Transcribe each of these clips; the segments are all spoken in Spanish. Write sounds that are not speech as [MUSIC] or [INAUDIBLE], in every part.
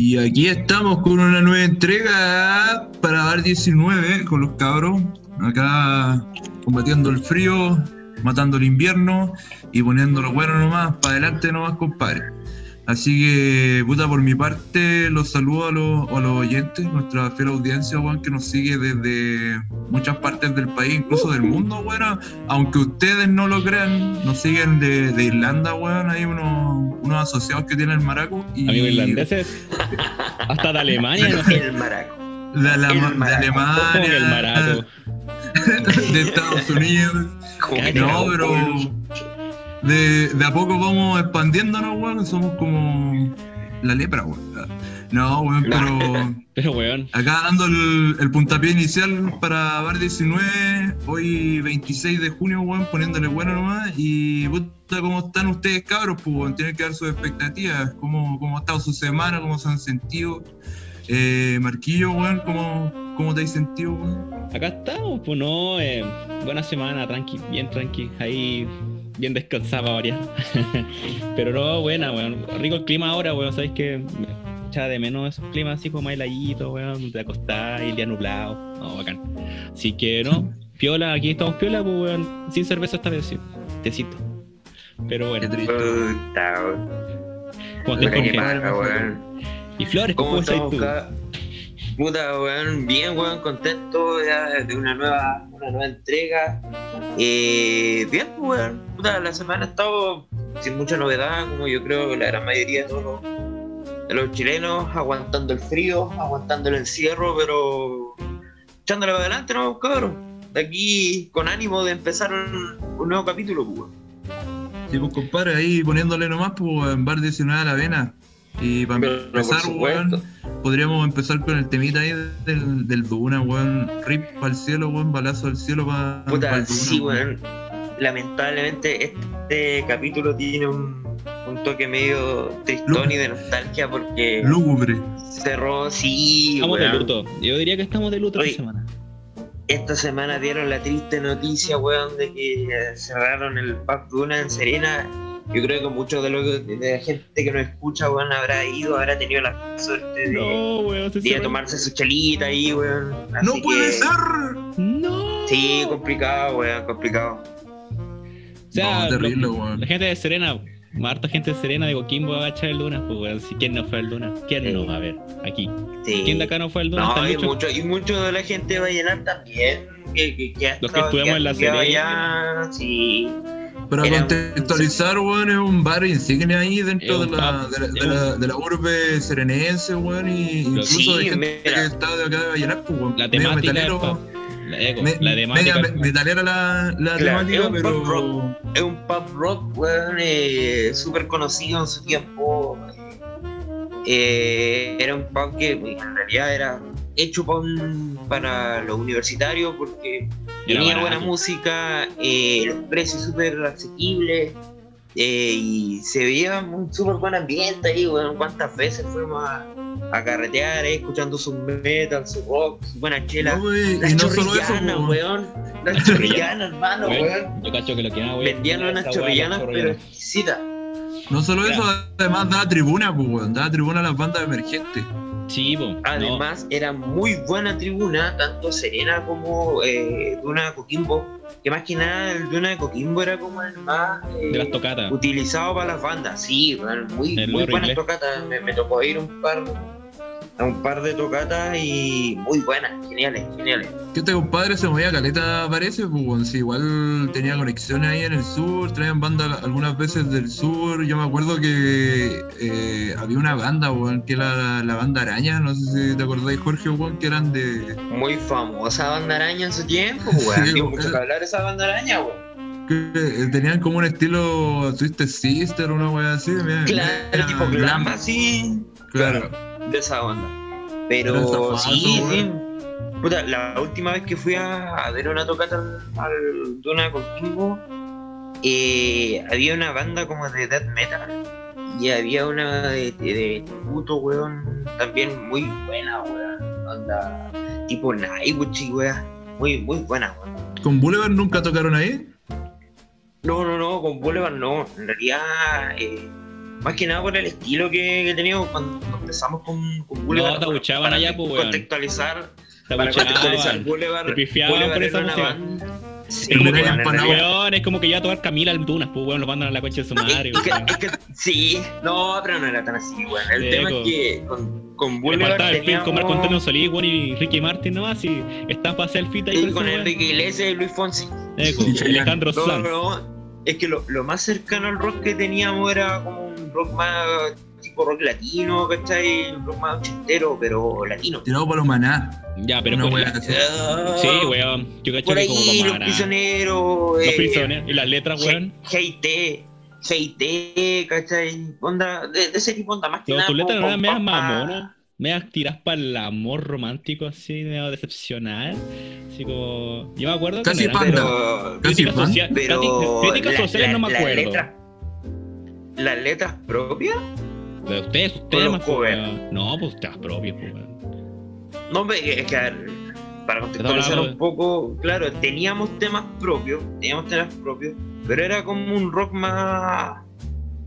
Y aquí estamos con una nueva entrega para dar 19 con los cabros. Acá combatiendo el frío, matando el invierno y poniéndolo bueno nomás, para adelante nomás, compadre. Así que, puta, por mi parte, los saludo a los, a los oyentes, nuestra fiel audiencia, weón, que nos sigue desde muchas partes del país, incluso del mundo, weón. Aunque ustedes no lo crean, nos siguen de, de Irlanda, weón. Hay unos, unos asociados que tienen el maraco. Y... Amigos irlandeses. Hasta de Alemania, no sé. El maraco. De, la- El de maraco. ¿Cómo que el Alemania, maraco? [LAUGHS] de Estados Unidos. No, pero de, de a poco vamos expandiéndonos, weón. Somos como la lepra, weón. No, weón, pero [LAUGHS] Pero weón. acá dando el, el puntapié inicial para Bar 19, hoy 26 de junio, weón, poniéndole bueno nomás. Y puta, ¿cómo están ustedes, cabros? Pues, weón, tienen que dar sus expectativas. ¿Cómo, cómo ha estado su semana? ¿Cómo se han sentido? Eh, Marquillo, weón, ¿cómo, ¿cómo te has sentido, weón? Acá estamos, pues no, eh, buena semana, tranqui, bien tranqui, ahí bien descansada para variar. [LAUGHS] Pero no, buena, weón. Rico el clima ahora, weón, sabéis que me echaba de menos esos climas así como más heladitos, weón, de acostar y el día nublado. No, bacán. Así que no, piola, aquí estamos piola, pues weón, sin cerveza esta vez, sí. Tecito. Pero Qué bueno, triste. Puta, weón. ¿cómo te. Y Flores, ¿Cómo ¿cómo estás tú? Puta, weón, bien, weón, contento ya de una nueva, una nueva entrega. Eh, bien, pues, weón, puta, la semana ha estado sin mucha novedad, como yo creo que la gran mayoría de todos los, de los chilenos, aguantando el frío, aguantando el encierro, pero echándole para adelante, ¿no, cabrón? De aquí con ánimo de empezar un, un nuevo capítulo, pues, weón. Sí, pues compadre, ahí poniéndole nomás, pues en bar 19 a la vena. Y para Pero, empezar, weón, podríamos empezar con el temita ahí del, del Duna, weón. Rip para el cielo, weón, balazo al cielo para Puta, el Duna. sí, weón. Lamentablemente este capítulo tiene un, un toque medio tristón y de nostalgia porque Lúgubre. cerró, sí, Estamos de weón. luto. Yo diría que estamos de luto Oye, esta semana. Esta semana dieron la triste noticia, weón, de que cerraron el Pub Duna en Serena. Yo creo que muchos de, los, de la gente que nos escucha, weón, habrá ido, habrá tenido la suerte de, No, weón, se de ir a tomarse su chelita ahí, weón. ¡No Así puede que- ser! No. Sí, complicado, weón, complicado. O sea, No, terrible, lo- weón. la gente de Serena, harta gente de Serena de Coquimbo va a echar el Duna, pues weón. Si quién no fue al Duna, quién no, a ver, aquí. Sí. ¿Quién de acá no fue al Duna? No, y mucho, y mucho de la gente va a llenar también. Que, que, que Los que estado- estuvimos en la Serena. sí. Para Era un- contextualizar, weón, es un bar insignia ahí dentro de un la, pub, de, la, de, la, de la urbe serenense, weón, y incluso Sí, de gente mira. que está de acá de Vallenar, pues, weón. La temática metalero. La, eco, me- la temática. media me- metalera la, la Claro, temática, es un pero... pub rock. Es un pub rock, weón, eh, súper conocido en su tiempo. Eh, era un pub que en realidad era hecho pa' un- para los universitarios porque tenía buena música, eh, los precios súper asequibles eh, y se veía un súper buen ambiente ahí, weón. ¿Cuántas veces fuimos a, a carretear eh, escuchando su metal, su rock, su buena chela? No, wey, Las no eso, chorrillanas, po, weón. Las chorrillanas, hermano, Weón, weón. Yo cacho que lo que hago, Vendían unas chorrillanas, pero exquisitas. no solo eso, además daba tribuna, pues, weón, daba tribuna a las bandas emergentes. Sí. Además, era muy buena tribuna, tanto Serena como eh, Duna de Coquimbo. Que más que nada, el Duna de Coquimbo era como el más eh, de las tocatas. utilizado para las bandas. Sí, muy, El muy buenas tocatas. Me, me tocó ir un par, a un par de tocatas y muy buenas, geniales, geniales. Que este compadre se movía caleta, parece, pues, sí, igual tenía conexiones ahí en el sur, traían bandas algunas veces del sur. Yo me acuerdo que eh, había una banda, weón, que era la, la banda Araña, no sé si te acordáis, Jorge, weón, que eran de. Muy famosa banda araña en su tiempo, weón. [LAUGHS] Sí, mucho que hablar esa banda araña, que eh, tenían como un estilo Twisted Sister, una wea así. media- Claro, tipo glam así. Claro. De esa onda. Pero sí, weón. sí. Puta, la última vez que fui a, a ver una tocata al, Duna Coquimbo, eh, había una banda como de death metal y había una de, de, de tributo, weón, también muy buena, weón. Onda tipo Nightwish, weón. Muy, muy buena, weón. ¿Con Boulevard nunca tocaron ahí? No, no, no, con Boulevard no. En realidad, eh, Más que nada por el estilo que, que teníamos cuando empezamos con, con Boulevard. te abucheaban para allá, pues, contextualizar, Te para contextualizar. Boulevard. Te pifiaban Boulevard por esa música. Sí, mira, weón, ya es como que iba a tocar Camila al Dunas, pues weón, lo mandan a la concha de su madre, Es que, es que- sí, no, pero no era tan así, weón. El Sí, tema es que con, con Le Boulevard faltaba el teníamos... con Marco Antonio Solís, weón, y Ricky Martin nomás, y está para hacer el fit ahí Sí, con. Enrique Iglesias y Luis Fonsi. Eco, Sí, Chayanne. Alejandro No, Sanz. no, es que lo, lo más cercano al rock que teníamos era como un rock más tipo rock latino, ¿cachai? Un rock más ochentero, pero latino. Tirado para los maná. Ya, pero wea. Ah, Sí, weón. Yo cacho Por que ahí, como los para prisioneros. Los eh, prisioneros. Y las letras, weón. GT, GT, ¿cachai? Onda, de, de ese tipo, onda más que Pero nada. tus letras no eran papa. mamonas. Medias tiras para el amor romántico, así, medio decepcional. Así como. Yo me acuerdo que Casi no panda. Pero, Casi sociales. pero Críticas sociales la- no me las acuerdo. Las letras propias, De ustedes, pues, covers. weón. No, pues temas propios, pues, no es que a ver, para contextualizar un poco, claro, teníamos temas propios, teníamos temas propios, pero era como un rock más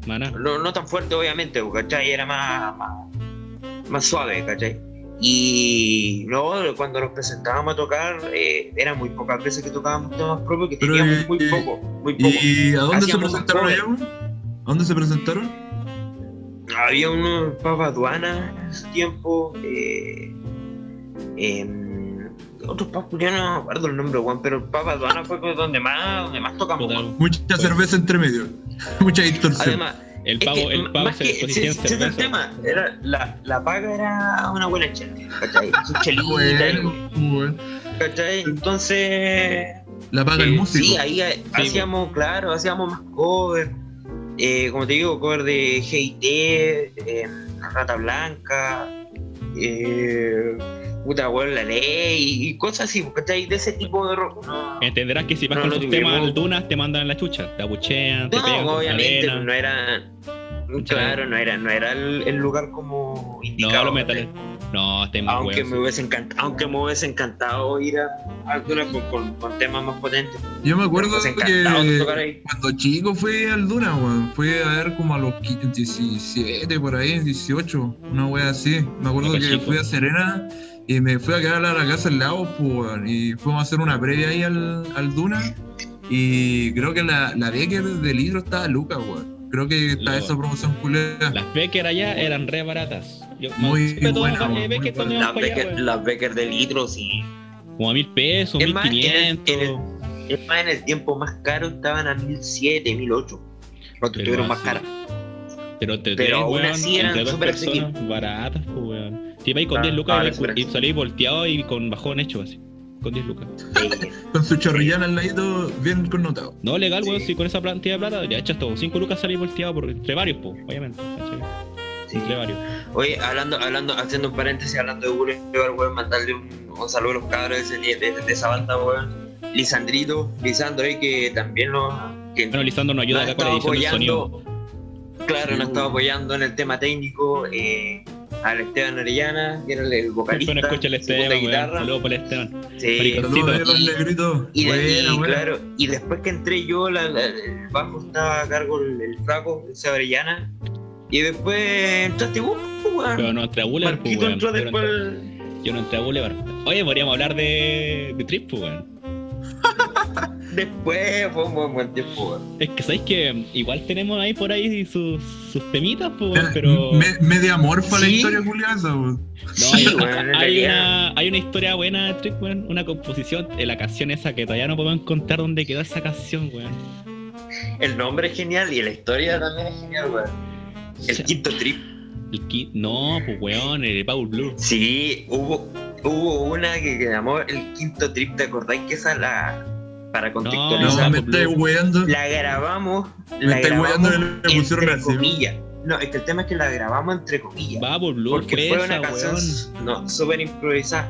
Mana. no, no tan fuerte obviamente, ¿cachai? Era más, más, más suave, ¿cachai? Y luego cuando nos presentábamos a tocar, eh, eran muy pocas veces que tocábamos temas propios, que teníamos eh, muy eh, poco, muy poco. ¿Y a dónde se presentaron. Dónde se presentaron? Había unos Papa Aduana en ese tiempo, eh, em, otros papas, ya no me acuerdo el nombre, Juan, pero el Papa Aduana fue con donde más, donde más tocamos. Juan. Mucha Pues- cerveza entre medio. [LAUGHS] Mucha distorsión. Además, El Es pavo, que, el pavo se que, es el tema, era, la, la paga era una buena chela, ¿cachai? [LAUGHS] Su chelita, bueno, bueno. ¿cachai? Entonces, La paga el eh, músico. sí, ahí eh, hacíamos, claro, hacíamos más cover, eh, como te digo, cover de GIT, eh, Rata Blanca, eh, puta, weón, la ley, y cosas así, ¿cachai? De ese tipo de rock, ¿no? Entenderás que si vas No, con tuvimos- temas al Dunas, te mandan la chucha. Te abuchean, te pegan No, con obviamente, no era, claro, no era, no era el, el lugar como indicado. No, los. No, más aunque me hubiese encantado aunque me hubiese encantado ir a a Duna con, con- con temas más potentes Yo me acuerdo me que encantado tocar ahí cuando chico fui al Duna, weón. Fui a ver como a los 15, 17, por ahí, 18, una wea así. Me acuerdo que chico. fui a Serena y me fui a quedar a la casa al lado, pues, weón. Y fuimos a hacer una previa ahí al, al Duna. Y creo que la, la Becker de litro estaba Lucas, weón. Creo que está esa promoción culera. Las Becker allá eran re baratas. Yo, Muy siempre buena, tomaba, weón, muy Becker cuando buena. íbamos las las Becker de litro sí Como a mil pesos, Es mil más, en el- quinientos. en el- es más en el tiempo más caro estaban a 1007 1008 cuando Pero estuvieron más caras Pero te Pero tres, aún weón, así eran súper baratas, pues, weón. Si vais con Ah, 10 lucas y salís volteado y con bajón hecho así. Con 10 lucas. Eh, [LAUGHS] Con su chorrillana al ladito, bien connotado. No, legal, weón, Sí. si con esa plantilla de plata ya echas todo. 5 lucas salís volteado por, entre varios, pues, obviamente. ¿cachai? sí. Entre varios. Oye, hablando, hablando, haciendo un paréntesis, hablando de Boulevard, weón, mandarle un, un saludo a los cabros de, ese- de, de esa banda, weón. Lisandrito, Lisandro ahí que también lo. Que Bueno, Lisandro nos ayuda nos acá con la edición del sonido. Claro, nos estaba apoyando en el tema técnico. Eh, al Esteban Orellana, que era el, el vocalista. Nos escucha el Esteban, guitarra. Saludos por el Esteban. Sí. Saludos y, de- Buena, y buena. claro, y después que entré yo, la- la- el bajo estaba a cargo el, el flaco, el Orellana. Y después entraste vos, pues, weón. Pero no entré a Boulevard, pues, Marquito weón. entró Yo no después. Yo no entré a Boulevard. Oye, podríamos hablar de, de Trip, pues, weón. [LAUGHS] Después fue un buen tiempo, weón. Es que sabéis que igual tenemos ahí por ahí sus, sus temitas, pues, Eh, weón, pero. me- media morfa la Sí. historia culiada, esa, weón. No, Sí, hay, una, hay una historia buena de Trip, weón. Una composición, eh, la canción esa que todavía no podemos encontrar dónde quedó esa canción, weón. El nombre es genial y la historia también es genial, weón. El sea, quinto trip. el ki- No, pues, weón, el Paul Blue. Sí, hubo, hubo una que, que llamó el quinto trip, ¿te acordáis que esa la. Para No, contextualizar, me estáis weando. la grabamos. Me la grabamos weando y le pusieron entre así. comillas. No, es que el tema es que la grabamos entre comillas. Va por Blue, porque fue una canción weón. no, súper improvisada.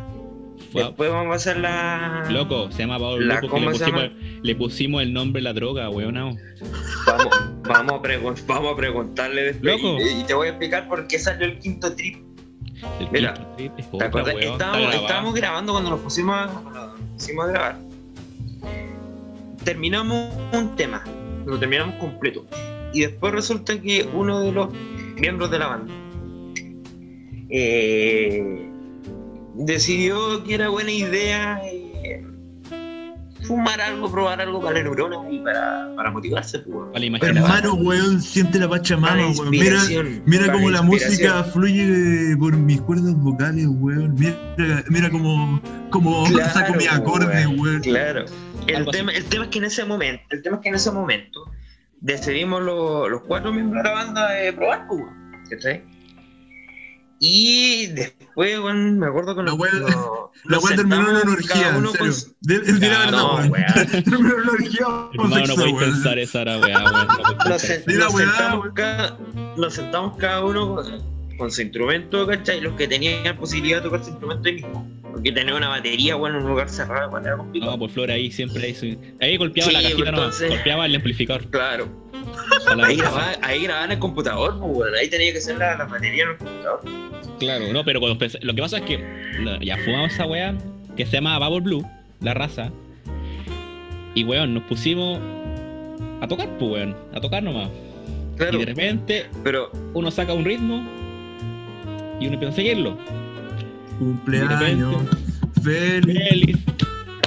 Fue- Después vamos a hacer la. Loco, se llama Paul La- Blue porque le ¿cómo se pusimos, llama? le pusimos el nombre la droga, weón. no. Vamos, vamos, a pregun- vamos a preguntarle después. Loco. Y, y te voy a explicar por qué salió el quinto trip. El Mira, quinto trip es ¿Te otra, weón, Estábamos, grabando cuando nos pusimos a, cuando nos pusimos a grabar. Terminamos un tema, lo terminamos completo. y después resulta que uno de los miembros de la banda eh, decidió que era buena idea eh, fumar algo, probar algo para la neurona y para, para motivarse. Pues, weón. Para la imaginación. Hermano, weón, siente la pachamama, weón. Mira, mira cómo la música fluye por mis cuerdas vocales, weón. Mira, mira cómo, cómo Claro, saco mis acordes, weón, weón. Claro. El tema, el tema es que en ese momento, el tema es que en ese momento decidimos los, los cuatro miembros de la banda eh, probar, pues, weón, ¿cachai? Y después, weón, me acuerdo que La weá- La weá terminó en una orgía, en serio. con- la Ah, verdad, no, weón. [LAUGHS] Terminó en una orgía Hermano, no podéis pensar esa hora, weá, weón. Nos, sentamos cada, nos sentamos cada uno con, con su instrumento, ¿cachai? Los que tenían posibilidad de tocar su instrumento ahí mismo. Porque tener una batería, bueno, en un lugar cerrado, igual era complicado. No, pues Flor ahí siempre ahí, su- ahí golpeaba Sí, la cajita nomás, entonces- golpeaba el amplificador. Claro. Ahí raja. grababa, ahí grababa en el computador, pues, weón. Ahí tenía que ser la, la batería en el computador. Claro, no, pero cuando pensé- lo que pasa es que ya fumamos esa weá que se llama Bubble Blue, la raza. Y weón, nos pusimos a tocar, pues weón, a tocar nomás. Claro. Y de repente Pero, uno saca un ritmo y uno empieza a seguirlo. Cumpleaños. Feliz. Feliz.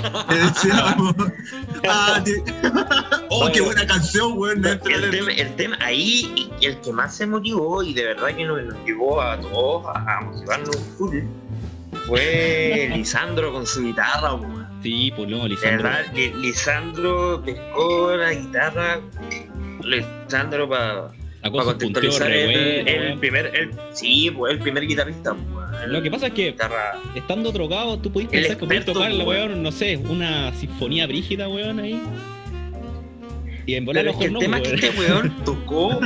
[LAUGHS] Ah, oh, qué buena canción, weón. el tema, el tema ahí, el que más se motivó y de verdad que nos, nos llevó a todos a, a motivarnos full fue Lisandro con su guitarra, weón. Sí, pues no, De Lisandro. verdad, Li- Lisandro pescó la guitarra. Lisandro para contextualizar el, el primer, el, sí, pues el primer guitarrista. weón. Lo que pasa es que guitarra, estando drogado, tú El pensar que podías tocar, weón. weón, no sé, una sinfonía brígida, weón, ahí. Y en volar Pero es que el no, tema es que weón. este weón tocó.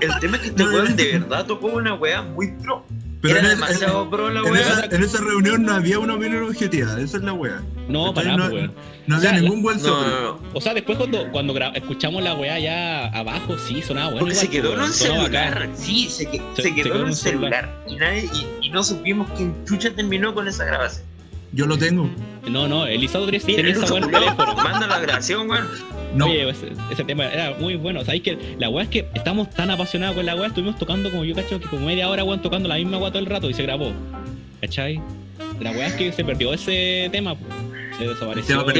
El tema es que este [LAUGHS] weón de verdad tocó una weá muy pro. Pero Era en, en- demasiado pro la en esa, en esa reunión no había una opinión objetiva, esa es la wea. No, para no, nada, weón. no había O sea, ningún buen No, sobre. no, no. O sea, después cuando, cuando escuchamos la weá ya abajo, sí, sonaba bueno. Porque se quedó en un celular. bacán. Sí, se, que- Se- se se quedó en un celular. Y, nadie, y, y no supimos quién chucha terminó con esa grabación. Yo lo tengo. No, no, tenía Mira, tenía el esa en celular, teléfono. Manda la grabación, weón. No, Oye, ese, ese tema era muy bueno. Sabéis que la weá es que estamos tan apasionados con la weá, estuvimos tocando como yo cacho que como media hora, weón, tocando la misma weá todo el rato y se grabó. ¿Cachai? La weá es que se perdió ese tema, se desapareció. Se.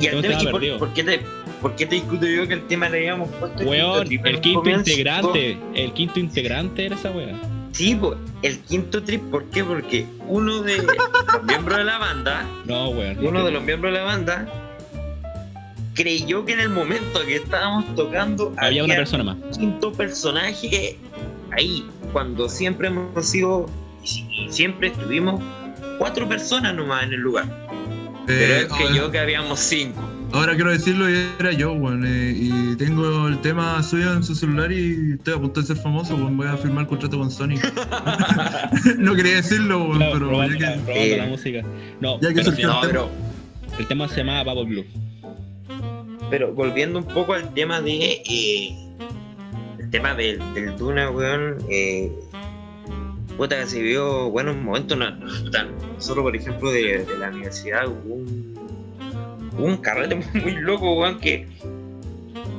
Y, el tema- por, perdido. por qué te, ¿por qué te discuto yo que el tema le habíamos puesto Weón, el quinto comienzo? integrante, el quinto integrante era esa weá. Sí, pues, el quinto trip, ¿por qué? Porque uno de los miembros de la banda, No, weón. uno de los miembros de la banda, creyó que en el momento que estábamos tocando Había una persona más. un quinto personaje ahí, cuando siempre hemos sido y siempre estuvimos cuatro personas nomás en el lugar. Pero eh, es que ahora, yo que habíamos cinco. ahora quiero decirlo, era yo, weón. eh, y tengo el tema suyo en su celular y estoy a punto de ser famoso, weón. Voy a firmar contrato con Sony. [LAUGHS] [LAUGHS] no quería decirlo, weón, Claro, pero probando, ya que- probando Eh, la música. No, ya que pero No, pero, el tema se llamaba Bubble Blue. Pero volviendo un poco al tema de. eh, el tema del, del Duna, weón. Eh, puta, se vio buenos momentos. No, nosotros, por ejemplo, de, de la universidad hubo un, un carrete [LAUGHS] muy, loco, weón, que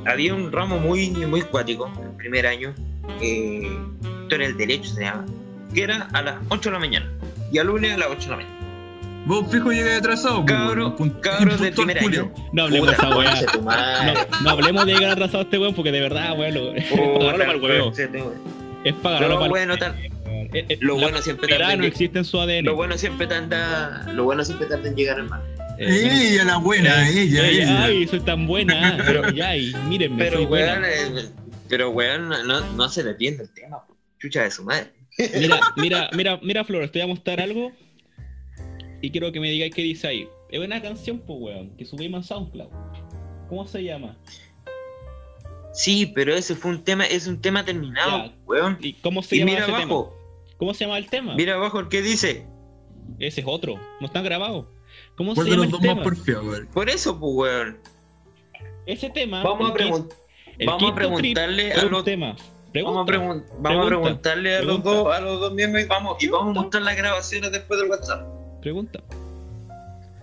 había un ramo muy, muy cuático el primer año. Eh, era el derecho, se llama. Que era a las 8 de la mañana. Y al lunes a las 8 de la mañana. Vos fijo llegué atrasado, weón. Cabro, cabros del primer Julio. año. No hablemos de esa weá. No, no hablemos de llegar atrasado a este weón porque de verdad, weón, lo- [LAUGHS] es agarrarlo para el huevo. Es para agarrarlo Lo para el bueno, tan- Eh, eh, lo bueno siempre tarda no existe en su ADN. Lo bueno siempre tarda, lo bueno siempre tarda en llegar hermano. Eh, Ella, la buena, ella, ella, ella. Ay, soy tan buena. [LAUGHS] Pero, ay, mírenme, Pero soy weón, buena. eh, pero weón, no, no se le entiende el tema, chucha de su madre. Mira, mira, mira, mira, Flor, te voy a mostrar algo. Y quiero que me digáis qué dice ahí. Es una canción, pues, weón, que subimos en SoundCloud. ¿Cómo se llama? Sí, pero ese fue un tema, es un tema terminado, Ya. weón. ¿Y cómo se Y llama mira ese abajo, tema? ¿Cómo se llama el tema? mira abajo el que dice. Ese es otro. No está grabado. ¿Cómo ¿Cuál se llama el tema? porfía, weón? Por eso, pues weón. Ese tema. Vamos a, pregun- vamos a preguntarle a los tema. Vamos a, pregun- vamos a preguntarle a los dos, a los dos miembros y vamos, y vamos a mostrar las grabaciones después del WhatsApp. Pregunta.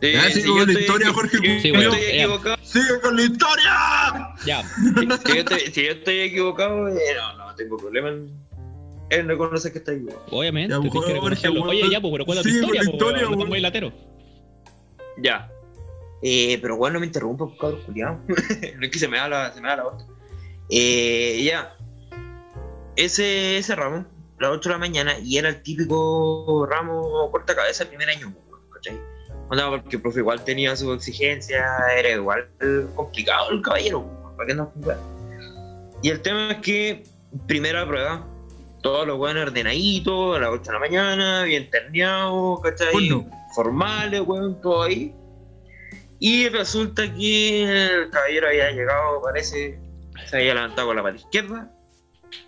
Eh, Ya, si sigo yo la estoy historia, Jorge yo Sí, estoy equivocado. Sí, ¡Sigue con la historia! Ya, [LAUGHS] Si yo estoy, si yo estoy equivocado, eh, no, no tengo problema en, en reconocer que está equivocado. obviamente, Ya, pues, Jorge. Oye, ya, pues, pero cuenta tu Sigue con historia, la pues, historia, no te latero. Ya. Eh, pero bueno, no me interrumpa, cabrón, culiado. [LAUGHS] no es que se me da la, se me da la voz. Eh, ya. Ese, ese ramo, las 8 de la mañana, y era el típico ramo corta cabeza el primer año, ¿cachai? Onda, porque el profe igual tenía su exigencia, era igual complicado el caballero, ¿para qué no? Y el tema es que, primera prueba, todos los buenos ordenaditos, a las 8 de la mañana, bien terneados, ¿cachai? Bueno. Formales, weón, todo ahí. Y resulta que el caballero había llegado, parece, se había levantado con la pata izquierda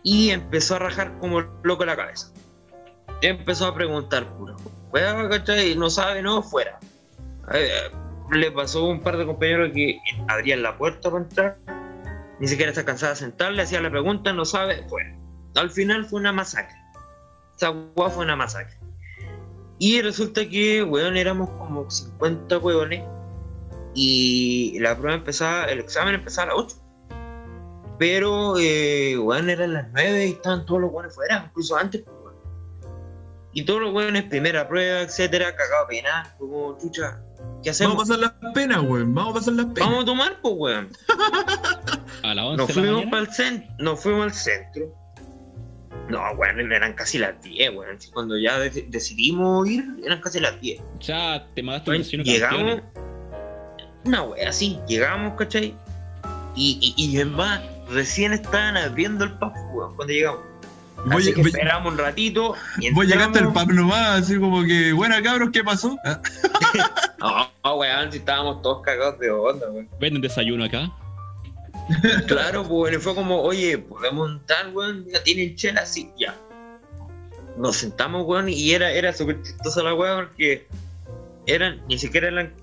y empezó a rajar como loco la cabeza. Empezó a preguntar, puro, ¿cachai? No sabe, no, fuera. Eh, le pasó un par de compañeros que abrían la puerta para entrar, ni siquiera está cansada de sentar, le hacía la pregunta, no sabe, fuera. Al final fue una masacre. Esa weá fue una masacre. Y resulta que, weón, éramos como 50 weones. Y la prueba empezaba, el examen empezaba a las 8. Pero, eh, weón, eran las 9 y estaban todos los weones fuera, incluso antes, pues, weón. Y todos los weones, primera prueba, etcétera, cagado penar, como chucha. ¿Qué hacemos? Vamos a pasar las penas, weón. Vamos a pasar las penas. Vamos a tomar, pues, weón. [LAUGHS] A las 11 Nos la fuimos, mañana. para el centro, nos fuimos al centro. No, weón, eran casi las 10, weón. Cuando ya de- decidimos ir, eran casi las 10. Ya te mandaste un Weón, vecino llegamos, una wea así, llegamos, ¿cachai? Y, y, y en más, recién estaban abriendo el pub, weón, cuando llegamos. Voy, así que voy- esperamos un ratito. Y voy llegaste al pub nomás, así como que, buena cabros, ¿qué pasó? Ah, [LAUGHS] No, no, weón, si estábamos todos cagados de onda, weón. Venden desayuno acá. Claro, pues, weón, y fue como, oye, podemos entrar, weón, ya tienen chela, sí, ya. Nos sentamos, weón, y era, era súper chistosa la weón, porque eran, ni siquiera eran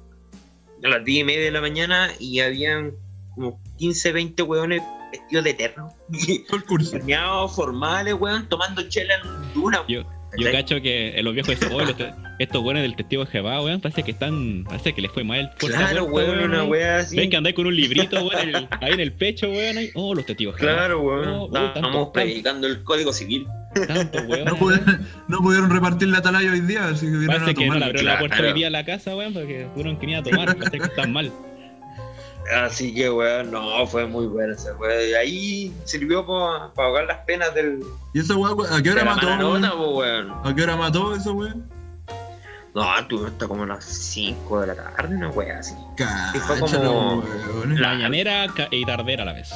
a las 10 y media de la mañana y habían como 15, 20 weones vestidos de eterno. [LAUGHS] Terminados, formales, weón, tomando chela en duna. Yo, yo cacho que en los viejos dicen, "Oye, los te- estos buenos del testigo de Jehová, weón, parece que están, parece que les fue mal. Claro, puerta, weón, una wea así. Ven que andáis con un librito, weón, el- ahí en el pecho, weón, ahí. Oh, los testigos de Jehová. Claro, weón. Oh, Estamos tanto- predicando el código civil. Tantos weón. No, pudieron, no pudieron repartir la atalaya hoy día, así que vinieron Parece a que no le tomar. abrió la puerta claro. hoy día a la casa, weón, porque tuvieron que ir a tomar, parece que están mal. Así que, weón, no, fue muy buena esa weón. Y ahí sirvió para ahogar las penas del, ¿Y esa weá, ¿a qué hora mató? weón? weón. ¿A qué hora mató esa weá? No, tú hasta como a las 5 de la tarde, una wea así. fue como- Cáchalo, weón. La- Mañanera y tardera a la vez.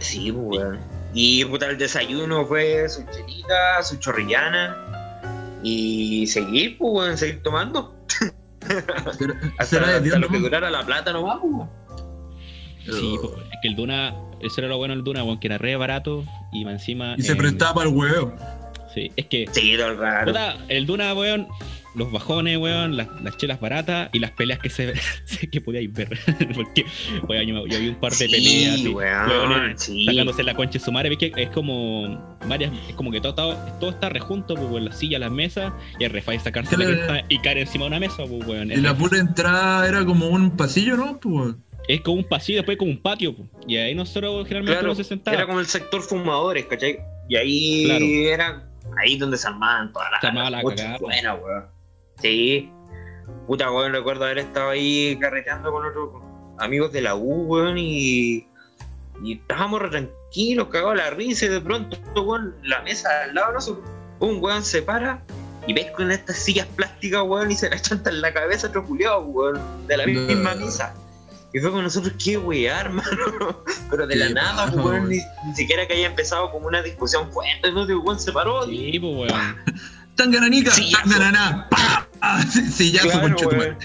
Sí, weón. Y puta, el desayuno fue su chelita, su chorrillana. Y seguir, pues, weón, seguir tomando. [LAUGHS] ¿Será, Hasta, será de hasta Dios, lo que no? durara la plata pues, weón. Sí, pues, es que el Duna, eso era lo bueno del Duna, weón, que era re barato y más encima. Y se eh, prestaba para el huevo. Sí, es que. Sí, todo el rato. el Duna, weón, los bajones, weón, las, las chelas baratas y las peleas que se [LAUGHS] que podíais ver. [LAUGHS] Porque, weón, yo, yo vi un par de Sí, peleas así, weón, sí. sacándose la concha de su madre. Ves que es como varias, es como que todo está, todo está rejunto, pues, weón, las sillas, las mesas, y el refai sacarse la Claro. cresta y caer encima de una mesa, pues, weón. Y la pura entrada era como un pasillo, ¿no? Pues, weón. es como un pasillo, después como un patio, pues. Y ahí nosotros generalmente Claro, uno se sentaba. era como el sector fumadores, ¿cachai? Y ahí Claro. era ahí donde se armaban todas las Se armaba la cagada, weón. Sí. Puta, weón, recuerdo haber estado ahí carreteando con otros amigos de la U, weón, y, y estábamos re tranquilos, cagados la risa, y de pronto, weón, la mesa al lado un weón se para y ves con estas sillas plásticas, weón, y se la chanta en la cabeza otro culiao, weón, de la No. misma mesa. Y fue con nosotros, qué weá, hermano. [LAUGHS] Pero de la nada, weón, ni, ni siquiera que haya empezado como una discusión fuerte, ¿no? Weón se paró. y- Sí, pues, weón. Tangananica, Sí, tangananá, pa, ah, sí, [LAUGHS] sí, ya Claro, concha tu weón.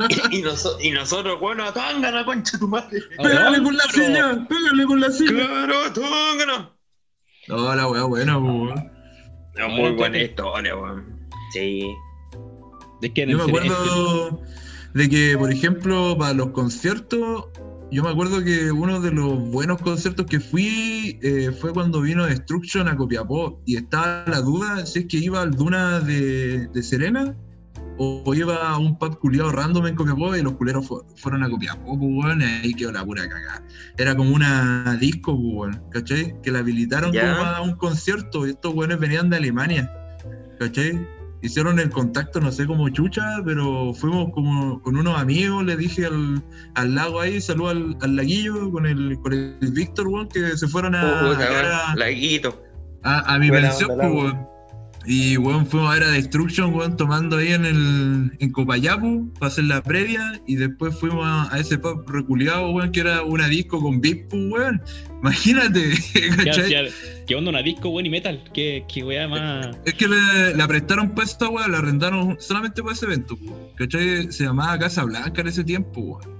madre. y, [LAUGHS] y noso- y nosotros, bueno, tángana, concha tu madre. Pégale con la silla, pégale con la silla. Claro, tángana. No, la weá buena, pues, weón. No, No, muy buena historia, weón. Sí. En Yo me acuerdo de que, por ejemplo, para los conciertos, yo me acuerdo que uno de los buenos conciertos que fui eh, fue cuando vino Destruction a Copiapó y estaba la duda si es que iba al Duna de, de Serena o, iba a un pub culiado random en Copiapó y los culeros fu- fueron a Copiapó, pues, weón, y ahí quedó la pura cagada. Era como una disco, pues, weón, ¿cachai? Que la habilitaron Ya. como a un concierto y estos weones venían de Alemania, ¿cachai? Hicieron el contacto, no sé cómo chucha, pero fuimos como con unos amigos, le dije al, al lago ahí, salud al, al laguillo con el, con el Víctor, weón, que se fueron a, laguito. a, a mi Buena pensión, pues, weón. Y weón, fuimos a ver a Destruction, weón, tomando ahí en el en Copayapu para hacer la previa. Y después fuimos a, a ese pub reculeado, weón, que era una disco con beat, pues, weón. Imagínate, [LAUGHS] ¿Qué, ¿cachai? Qué onda una disco, weón, y metal? ¿Qué, qué weá más. Es que le, la prestaron para esta weá, la arrendaron solamente para ese evento, pues, ¿cachai? Se llamaba Casa Blanca en ese tiempo, weón.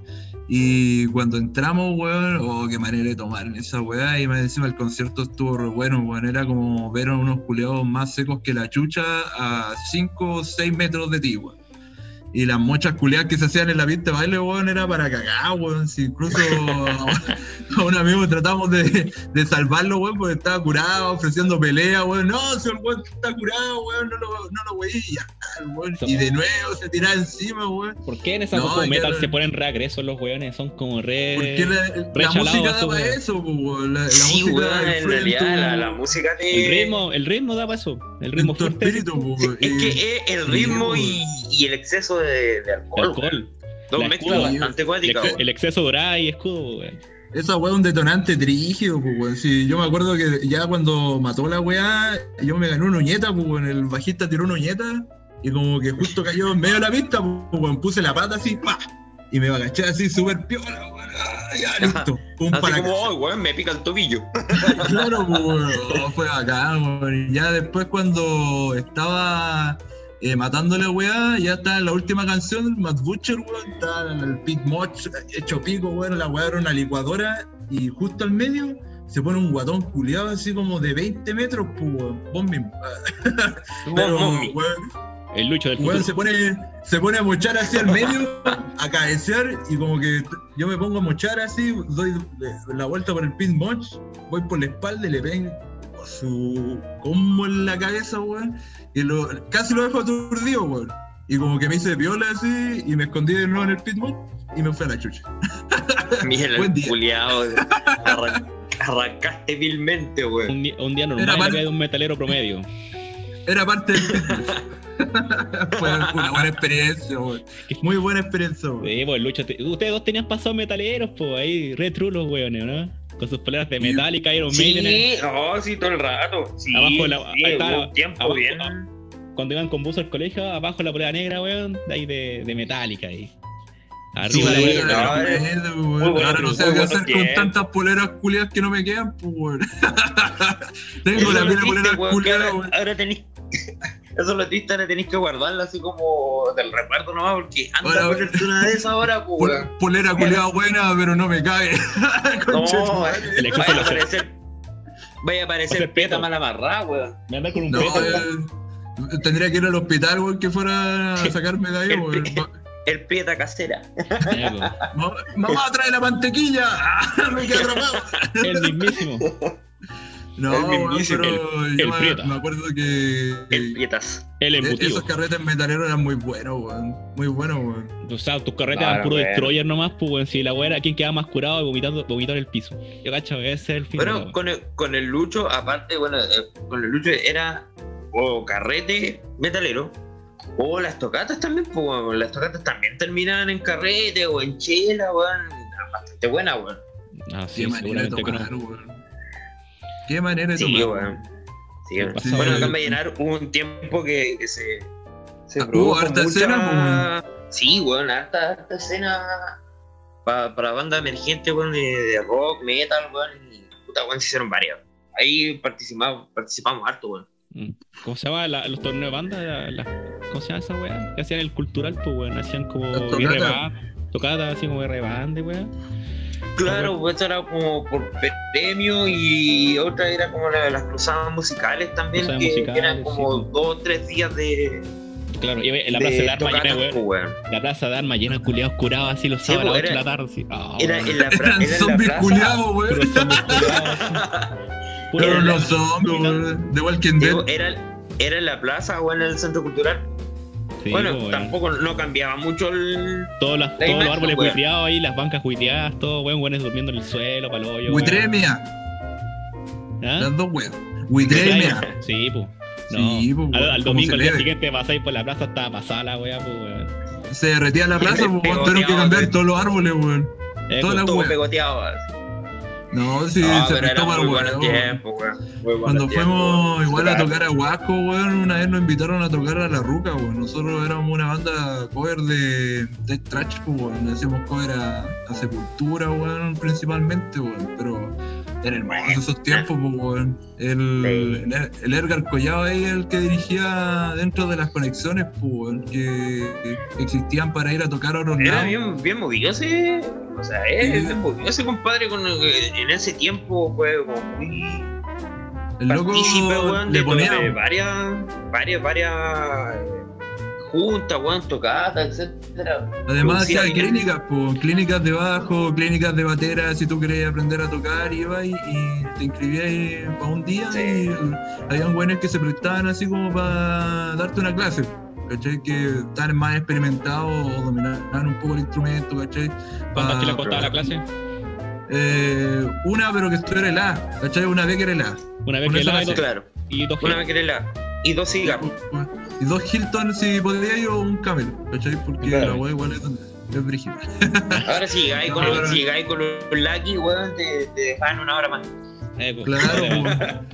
Y cuando entramos, weón, oh, qué manera de tomar en esa weá. Y más encima el concierto estuvo re bueno, weón. Era como ver a unos culeados más secos que la chucha a 5 o 6 metros de ti, weón. Y las mochas culeadas que se hacían en la pista de baile, weón, era para cagar, weón. Si incluso a, un amigo tratamos de, de salvarlo, weón, porque estaba curado, ofreciendo pelea, weón. No, si el weón está curado, weón, no lo, no lo weí. Y, ya, el weón. Y de nuevo se tiraba encima, weón. ¿Por qué en esa No, como es metal era- se ponen re agresos los weones? Son como re. Porque la, la música eso, da para weón. eso, weón. La, la Sí, música weón, en realidad la, la música El te. ritmo, el ritmo da para eso. El ritmo tu fuerte. espíritu. Es Y- que es el ritmo y, y el exceso de, de alcohol. El alcohol. Dos la mezclas escudo. bastante El, weón. el exceso de dorada y escudo, weón. Esa weá es un detonante trígido, pues, weón. Sí, yo me acuerdo que ya cuando mató la weá, yo me gané una uñeta, pues, weón. El bajista tiró una uñeta y como que justo cayó en medio de la pista, pues, weón. Puse la pata así, pa. Y me agaché así, súper piola, weón. Ya, listo. Un Así para como, oh, weón, me pica el tobillo. Claro, pues, weón. Oh, fue bacán, weón. Y ya después cuando estaba eh, matando la weá, ya está en la última canción, el Matt Butcher, weón, está en el Pit Moch hecho pico, weón, la weá era una licuadora y justo al medio se pone un guatón culiado así como de 20 metros, pues, weón. [LAUGHS] Pero, weón, El lucho del Weón, se pone, se pone a mochar así al medio, a cabecear, y como que yo me pongo a mochar así, doy la vuelta por el pin moch, voy por la espalda y le pego su combo en la cabeza, weón, y lo, casi lo dejo aturdido, weón. Y como que me hice viola así, y me escondí de nuevo en el pit moch, y me fui a la chucha. [LAUGHS] Mira Buen el día. culiao. Arran- arrancaste vilmente, weón. Un, día- un día normal Era en la par- vida de un metalero promedio. Era parte del. [LAUGHS] Fue una buena experiencia, weón. Muy buena experiencia, weón. Sí, pues, el lucho. te- Ustedes dos tenían pasados metaleros, pues ahí, re trulos, weones, ¿no? Con sus poleras de Sí. Metallica, Iron Maiden. Sí, no, sí, todo el rato. Sí, Abajo de la- sí, ahí está, hubo un tiempo abajo- bien. Cuando iban con buzo al colegio, abajo la polera negra, weón, de ahí de, de Metallica ahí. Sí, Arriba la Sí, polera no, negra. eh, weón. bueno, Ahora no sé qué hacer con tiempo. tantas poleras culiadas que no me quedan, pues, weón. [LAUGHS] Tengo la culiadas, ahora, weón. ahora tenés. [LAUGHS] Eso es lo triste, ahora tenés que guardarla así como del recuerdo nomás, porque anda a ponerte una de esas ahora, pues, weón. Pol- Polera culiada buena, pero no me [LAUGHS] tu No, exceso vaya a aparecer. Vaya a aparecer peta mal amarrada, weón. Me anda con un No, eh, tendría que ir al hospital, weón, que fuera a sacarme de ahí, El weón. El prieta casera. Pues. Mamá, trae la mantequilla. [LAUGHS] me quedé atrapado. El mismísimo. No, El pero yo el me, Prieta. me acuerdo que El prietas. El embutido. esos carretes metaleros eran muy buenos, weón. Muy buenos, weón. O sea, tus carretas Claro, eran puro destroyer nomás, pues, weón. Si la weá era quien quedaba más curado y vomitando, vomitando en el piso. Yo cacho, ese es el fin. de la Bueno, con el, con el Lucho, aparte, bueno, eh, con el Lucho era o carrete metalero, o las tocatas también, pues, weón. las tocatas también terminaban en carrete o en chela, weón. Bastante buena, weón. Ah, sí, Qué manera de seguramente que tomar, no. weón. Qué manera de Sí, tomar. Sí, weón. Sí. Bueno, acá en Vallenar hubo un tiempo que, que se, se Ah, hubo harta mucha- escena, Sí, weón, harta, harta escena pa- para bandas emergentes, weón, de, de rock, metal, weón, y puta, weón, se hicieron varias. Ahí participamos, participamos harto, weón. Mm. ¿Cómo se llama la- los torneos de banda? La- la- ¿Cómo se llama esa weá? Que hacían el cultural, pues, weón. Hacían como band, tocadas así como R band, weón. Claro, pues eso era como por premio y otra era como la- las cruzadas musicales también, Cruzadas que, que musicales, eran como sí. dos o tres días de, Claro, y en la plaza de de armas llena, weón. pues. La plaza de armas llena de culiados curados así los Sí, sábados a las pues, 8 de la tarde. Así. Ah, Era en la, [LAUGHS] pra- Eran era en la zombies plaza. culiados, weón. Pero no zombies. [LAUGHS] De Walking Dead. Era, era en la plaza o en el centro cultural. Sí, bueno, weón. tampoco no cambiaba mucho el. Todos, las- la todos los árboles weón. buitreados ahí, las bancas buitreadas, todo, weón, weones durmiendo en el suelo, palo hoyo. weón. Huitremia, ¿Ah? las dos weas. Huitremia. Sí, pues. No. Sí, pues, al, weón, domingo, se al día siguiente, pasáis por la plaza, estaba pasada la weá, pues, weón. Se derretía la plaza, pues, tuvieron que cambiar weón. todos los árboles, weón. Eh, Todo pegoteado. No, sí, No, se prestó para el buenos weón, Cuando fuimos weón. igual a tocar a Huasco, weón, una vez nos invitaron a tocar a La Ruca, weón. Nosotros éramos una banda cover de Death Trash, weón. Hacíamos cover a, a Sepultura, weón, principalmente, weón. Pero de esos tiempos, pues, weón. El, el, el Edgar Collado ahí, el que dirigía dentro de las conexiones, pues, que, que existían para ir a tocar a otros Era lados. bien, bien movido ese. O sea, es Sí. movido ese compadre con, en ese tiempo fue como muy El loco weón, le de, ponía. varias, varias, varias eh, juntas, weón, tocadas, etcétera. Además bien. clínicas, po, clínicas de bajo, clínicas de batera, si tú querías aprender a tocar, ibas y, y te inscribías para un día Sí. y el- habían buenos que se prestaban así como para darte una clase, ¿cachai? Que estaban más experimentados o dominaban un poco el instrumento, ¿cachai? ¿Cuántas que le costaba la clase? Eh, una, pero que esto era el A, ¿cachai? Una vez que era el A. Una vez que y dos, Claro, y dos una vez que la y dos cigarros. Y dos Hilton si podía ir o un Camel, ¿cachai? Porque Claro. la wea igual es, es brígida. [LAUGHS] Ahora si llegáis con, No, no, no. si llegáis con los Lucky, weón, te, te dejan una hora más. Eh, pues, Claro, [LAUGHS]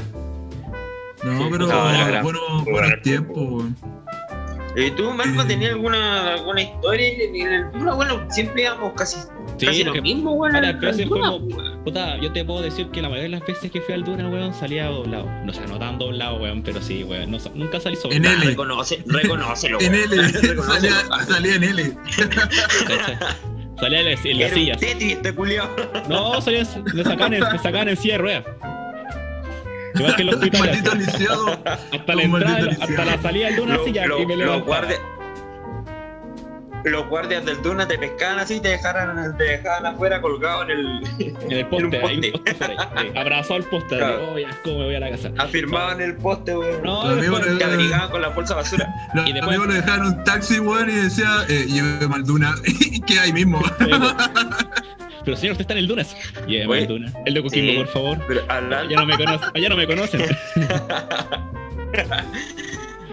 po. No, pero No, bueno, buenos tiempos, weón. Eh, ¿Tú, Marco, Eh. tenías alguna, alguna historia en el Duna? Bueno, siempre íbamos casi, Sí, casi lo mismo, weón. al veces Duna, fuimos- weón. Puta, yo te puedo decir que la mayoría de las veces que fui al Duna, weón, salía doblado. No, o sea, no tan doblado, weón, pero sí, weón. No, nunca salí sobre. En L. Reconoce, reconócelo, En. L, [LAUGHS] salía, salía en L. Salía en la, en la Era silla. un Tetris este culiao. No, salía, me sacaban, en, me sacaban en silla de ruedas. Igual que en los hospitales. Hasta la entrada, hasta la salida del Duna, Lo- silla lo- y me los levantaba. Los guardias del Duna te pescaban así y te dejaran, te dejaban afuera colgado en el. En el poste, en poste. poste ahí. Abrazado al poste. Claro. Oh, ya, ¿cómo me voy a la casa? afirmaban el poste, weón. No, Los después- amigos Te abrigaban con la bolsa de basura. Los Y después- amigos lo dejaron en un taxi, weón, y decía, eh, lleve Malduna. [LAUGHS] y que ahí mismo. Pero señor, usted está en el Dunas. Lléveme al Duna. El de Coquimbo, sí. por favor. Pero hablando, Ya no me conocen. Allá no me conocen.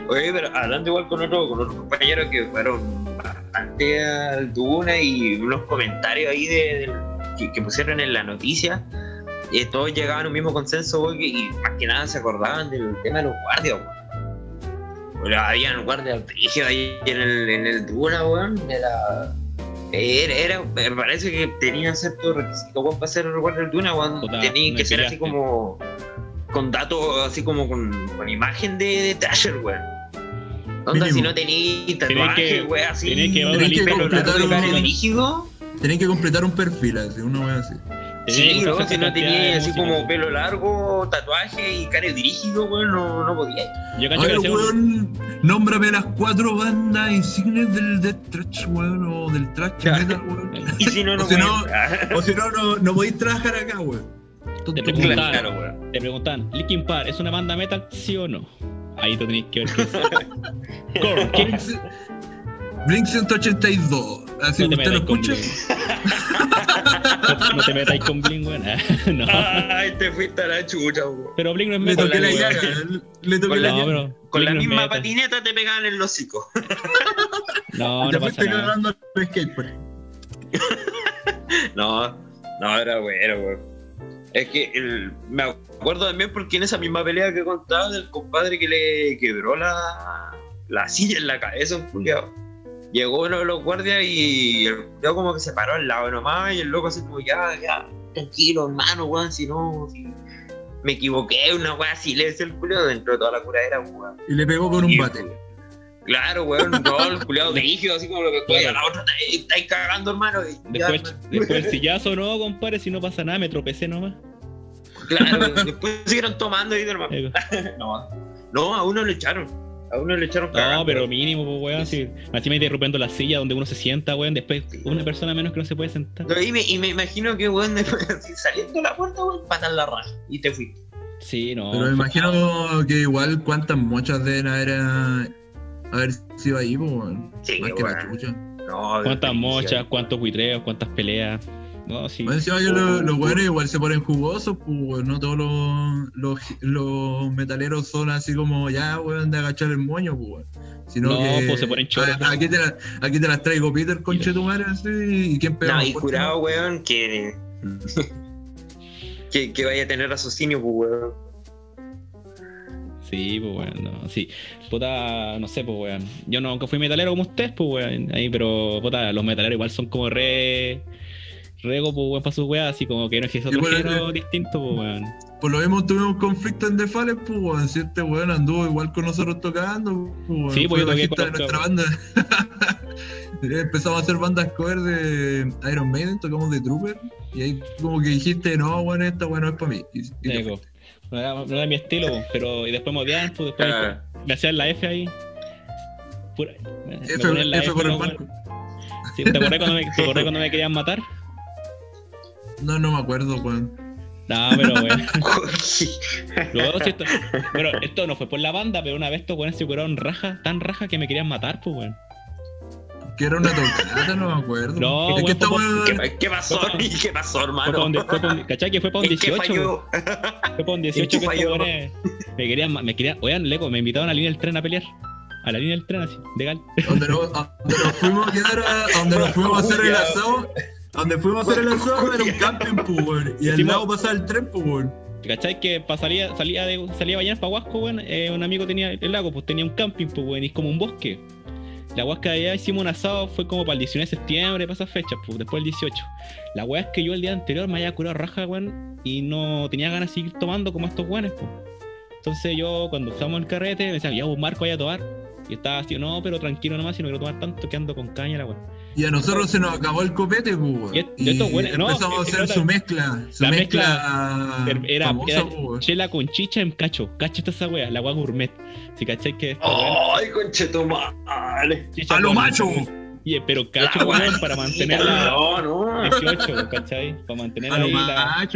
Oye, pero hablando igual con otro, con otros compañeros que fueron bastante al Duna y unos comentarios ahí de, que, que pusieron en la noticia, eh, todos llegaban a un mismo consenso weón, y más que nada se acordaban del tema de los guardias. Bueno, habían guardias brígidos ahí en el, en el Duna, weón. Era, era, era- me parece que tenía cierto requisito para ser guardia del Duna, weón. Tenía que ser así como con datos, así como con, con imagen de, de Trasher, weón. Onda, si no tenéis Tenés tatuaje, que- weón, así. tenés que llevar una lista pelo completa largo y de cara un- rígido. Tenían que completar un perfil, así, una wea así. Sí, Tenía no, que si no tenías así como pelo largo, tatuaje y cara dirigido, weón, no, no podía. Yo A que ver, weón, nómbrame las cuatro bandas insignes del Death Trash, weón, o del Trash. Metal, weón. [LAUGHS] Y si no, [LAUGHS] O no si no-. O si no, no, no podéis trabajar acá, weón. Te preguntan. Claro, weón. Te preguntan, ¿Linkin Park es una banda metal, sí o no? Ahí tú tenés que ver qué es. [LAUGHS] Core, ¿qué es? Blink- Blink 182. Así, No te ¿usted lo metáis con escucha? No, no te metáis con Blink, weón. no. Ay, te fuiste a la chucha, weón. Pero Blink no es Le metal. toqué la llaga. Le toqué Con la No, llaga. pero. Con la Blink misma patineta te pegaban en el hocico. [LAUGHS] No, no pasa fuiste nada. cagando al skateboard. [LAUGHS] No, no, era bueno, weón. Es que el- me acuerdo también porque en esa misma pelea que contaba del compadre que le quebró la, la silla en la cabeza un culiao. Llegó uno de los guardias y el culiao como que se paró al lado nomás y el loco así como ya, ya, tranquilo hermano, weón, si no, si me equivoqué, una weá así le decía el culiao dentro de toda la curadera, weón. Y le pegó con un bate. Claro, weón, todo el [LAUGHS] culiado dirigido, así como lo que fue. A la otra estáis cagando, hermano. y ya, Después, después el sillazo no, compadre, si no pasa nada, me tropecé nomás. Claro, [LAUGHS] después siguieron tomando y demás. Eh, No, no, a uno le echaron. A uno le echaron No, cagando. pero mínimo, pues, weón. Si, encima interrumpiendo la silla donde uno se sienta, weón. Después, una persona menos que no se puede sentar. No, Y me, y me imagino que, weón, [LAUGHS] después, así, saliendo de la puerta, weón, patas la raja. Y te fuiste. Sí, no. Pero me imagino que igual cuántas mochas deben haber eh, A ver si va ahí, pues, weón. Sí, Más que la chucha. No, ¿Cuántas mochas? ¿Cuántos buitreos? ¿Cuántas peleas? No, sí. Más encima que los, los weones igual se ponen jugosos, pues, weón. No todos los, los, los metaleros son así como ya, weón, de agachar el moño, pues, weón. Sino No, que. pues, se ponen choros, a- aquí, te la- aquí te las traigo, Peter, conche tu madre, así. ¿Y quién pega No, y curado, weón, que. [LAUGHS] que, que vaya a tener raciocinio, pues, weón. Sí, pues weón, no, sí. Puta, no sé, pues weón. Yo no, nunca fui metalero como ustedes, pues weón. Ahí, pero puta, los metaleros igual son como re. Rego, pues weón, para sus weas, así como que no existe otro Igual, género eh, distinto, pues weón. Por lo mismo tuvimos un conflicto en Defales, pues, weón. Si este weón anduvo igual con nosotros tocando, pues, weón. Sí, pues, yo toqué bajista de con nuestra banda. [LAUGHS] Empezamos a hacer bandas cover de Iron Maiden, tocamos de Trooper. Y ahí como que dijiste, no, weón, esta weón no es para mí. Y, y. No era, no era mi estilo, pero y después me odiaban, pues después Ah, me hacían la F ahí. Pura, me- me F, ponían la F por el marco. Sí, ¿Te acordás cuando me, te acordás cuando me querían matar? No, no me acuerdo, weón. No, pero weón. [LAUGHS] Luego, si esto, bueno, esto no fue por la banda, pero una vez estos weones se curaron raja, tan raja que me querían matar, pues weón. Que era una tocata, no me acuerdo. No, es que esta. ¿Qué, qué pasó? ¿Qué pasó, Fue pa' hermano? fue donde- ¿Cachai? Que fue para [LAUGHS] un ¿En qué 18, weón. falló? Fue para un [LAUGHS] 18 qué que estos falló? me querían, me querían, oigan, leco, me invitaron a la línea del tren a pelear. A la línea del tren así, legal. Donde nos, a donde nos fuimos a quedar, a, donde nos fuimos a hacer el asado. Donde fuimos a hacer el asado era un camping, pues, weón. Y al lado pasaba el tren, pues, weón. ¿Cachai? Que salía, salía, de, salía a bañar para Huasco, weón. eh, un amigo tenía el lago, pues tenía un camping, pues, weón, y es como un bosque. La huasca de allá hicimos un asado, fue como para el 19 de septiembre, para esas fechas, pues, después del 18. La weá es que yo el día anterior me había curado raja, weón, y no tenía ganas de seguir tomando como estos weones, pues. Entonces yo, cuando en el carrete, me decían, ya, vos Marco, vaya a tomar. Y estaba así, no, pero tranquilo nomás, si no quiero tomar tanto, que ando con caña la weá. Y a nosotros se nos acabó el copete, pues, weón. Y Y, estos weones- no, empezamos a hacer no, su mezcla. Su la mezcla, Era, famosa, era pues, weón. chela con chicha en cacho. Cacho está esa weá, la weá gourmet. Si cachai que. ¡Ay, conchetumare! ¡A lo macho! Y, pero cacho, weón, para mantenerla No, no. 18, ¿cachai? Para mantener A lo ahí la-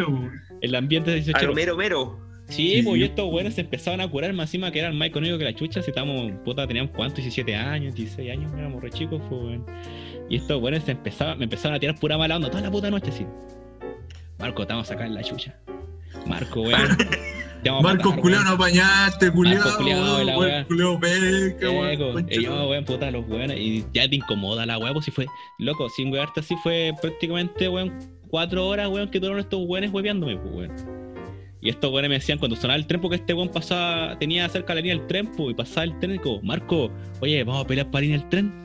el ambiente de A 18. lo mero mero. Sí, Sí. pues y estos weones se empezaban a curar más encima que eran más económicos que la chucha. Si estábamos, puta, teníamos cuántos, 17 años, 16 años, éramos re chicos, pues, weón. Y estos weones se empezaban, me empezaban a tirar pura mala onda toda la puta noche, así. Marco, te vamos a sacar la chucha. Marco, weón. te vamos a Marcos matar, culiao, no apañaste, culiao, culiao, la. Culiao Eco, weón. y yo, tu- weón, puta, los weones. Y ya te incomoda la weá, pues si fue, loco, sin wearte así fue prácticamente, weón, cuatro horas, weón, que duraron estos weones hueveándome, pues, weón. Y estos weones me decían cuando sonaba el tren, porque este weón pasaba, tenía cerca la línea del tren, pues, y pasaba el tren, y como, Marco, oye, vamos a pelear para la línea del tren.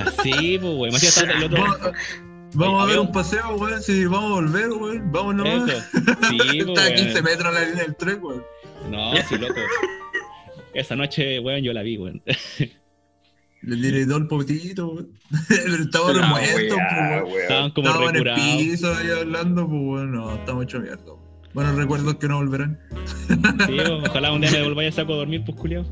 Así, pues, estar el otro. Vamos, a ver un- paseo, weón. Si vamos a volver, weón. Vamos nomás. Sí, [LAUGHS] pues, Está a 15 weón. metros la línea del tren, weón. No, sí, loco. Esa noche, weón, yo la vi, weón. Le tiré el potito, weón. Pero Estaba remuerto, wea, pues, weón. Estaban como Estaban en el piso ahí hablando, pues, weón. No, estamos hecho mierda. weón. Buenos recuerdos que no volverán. Sí, ojalá un día me devolváis a saco a dormir, pues, culiao.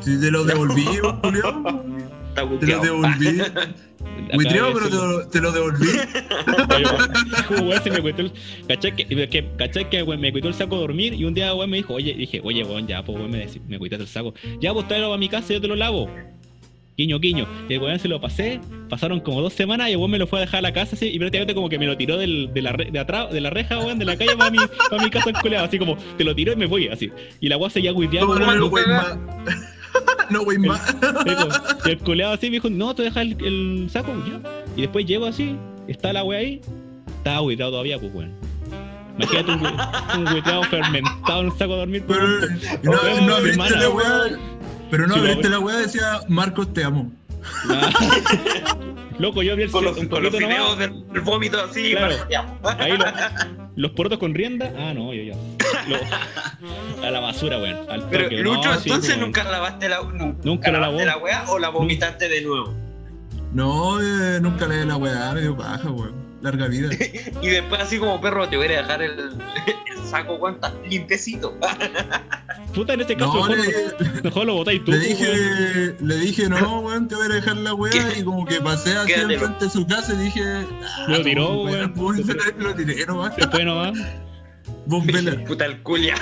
Si te lo devolví, weón, Julio. [LAUGHS] Está Te lo devolví. [LAUGHS] Buitreo, pero te lo, te lo devolví. Dijo, weón, se me cuitó el. ¿Cachai que, que, ¿cachai que weón, me cuitó el saco a dormir? Y un día, weón, me dijo, oye, dije, oye, weón, ya, pues, weón, me, me cuitaste el saco. Ya, pues, tráelo a mi casa y yo te lo lavo. Guiño, guiño. Y el weón se lo pasé, pasaron como dos semanas y el weón me lo fue a dejar a la casa así, y prácticamente como que me lo tiró del, de, la re- de atrás, de la reja, weón, de la calle para mi, para mi casa enculeado, así como, te lo tiró y me voy, así. Y la weón seguía guiteando, No. [LAUGHS] No, güey, más. [LAUGHS] Y el culeado así me dijo, no, te dejas el, el saco, ya. Y después llego así, está la wea ahí, estaba agüitado todavía, pues weón. Imagínate un, un [LAUGHS] fermentado en un saco de dormir, pues, Pero no, weón, no abriste la weá. Pero no Sí, abriste weón. la weá, decía Marcos, te amo. Loco, yo vi el Con los, un con los poquito videos nomás. del vómito así, Claro. Ahí lo- los porotos con rienda. Ah, no, yo ya. Lo- a la basura, weón. Al Pero toque. Lucho, No, sí, entonces nunca lavaste la, nu- Nunca la lavaste lavó. la weá o la vomitaste de nuevo. No, eh, nunca leí la weá, me dio paja, weón. Larga vida. [LAUGHS] Y después así como perro te voy a dejar el, [LAUGHS] el saco, weón, está limpiecito. [LAUGHS] Puta, en este caso, No, mejor, le, mejor lo botáis tú, le weón. dije, le dije, no, weón, te voy a dejar la weá. Y como que pasé así enfrente de su casa y dije, ah, Lo tiró, como, weón. pues, Lo tiré nomás. Después nomás. Vos vela. Puta el culia.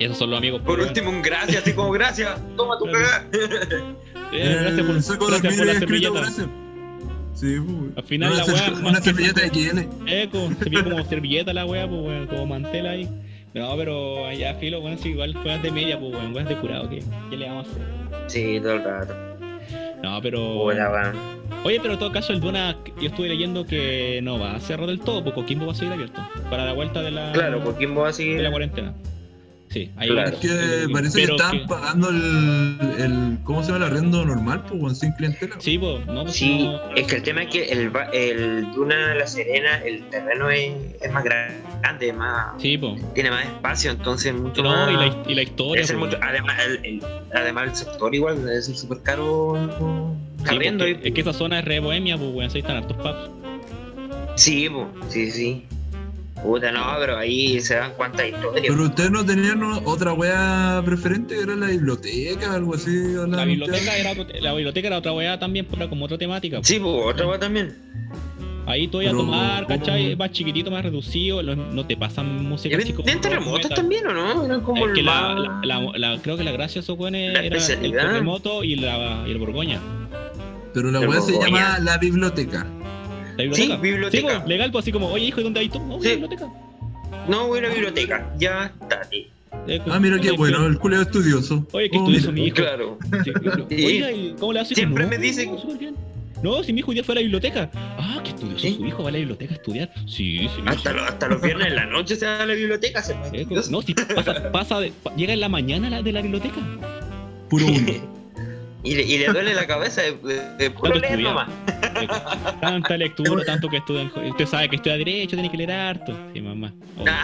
Esos son los amigos. Por weón. último, un gracias, así como gracias. Toma tu cagada. Eh, gracias por, El saco de gracias por la servilleta. gracias. Sí, pues. Al final [LAUGHS] la weá, Una servilleta de XL. Eco, se ve como servilleta la wea, pues weón, como mantel ahí. No, pero allá filo, bueno, si igual juegas de media, pues weón, weas de curado, ¿qué, ¿qué le vamos a hacer? Sí, todo el rato. No, pero. Hola, weón. Oye, pero en todo caso, el Duna, yo estuve leyendo que no va a cerrar del todo, porque Coquimbo va a seguir abierto. Para la vuelta de la, Claro, Coquimbo va a de seguir. la cuarentena. Sí, ahí Claro. Es que parece que pero estaban que- pagando el, el. ¿Cómo se llama el arrendo normal? Pues, sin clientela. Sí, pues, no, pues Sí, no- es que el tema es que el, el Duna La Serena, el terreno es, es más grande, más, Sí, pues. tiene más espacio, entonces mucho No, más. y la, y la historia. po, mucho- además, el, el- además, el sector igual debe ser súper caro. Sí, y- es que esa zona es re bohemia, pues, weón, ahí están hartos pubs. Sí, po, sí, sí. Puta, no, pero ahí se dan cuántas historias. Pero ustedes no tenían otra wea preferente, era la biblioteca, algo así. La hablaban biblioteca, era, la biblioteca era otra weá también, pero era como otra temática. Sí, pues, otra cosa también. Ahí tú ibas a tomar, ¿cómo? ¿cachai? Más chiquitito, más reducido, no te pasan música así como. ¿Tienen terremotos metal. también o no? Eran como Es el que la, la- la- la- creo que la gracia de esos weones La era el especialidad. terremoto y, la, y el Borgoña. Pero la wea se llama la biblioteca. La Sí, biblioteca. Sí, pues, legal, pues así como, oye, hijo, ¿y dónde hay tú? No, Sí. biblioteca. No, voy a la biblioteca. Ya está. Eh, Ah, mira qué bueno, el culeo estudioso. Oye, que Oh, estudioso mira. mi hijo. Claro. Sí. Oiga, ¿y ¿cómo le hace? Siempre me dice- no, si mi hijo hoy día fue a la biblioteca. Ah, qué estudioso ¿Sí? su hijo, va a la biblioteca a estudiar. Sí, sí. mi Hasta, lo- hasta los viernes en la noche se va a la biblioteca. Se Eh, No, si pasa, pasa de- llega en la mañana la- de la biblioteca. Puro uno. [LAUGHS] y, le, y le duele la cabeza de, de, puro leer nomás. Tanta lectura, tanto que estudian. Usted sabe que estudia Derecho, tiene que leer harto. Sí, mamá. Oh. Ah.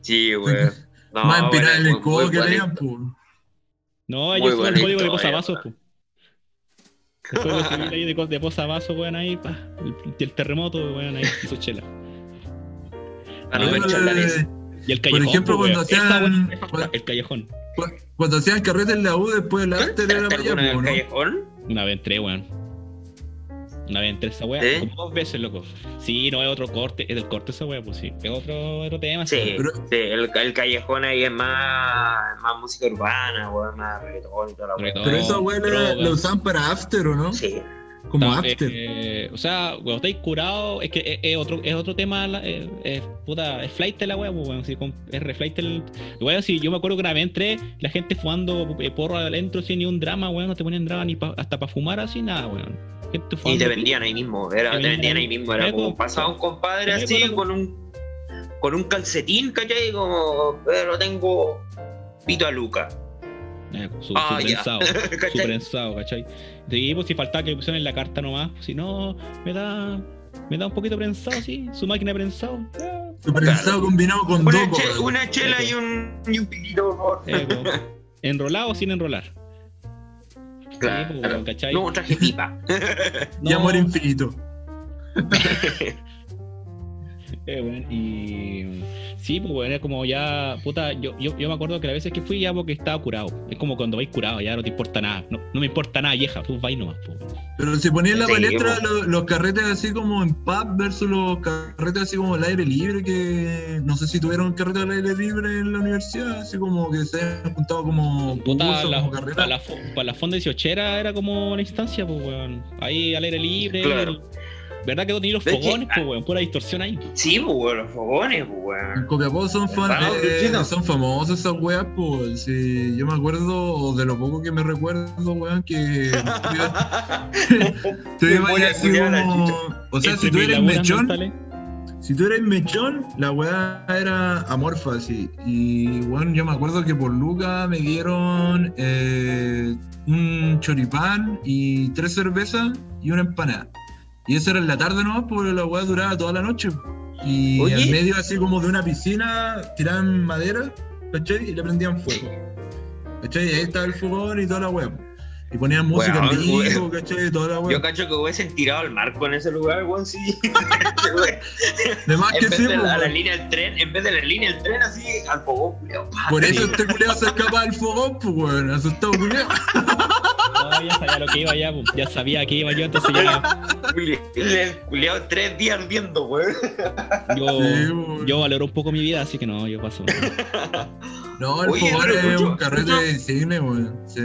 sí, weón. No, Más bueno, el que pues. No, ellos son buena el código de posavasos, pues. El código civil ahí de, de posavasos, weón, ahí, pa. El, terremoto, weón, ahí, hizo chela. Para no. Y el Por callejón. ejemplo, pues, cuando hacían- esa- el callejón. Cu- Cuando hacían carrete en la U, después de la ¿Alguna en pues, el ¿no? callejón? Una vez entré, weón. Una vez entré esa weá, ¿Eh? como dos veces, loco. Sí, no es otro corte, es del corte esa weá, pues sí. Es otro, otro tema. Sí, Pero- sí, el, el callejón ahí es más, más música urbana, weón, más reggaetón y toda la. Reggaetón. Pero esa wea la, la usaban para after, ¿o no? Sí, Como after. eh, o sea, cuando estáis curados, es que es, es otro, es otro tema, la- eh, es, puta, es flight la weá, pues, weón, con- es reflight el. Weón, si yo me acuerdo que una vez entré, la gente fumando eh, porro adentro sin ni un drama, weón, no te ponían drama ni pa- hasta para fumar así, nada, weón. Gente y te vendían ahí mismo, era, Te te vendían ahí mismo, era como pasaba un compadre así con un con un calcetín, ¿cachai? Como, pero tengo pito a Luca. Eh, su, Ah, su prensado, su [LAUGHS] ¿Cachai? prensado, ¿cachai? Sí, pues si faltaba que le pusieran en la carta nomás, si no, me da, me da un poquito prensado, sí, su máquina de prensado. ya. Su prensado combinado con Una, doco. che- una chela y un, y un pitito, por favor. Eh, pues, enrolado o sin enrolar. Claro. Sí, pues, ¿cachai? No, traje pipa. [LAUGHS] Y amor infinito. [LAUGHS] Eh, bueno, y sí, pues bueno, es como ya, puta, yo, yo, yo me acuerdo que las veces que fui ya porque estaba curado. Es como cuando vais curado, ya no te importa nada. No, no me importa nada, vieja, tú vais nomás. pues. Pero si ponían la Sí, palestra po. los, los carretes así como en pub versus los carretes así como al aire libre, que no sé si tuvieron carretes al aire libre en la universidad, así como que se han juntado como Puta, la- como para, la, para la fonda 18 era como una instancia, pues, weón. Ahí al aire libre. Claro. ¿Verdad que no tenías los fogones, pues, weón? Pura distorsión ahí. Sí, pues, weón, los fogones, pues, En weón. Copiapó son, fan, eh, Luchito. son famosas esas weas, pues. Sí, yo me acuerdo, de lo poco que me recuerdo, weón, que. [LAUGHS] [LAUGHS] chucha. O sea, si tú eres mechón. Si tú eres mechón, la weá era amorfa, así. Y bueno, yo me acuerdo que por Luca me dieron eh, un choripán y tres cervezas y una empanada. Y eso era en la tarde nomás, porque la weá duraba toda la noche. Y Oye. al medio así como de una piscina, tiraban madera, ¿cachai? Y le prendían fuego. ¿Cachai? Y ahí estaba el fogón y toda la weá. Y ponían música Weón, en vivo. ¿cachai? Toda la weá. Yo cacho que hubiesen tirado al marco en ese lugar, weón, sí. [LAUGHS] De más que en sí, de po, la, a la línea del tren, en vez de la línea del tren, así, al fogón, culiao. Por eso este culiao se escapa del fogón, pues weón, asustado culiao. [LAUGHS] No, ya sabía lo que iba ya, pues. ya sabía que iba yo, entonces ya. El culiado tres días ardiendo, weón. Yo, yo valoro un poco mi vida, así que no, yo paso. No, el Oye, fogón pero es un carrete Lucho. de cine, weón. Sí.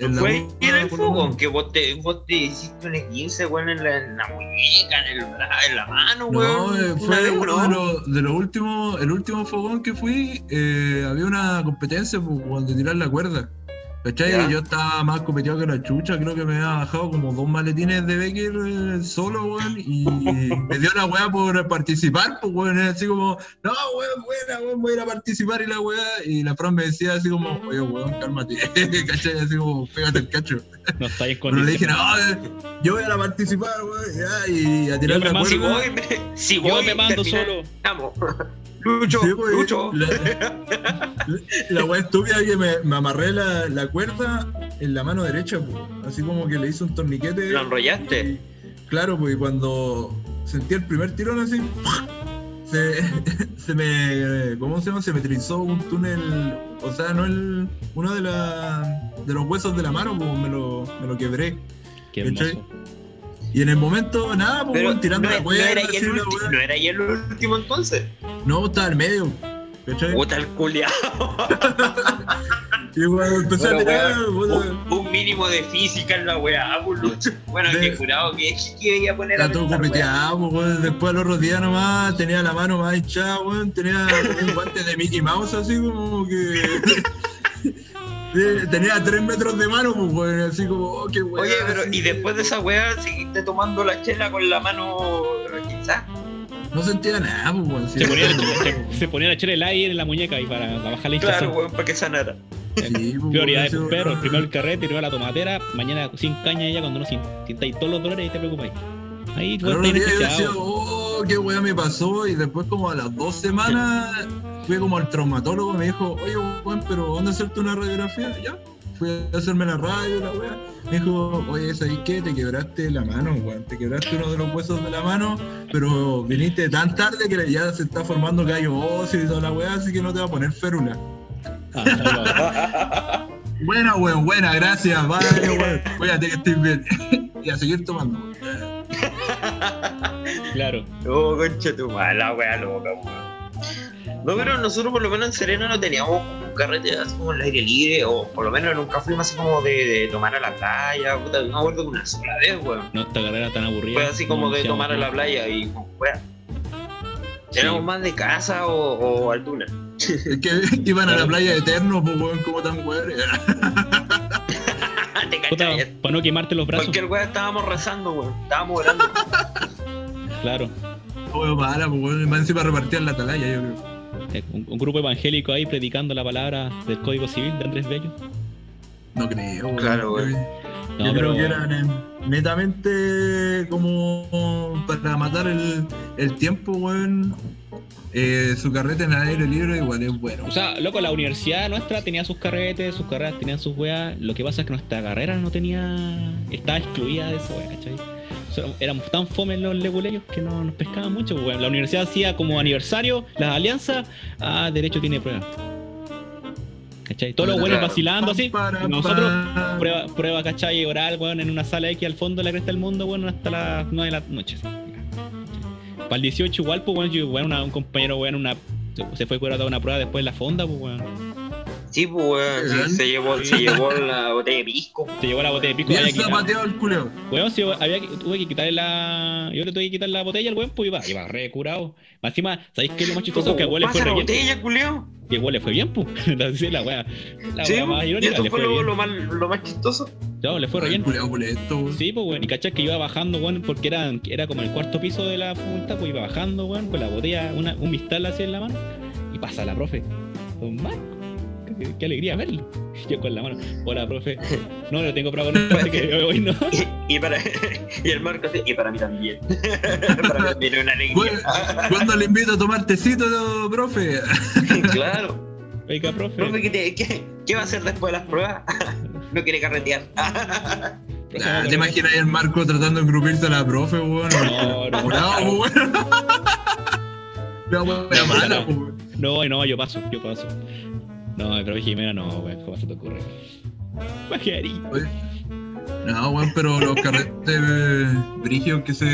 En Fue ir el lo menos. que vos te, vos te hiciste un 15, weón, en la, en la muñeca, en, el en la mano, No, weón. eh, Una fue vez, uno ¿no? de los, de los últimos, el último fogón que fui, eh, había una competencia pues, weón, de tirar la cuerda. ¿Cachai? Yo estaba más competido que la chucha, creo que me había bajado como dos maletines de Becker eh, solo, weón, y [LAUGHS] me dio la weá por participar, pues weón, era así como, no, weón, buena, weón, voy a ir a participar y la weá, y la Fran me decía así como, oye, weón, cálmate, [LAUGHS] ¿cachai? Así como, pégate el cacho. No estáis en Pero le dije, no, eh, yo voy a ir a participar, weón, ya, y a tirar me la mando- Si voy, me, si Yo voy, me mando solo. Vamos. [LAUGHS] Lucho, Sí, pues, Lucho. [LAUGHS] La, la, la wea estúpida que me, me amarré la, la cuerda en la mano derecha, pues. así como que le hice un torniquete. ¿Lo enrollaste? y- claro, pues y cuando sentí el primer tirón así, [LAUGHS] se, [LAUGHS] se me. ¿Cómo se llama? Se me trizó un túnel. O sea, no el. Uno de, la, de los huesos de la mano, pues me lo, me lo quebré. Qué ¿cachai? hermoso. Y en el momento, nada, pues Pero tirando no, la no cuerda. era el no era ahí el último entonces. No, estaba al medio. ¿Cachai? Puta el culiado. [LAUGHS] Y a Bueno, tirar, weón, puta, un, un mínimo de física en la weá, pues, Lucho. Bueno, De- que jurado que, iba a poner a Está todo copeteado, pues, weón. Después al otro día nomás tenía la mano más hinchada, weón. Tenía un guante de Mickey Mouse así como que. [LAUGHS] Tenía tres metros de mano, pues, weón. Así como, oh, qué weón. Oye, pero y después de esa weá, seguiste tomando la chela con la mano requinzada. No sentía nada, pues. Se ponía, se, se ponía a echar el aire en la muñeca y para, para bajar la hinchazón. Claro, weón, para que sanara. Sí, pues, Prioridades, weón, pero sí, primero el carrete, primero la tomatera, mañana sin caña ya cuando no sin- sintáis todos los dolores y te preocupáis. Ahí tú Pero estás oh, qué weón me pasó. Y después, como a las dos semanas, fui como al traumatólogo me dijo, oye, weón, pero ¿dónde hacerte una radiografía? Ya. Fui a hacerme la radio, la weá. Me dijo, oye, ¿sabes qué? Te quebraste la mano, weón. Te quebraste uno de los huesos de la mano, pero viniste tan tarde que ya se está formando callo óseo y toda la weá, así que no te va a poner férula. Ah. [LAUGHS] Buena, weón, buena, gracias. Vale, weón. Cuídate que estés bien. [LAUGHS] y a seguir tomando. claro. Oh, concha tu madre, la weá loca, weón. No, pero nosotros por lo menos en Serena no teníamos un carrete así como al aire libre, o por lo menos nunca fuimos así como de, de tomar a la playa, puta, no me acuerdo que una sola vez, weón. No, esta carrera tan aburrida. Fue así como no de tomar a la playa y como weá. Sí. Éramos más de casa o, o altura. Es que [LAUGHS] iban a la playa eterno, pues, weón, como tan weón. [LAUGHS] Para no quemarte los brazos. Cualquier weá estábamos rezando, weón. Estábamos orando. Claro. Weón, mala, pues, weón. Más encima repartían la atalaya, yo creo. Eh, Un, un grupo evangélico ahí predicando la palabra del Código Civil de Andrés Bello. No creo, weón. Claro, weón. No, yo pero creo que eran eh, netamente como para matar el, el tiempo, weón. Eh, su carrete en el aire libre igual es bueno. O sea, loco, la universidad nuestra tenía sus carretes, sus carreras tenían sus weas. Lo que pasa es que nuestra carrera no tenía. estaba excluida de eso, wea, ¿cachai? Éramos tan fomes los leguleyos que no nos pescaban mucho, pues, weón. La universidad hacía como aniversario las alianzas, ah, derecho tiene prueba. ¿Cachai? Todos los buenos vacilando así. Nosotros, prueba, prueba, ¿cachai? Oral, weón, en una sala X al fondo de la cresta del mundo, weón, hasta las 9 de la noche. así. Para el 18 igual, pues, yo, weón, una- un compañero, weón, una, se, fue curado a una prueba después de la fonda, pues, weón. Sí, pues weón. se llevó, se llevó la botella de pisco. Se llevó la botella de pico. Bien zapateado el culeo. Weón, si había que, tuve que quitarle la. Yo le tuve que quitar la botella al weón, pues iba, iba re curado. Más encima, ¿sabéis qué es lo más chistoso? Que al weón le fue la bien. botella, culiao. Y al weón le fue bien, pues. [LAUGHS] La. La Sí, wea más y irónica, le fue fue lo, lo más, lo más chistoso. No, le fue re El bien. culeo. Sí, pues, weón. Y cachai que iba bajando, weón, porque era, era como el cuarto piso de la facultad, pues iba bajando, weón, con la botella, una, un vistal así en la mano. Y pasa la profe. Don Marco. Qué, qué alegría verlo. Yo con la mano. Hola, profe. No, no tengo prueba con así que hoy no. [LAUGHS] Y, y para [LAUGHS] y el Marco y para mí también. [LAUGHS] para mí también es una Bueno, alegría. ¿Cuándo le invito a tomar tecito, profe? claro. Oiga, profe. Profe, ¿qué, te- qué, qué va a hacer después de las pruebas? no quiere carretear. profe, Ah, no, ¿Te imaginas ahí el Marco tratando de engrupirse a la profe, weón? No, no. La weón era mala, weón. No, no, yo paso, yo paso. No, pero Jimena no, weón, ¿cómo se te ocurre? Pajarito. Oye, No, weón, pero los carretes brígidos que se,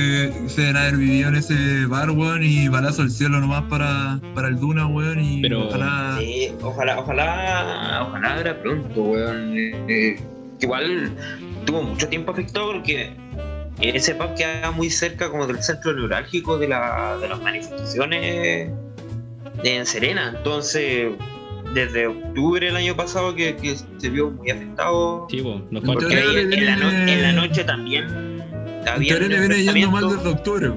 que se deben haber vivido en ese bar, weón, y balazo al cielo nomás para, para el Duna, weón, y Pero- ojalá. Sí, ojalá, ojalá, ojalá era pronto, weón. Eh, eh, que igual tuvo mucho tiempo afectado porque ese pub queda muy cerca como del centro neurálgico de, la, de las manifestaciones en Serena. Entonces, desde octubre del año pasado que, que se vio muy afectado. Sí, po, nos Porque ahí viene- en, la no- en la noche también había Internet viene yendo mal desde octubre.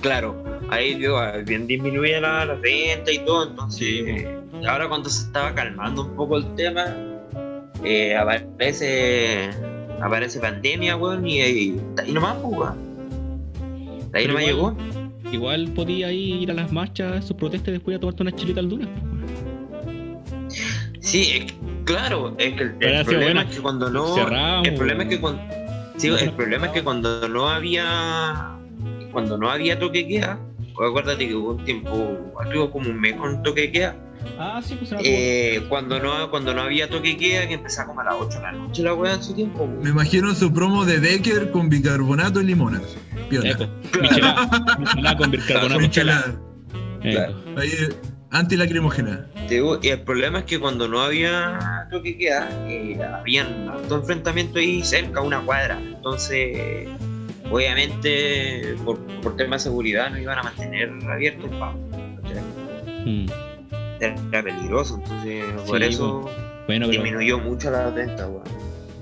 Claro, ahí vio bien disminuida la, la venta y todo, entonces Sí, eh, ahora cuando se estaba calmando un poco el tema, eh, aparece aparece pandemia, weón, y ahí, ahí nomás, weón. Ahí Pero nomás igual- llegó. Igual podía ir a las marchas, a sus protestas y después a tomarte una chilita al Duna. Sí, es que- claro, es que el, el problema es que cuando no. Cerramos, el problema es que cuando. Sí, el problema es que cuando no había. Cuando no había toque queda, pues acuérdate que hubo un tiempo, tuvo como un mes con toque queda. Ah, sí, pues Eh, cuando no cuando no había toque queda, que empezaba como a las 8 de la noche la weá en su tiempo. Me imagino su promo de Decker con bicarbonato y limonas. Piola. Claro. Michelada. Michelada con bicarbonato. Michelada. Eco. Ahí, antilacrimógena. Te digo, y el problema es que cuando no había toque queda, eh, habían harto enfrentamiento ahí cerca, una cuadra. Entonces, obviamente, por, por temas de seguridad, no iban a mantener abierto el pub. ¿cachai? Mm. Era peligroso, entonces por eso Bueno, pero disminuyó mucho la venta, weón.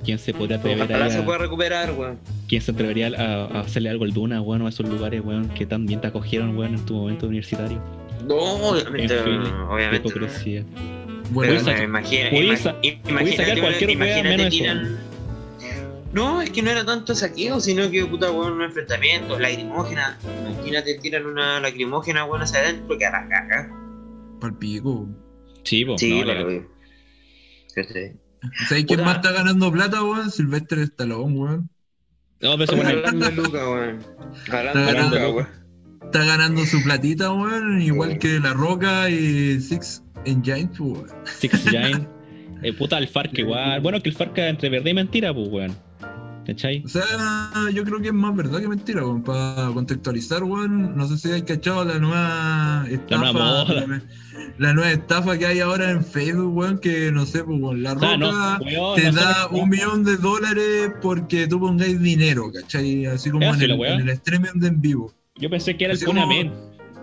¿quién se podría atrever se a- recuperar, weón. ¿Quién se atrevería a, a hacerle algo al Duna, weón, o a esos lugares, weón, que tan bien te acogieron, weón, en tu momento universitario? No, obviamente, En fin, obviamente. no. hipocresía. Bueno, me imagina, podéis ima- sa- imagínate, sacar cualquier eran- No, es que no era tanto saqueo, sino que puta weón, un enfrentamiento, lacrimógena. Imagínate tiran una lacrimógena weón hacia adentro que a la caga. palpico. Sí, po, Sí, no, pero. Fíjate. ¿Sabes quién más está ganando plata, weón? Silvestre Stallone, weón. No, pero bueno, Hablando de Luca, weón. Hablando Luca, weón. Está ganando su platita, weón. Igual que La Roca y Six Engines, weón. Six [LAUGHS] Giant. Eh, puta, el Farca igual. Bueno, que el Farca entre verdad y mentira, pues, weón. ¿Cachai? O sea, yo creo que es más verdad que mentira, weón. Para contextualizar, weón. No sé si hay cachado la nueva estafa. nueva moda. La, la nueva estafa que hay ahora en Facebook, weón. Que no sé, pues, weón. La Roca sea, no, weón, te no da un millón de dólares porque tú pongáis dinero, ¿cachai? Así como en el, la en el streaming de en vivo. Yo pensé que era el pone como- amén.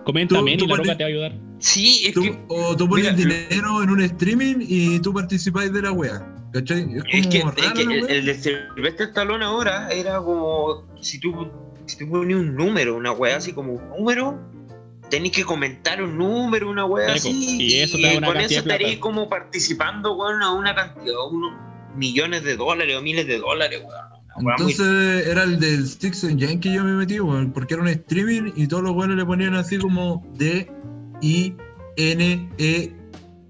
Comenta amén y la pones- roca te va a ayudar. Sí, es Tú- que. o tú pones mira, dinero en un streaming y tú participáis de la wea. ¿Cachai? Es como Es que, es el, de Silvestre Stallone ahora era como si tú, si tú ponías un número, una wea así como un número, tenés que comentar un número, una wea Eco, así, y eso una con eso estarías como participando, weón, a una cantidad, a unos millones de dólares o miles de dólares, weón. Entonces era el del Sticks and que yo me metí, weón, porque era un streaming y todos los weones le ponían así como D, I, N, E,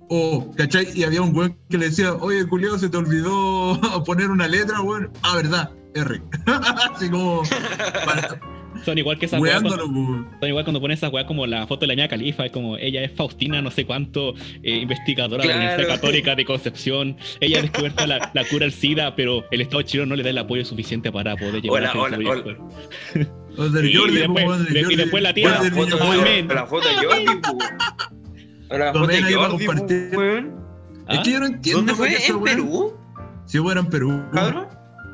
O, ¿cachai? Y había un weón que le decía, oye, culiao, se te olvidó [LAUGHS] poner una letra, weón. Ah, verdad, R. [LAUGHS] así como, Son igual que esas weas cuando, son igual cuando pones esas weas como la foto de la Mia Califa, es como ella es Faustina, no sé cuánto, eh, investigadora de la Claro. Universidad Católica de Concepción. Ella ha descubierto la, la [LAUGHS] cura al SIDA, pero el Estado chileno no le da el apoyo suficiente para poder llevar Hola, a hola, del Y Jordi, después- y después la tía- la foto, la de Jordi. La foto de Jordi, compartir. weón. Es ¿Ah? que yo no entiendo ¿Dónde fue? ¿En Perú? Sí, en Perú. ¿Cabrón?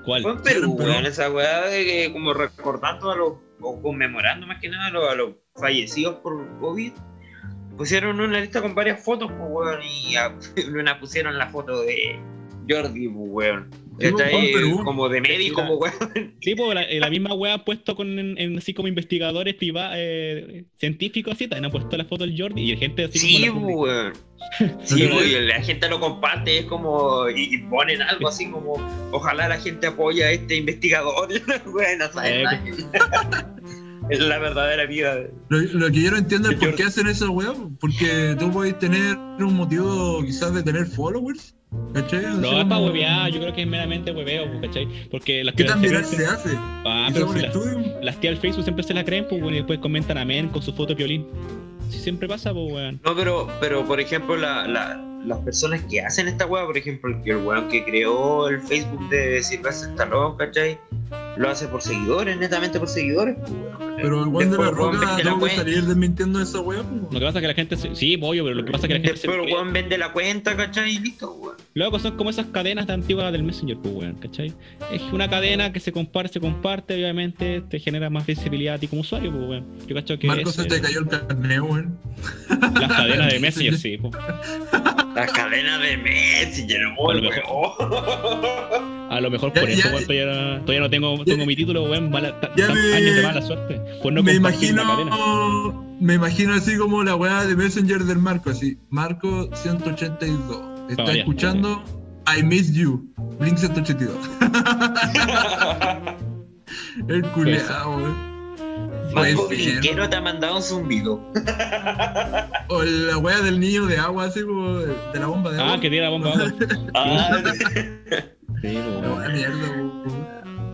¿Cuál? Fue en Perú, esa weá de que como recordando a los, o conmemorando más que nada a los, fallecidos por COVID. Pusieron una lista con varias fotos, pues, y a, [LAUGHS] una pusieron la foto de Jordi, pues. Está ahí como de médico, pues, weón. Sí, pues la, la misma wea ha puesto con, en, en- así como investigadores privados, eh, científicos, así, también ha puesto la foto del Jordi y la gente así Sí, como. la- weón. [LAUGHS] Sí, Pero- y la gente lo comparte, es como, y y ponen algo así como, ojalá la gente apoye a este investigador, [LAUGHS] weón, no saben Eh. [LAUGHS] Es la verdadera vida. Lo, lo que yo no entiendo es por qué hacen esa weá, porque tú puedes tener un motivo quizás de tener followers, No, es para huevear, yo creo que es meramente hueveo, pues, ¿cachai? Porque las ¿Qué que tan se viral se hace? Ah, ¿Quizás pero si las tías del Facebook siempre se la creen, pues, bueno, y después comentan amén con su foto de violín. Si siempre pasa, pues, weón. No, pero, pero por ejemplo, la, la- las personas que hacen esta weá, por ejemplo, el, que- el weón que creó el Facebook de Silvestre Stallone, ¿cachai? Lo hace por seguidores, netamente por seguidores, pues, weón. Pero el weón de la roca tuvo que cuenta. salir desmintiendo esa weá, pues. Lo que pasa es que la gente. se- Sí, pollo, pero lo que pasa es que la gente. Después el weón vende la cuenta, ¿cachai? Y listo, weón. Luego son como esas cadenas de antiguas del Messenger, pues, weón, ¿cachai? Es una cadena que se comparte, se comparte, obviamente te genera más visibilidad a ti como usuario, pues, weón. Yo cacho que Marco es, se eh, te cayó el carneo, weón. las cadenas de [LAUGHS] Messenger, sí, pues. La cadena de Messenger, A weón. lo weón. A lo mejor [LAUGHS] Ya- por eso, ya- weón, todavía, todavía no tengo, tengo mi título, weón, mala, me- años de mala suerte. Por no me imagino, la cadena. me imagino así como la weá de Messenger del Marco, así. Marco 182. Está escuchando I Miss You. Blink 182. [LAUGHS] El culeado, weón. Marco Pues. Brinquero te ha mandado un zumbido. O la weá del niño de agua, así como de, de la bomba de agua. Ah, que tiene la bomba de agua. [LAUGHS] Ah, Sí, pues, La weón. weá mierda, weón.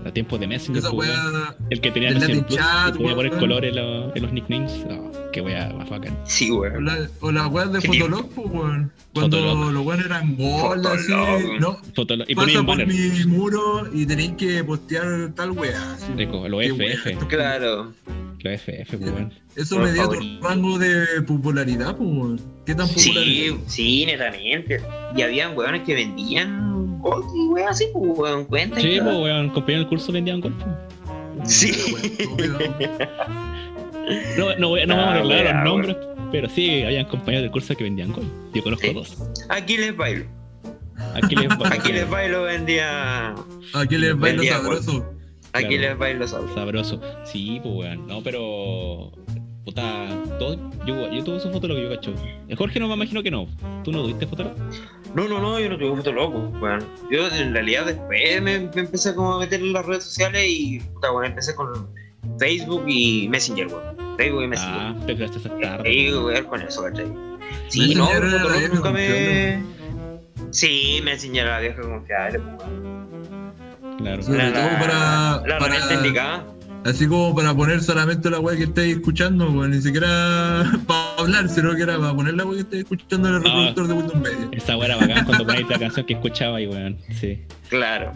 A tiempos de Messenger, Esa pues, weá. El que tenía Plus, chat, y podía poner colores en, los- en los nicknames. Oh, qué wea más bacán. sí, O weón. la, o la weá de ¿Qué Fotolog, pues, weón. Cuando Fotolog. los weones eran gol, así. Fotolog. No, Foto- y pasa ponían por mi muro y tenéis que postear tal weá. así. Rico, los Qué FF. Claro. Los FF, pues, weón. Eso Por me dio favorito. rango de popularidad, pues, weón. ¿Qué tan popular Sí, sí, netamente. Y habían weones que vendían gold y weón así, pues, weón. Cuenta. Sí, pues, weón, compañero del curso vendían golf. Sí. [LAUGHS] No, no, voy- no Ah, vamos a hablar wea, los nombres, pero sí, habían compañeros del curso que vendían golf. Yo conozco Sí. dos. Aquí les bailo. Aquí les va Aquí les bailo vendía. Aquí les bailo Vendía sabroso. Aquí Claro. les bailo sabroso. Sabroso. Sí, pues, weón. No, pero. Puta. Todo, yo, yo tuve su foto lo que yo cacho. El Jorge no me imagino que no. ¿Tú no tuviste foto? No, no, no, yo no tuve foto loco, weón. Yo en realidad después me, me empecé como a meter en las redes sociales y puta, weón, empecé con Facebook y Messenger, weón. Facebook y Messenger. Ah, te quedaste esa tarde. Ahí, weón, con eso, ¿cachai? Sí, no, vieja nunca me. Sí, Messenger la vieja confiable, pues, weón. Claro. Sobre La- la- para- La para- herramienta indicada. Así como para poner solamente la weá que estáis escuchando. Ni siquiera [LAUGHS] para hablar, sino que era para poner la weá que estáis escuchando en el Ah. reproductor de Windows Media. Esa weá era bacán cuando ponéis la canción que escuchaba y weón. Sí. Claro.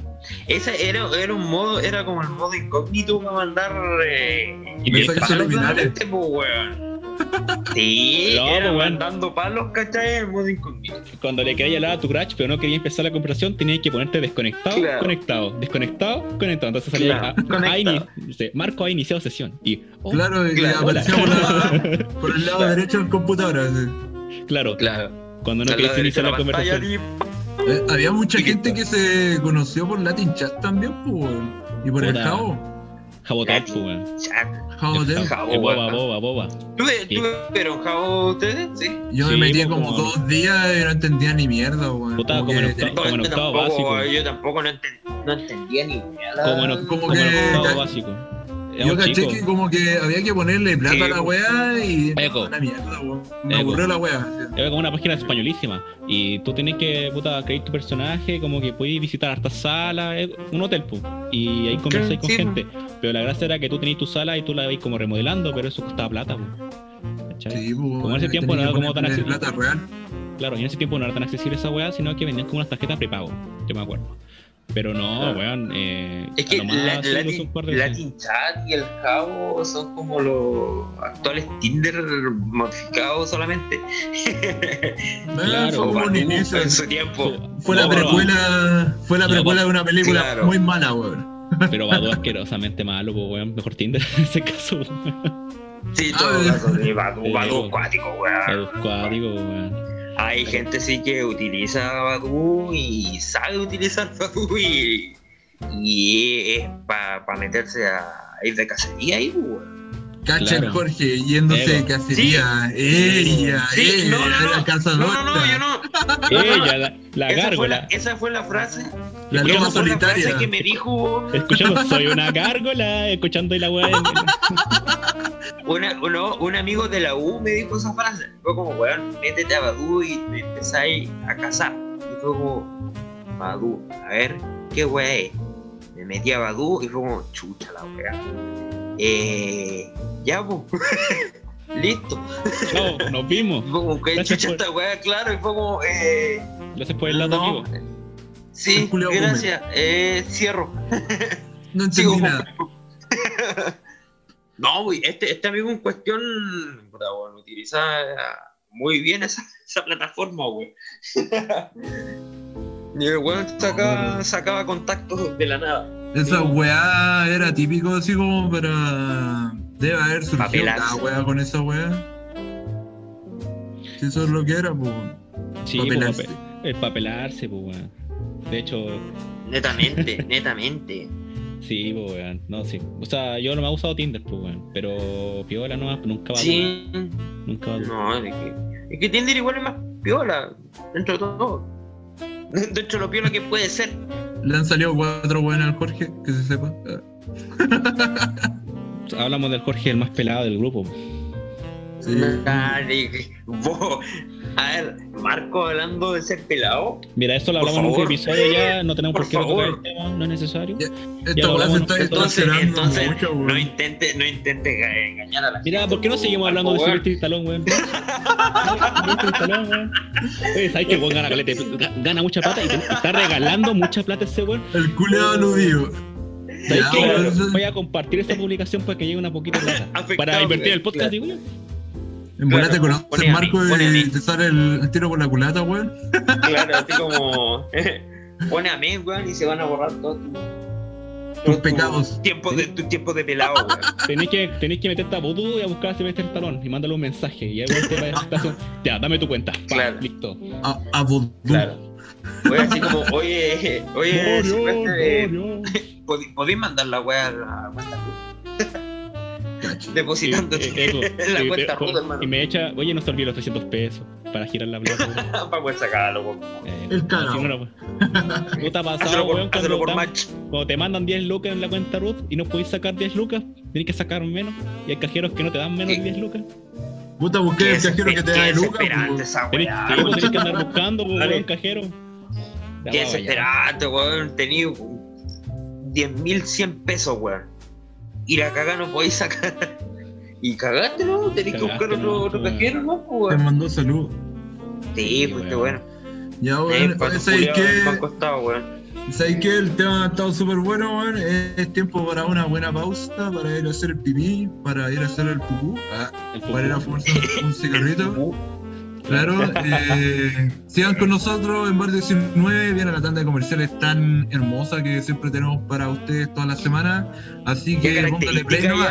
Ese era, era un modo, era como el modo incógnito para mandar. Eh, Y Mensajes subliminales. pues, weón. Sí, No, era pues, weón. mandando palos, ¿cachai? En modo incógnito. Cuando le querías hablar a tu crush, pero no querías empezar la conversación, tenías que ponerte desconectado, Claro. conectado, desconectado, conectado. Entonces salía Claro, ah, conectado. ha ini- dice, Marco ha iniciado sesión. Y, oh, Claro, y claro, aparecía por, la- [LAUGHS] por el lado derecho del computador. así. claro, Claro. cuando no querías iniciar la conversación. Eh, había mucha Y gente que se conoció por Latin Chat también, pues. Y por el. Jabo. Jabotop, pues, weón. Jabo Dev. Jabo, boba, boba, boba. ¿Tuve, Sí. tuve, pero Jabo ustedes? Sí. Yo me Sí, metí como como- dos días y no entendía ni mierda, weón. Puta, como en octavo- básico. Yo tampoco no, enten- no entendía ni nada. Como en, como como que- en octavo ca- básico. Yo caché que como que había que ponerle plata Sí, a la weá y Eco. no, una mierda. Me Eco. aburrió la weá. Era como una página españolísima. Y tú tenés que, puta, crear tu personaje, como que podías visitar hartas salas, un hotel, pues. Y ahí conversáis con Sí, gente. Pero la gracia era que tú tenías tu sala y tú la veis como remodelando, pero eso costaba plata, pues. Sí, pues, Como en ese weón, tiempo no era como tan accesible. plata real. Claro, y en ese tiempo no era tan accesible esa weá, sino que vendían como unas tarjetas prepago. Yo me acuerdo. Pero no, weón. Eh, Es que la- Latin, de Chat y el Jabo son como los actuales Tinder modificados solamente. [LAUGHS] Claro, fue como un Badoo inicio. en su tiempo. Fue la No, precuela, fue la No, precuela de una película claro. muy mala, weón. [LAUGHS] Pero Badu asquerosamente malo, pues, weón. Mejor Tinder [LAUGHS] en ese caso, weón. Sí, Ah, todo eh. caso, sí, Badoo, Eh, Badoo weón. acuático, weón. Badu cuático, weón. Hay gente sí que utiliza Badoo y sabe utilizar [LAUGHS] Badoo y, y es para meterse a ir de cacería ahí, pues, weón. Cacha Claro. Jorge yéndose de cacería. Ella, Sí, ella, no, no, no. la cazadora. No, no, no, yo no. Ella, la, la esa, fue la, gárgola. esa fue la frase. La fue frase solitaria. que me dijo Escuchamos, [LAUGHS] soy una gárgola, escuchando ahí la weá. [LAUGHS] una, uno- un amigo de la U me dijo esa frase. Fue como, weón, métete a Badu y te empezáis a cazar. Y fue como, Badu, a ver, ¿qué weá es? Me metí a Badu y fue como, chucha la weá. Eh, ya, pues. [LAUGHS] listo. Chao, nos vimos. Fue como que Gracias chucha por- esta weá, claro, y fue como, eh. Gracias por el dato, no. amigo. Sí, gracias. Eh, cierro. No [LAUGHS] Sigo entendí con- nada. [LAUGHS] No, güey, este, este amigo en cuestión, bueno, utiliza muy bien esa, [LAUGHS] esa plataforma, güey. [LAUGHS] y el weón sacaba, sacaba contactos de la nada. Esa weá era típico así como para. Debe haber surgido cada weá con esa weá. Si eso es lo que era, pues. Sí, papelarse. pape- el papelarse, pues, weón. De hecho, Netamente, [LAUGHS] netamente. Sí, pues, weón. No, sí. O sea, yo no me he usado Tinder, pues, weón. Pero piola nomás, nunca va a Sí, Nunca va a no, es que, es que Tinder igual es más piola, dentro de todo. [LAUGHS] Dentro de lo piola que puede ser. Le han salido cuatro buenas al Jorge, que se sepa. Hablamos del Jorge, el más pelado del grupo. Vos. A ver, Marco hablando de ser pelado. Mira, esto lo hablamos en un episodio ya, no tenemos por, Por qué favor. el tema, no es necesario. Ya, Ya está nosotros. Entonces, entonces mucho, no intente, no intente ga- engañar a la Mira, gente. ¿por qué no seguimos hablando de Sylvester Stallone, weón? Stallone, weón. Oye, ¿sabes que weón gana, mucha plata y está regalando mucha plata ese weón? El culeado aludido. ¿Sabes Ya. Voy a compartir esta publicación para que llegue una poquita plata. [LAUGHS] Afectado, Para invertir el claro. podcast, digo yo. En Claro, a mí, Marco, mí. y te sale el, el tiro por la culata, weón. Claro, así [LAUGHS] como. [LAUGHS] Pone a mí, weón, y se van a borrar todos tus- pecados. Tiempos de, tus tiempos de pelado, weón. [LAUGHS] Tenéis que, tenéis que meterte a Voodoo y a buscar a Sylvester Stallone y mándale un mensaje. Y ahí te va a ya, dame tu cuenta. Pa, Claro. Listo. A, a vodú. Claro. Oye, así como, oye, oye, Orión. ¿pod- ¿podéis mandar la weá a la cuenta? [LAUGHS] Cacho. Depositándote Sí, eso. [LAUGHS] en la Sí, cuenta Ruth, hermano. Y me echa, oye, no se olvide los 300 pesos para girar la plata. [LAUGHS] Para poder sacarlo, weón. Eh, El bueno, pues. ¿No te ha pasado, weón, cuando, por te- match. cuando te mandan 10 lucas en la cuenta Ruth y no podéis sacar 10 lucas? Tenés que sacar menos. Y hay cajeros que no te dan menos de ¿Qué? 10 lucas. Puta, busqué Qué el cajero que te da de Lucas. esa Tenés, tenés que andar buscando, weón, cajero. Qué desesperante, weón. Tení 10.100 pesos, weón. Y la cagá no podéis sacar. [LAUGHS] Y cagaste, ¿no? Tenés que buscar otro, no, otro cajero, ¿no? Pues, Te weón. mandó salud. Sí, pues qué weón. bueno. Ya, weón. ¿Sabéis qué? costado, weón. ¿Sabéis qué? El tema ha estado súper bueno, weón. Es tiempo para una buena pausa, para ir a hacer el pipí, para ir a hacer el pupú. Ah, El para ir a fumarse un cigarrito. [LAUGHS] Claro, [LAUGHS] eh, sigan con nosotros en Bar 19, viene la tanda de comerciales tan hermosa que siempre tenemos para ustedes todas las semanas. Así que póngale play nomás.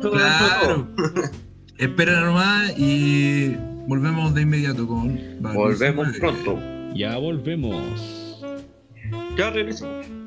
Claro. [LAUGHS] Esperen nomás y volvemos de inmediato con Bar Volvemos 19. pronto. Ya volvemos. Ya regresamos.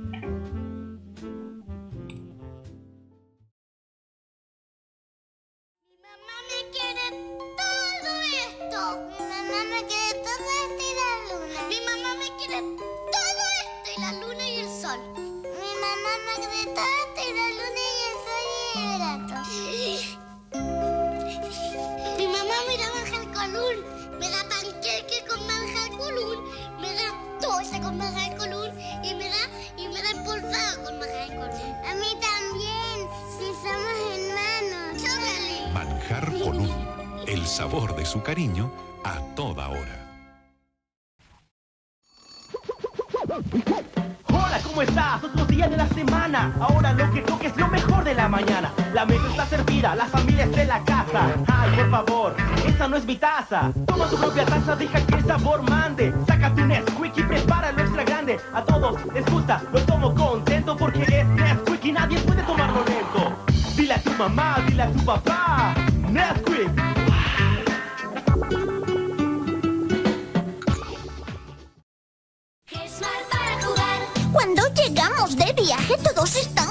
Colún. Me da panqueque con manjar colún. Me da tosta con manjar colún. Y me da, y me da empolvado con manjar colún. A mí también, si somos hermanos. Chócale. Manjar Colún, el sabor de su cariño a toda hora. Hola, ¿cómo estás? Otro día de la semana. Ahora lo que toque de la mañana. La mesa está servida, la familia está en la casa. Ay, por favor, esa no es mi taza. Toma tu propia taza, deja que el sabor mande. Sácate un Nesquik y prepáralo extra grande. A todos les gusta, lo tomo contento porque es Nesquik y nadie puede tomarlo lento. Dile a tu mamá, dile a tu papá. Nesquik. Cuando llegamos de viaje, todos están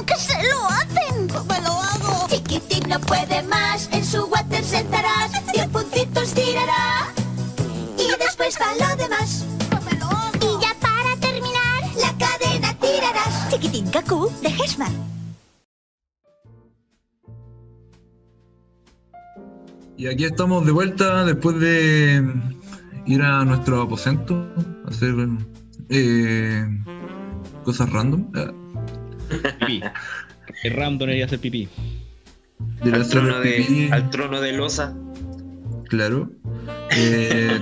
Y aquí estamos de vuelta después de ir a nuestro aposento, a hacer eh, cosas random. Pipí. [LAUGHS] El random era hacer pipí. de Al trono, pipí. de, al trono de losa. claro. Eh,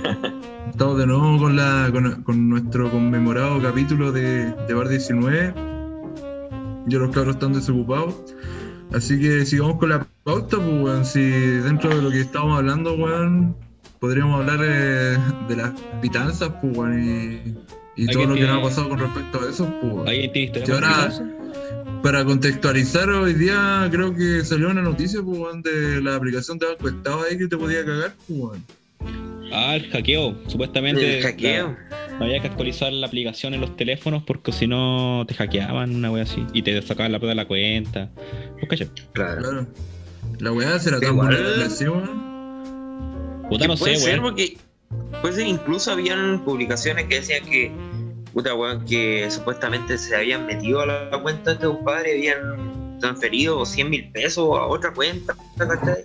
estamos de nuevo con, la, con, con nuestro conmemorado capítulo de, de Bar 19. Yo los cabros están desocupados. Así que sigamos con la pauta, pues, weón. Si dentro de lo que estábamos hablando, weón, podríamos hablar eh, de las pitanzas, pues, weón, y, y todo ¿Alguien lo que tiene- nos ha pasado con respecto a eso, pues, weón. ¿Alguien tiene historia Si con ahora-? Para contextualizar, hoy día creo que salió una noticia, pues, weón, de la aplicación de Banco Estado ahí que te podía cagar, pues, weón. Ah, el hackeo. Supuestamente. El hackeo. la- había que actualizar la aplicación en los teléfonos porque si no te hackeaban, una wea así. Y te sacaban la plata de la cuenta. Pues caché. Claro. Claro. La tan Igual- vulnerable así, weón. Puta, no puede sé, ser weón. porque puede ser incluso habían publicaciones que decían que puta weón que supuestamente se habían metido a la cuenta de este compadre habían transferido 100 mil pesos a otra cuenta ¿cachai?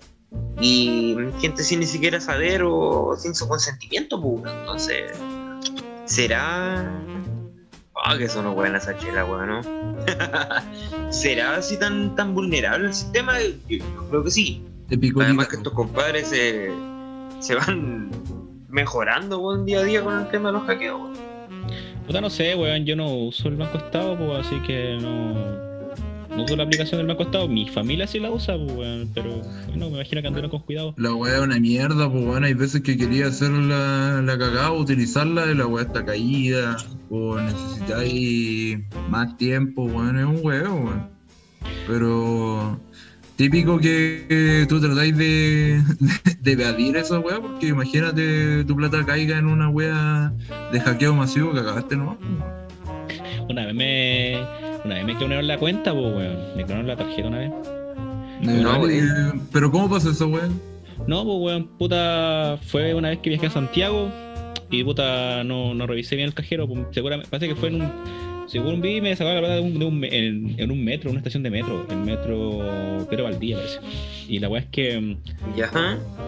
y gente sin ni siquiera saber o sin su consentimiento pues entonces será ah que son buenas esa chela weón ¿no? [LAUGHS] será así tan tan vulnerable el sistema yo creo que sí Además que estos compadres se, se van mejorando weón, día a día con el tema de los hackeos. weón. Puta, no sé, weón. Yo no uso el Banco Estado, pues así que no. No uso la aplicación del Banco Estado. Mi familia sí la usa, pues. Pero bueno, me imagino que andarán con cuidado. La weá es una mierda, pues weón. Hay veces que quería hacer la, la cagada, utilizarla y la weá está caída. O necesitáis más tiempo, weón. Es un huevo, weón. Pero típico que, que tú tratáis de, [LAUGHS] de evadir esa weá, porque imagínate tu plata caiga en una weá de hackeo masivo que acabaste, ¿no? Una vez me. Una vez me clonaron la cuenta, pues, weón. Me clonaron la tarjeta una vez. No, Vale, weón. Pero ¿cómo pasa eso, weón? No, pues, weón, puta. Fue una vez que viajé a Santiago y, puta, no, no revisé bien el cajero. Pues, seguramente, parece que fue en un. Según vi, me sacaba la plata de un, de un en, en un metro, una estación de metro. El metro Pedro Valdía, parece. Y la weá es que. Ya.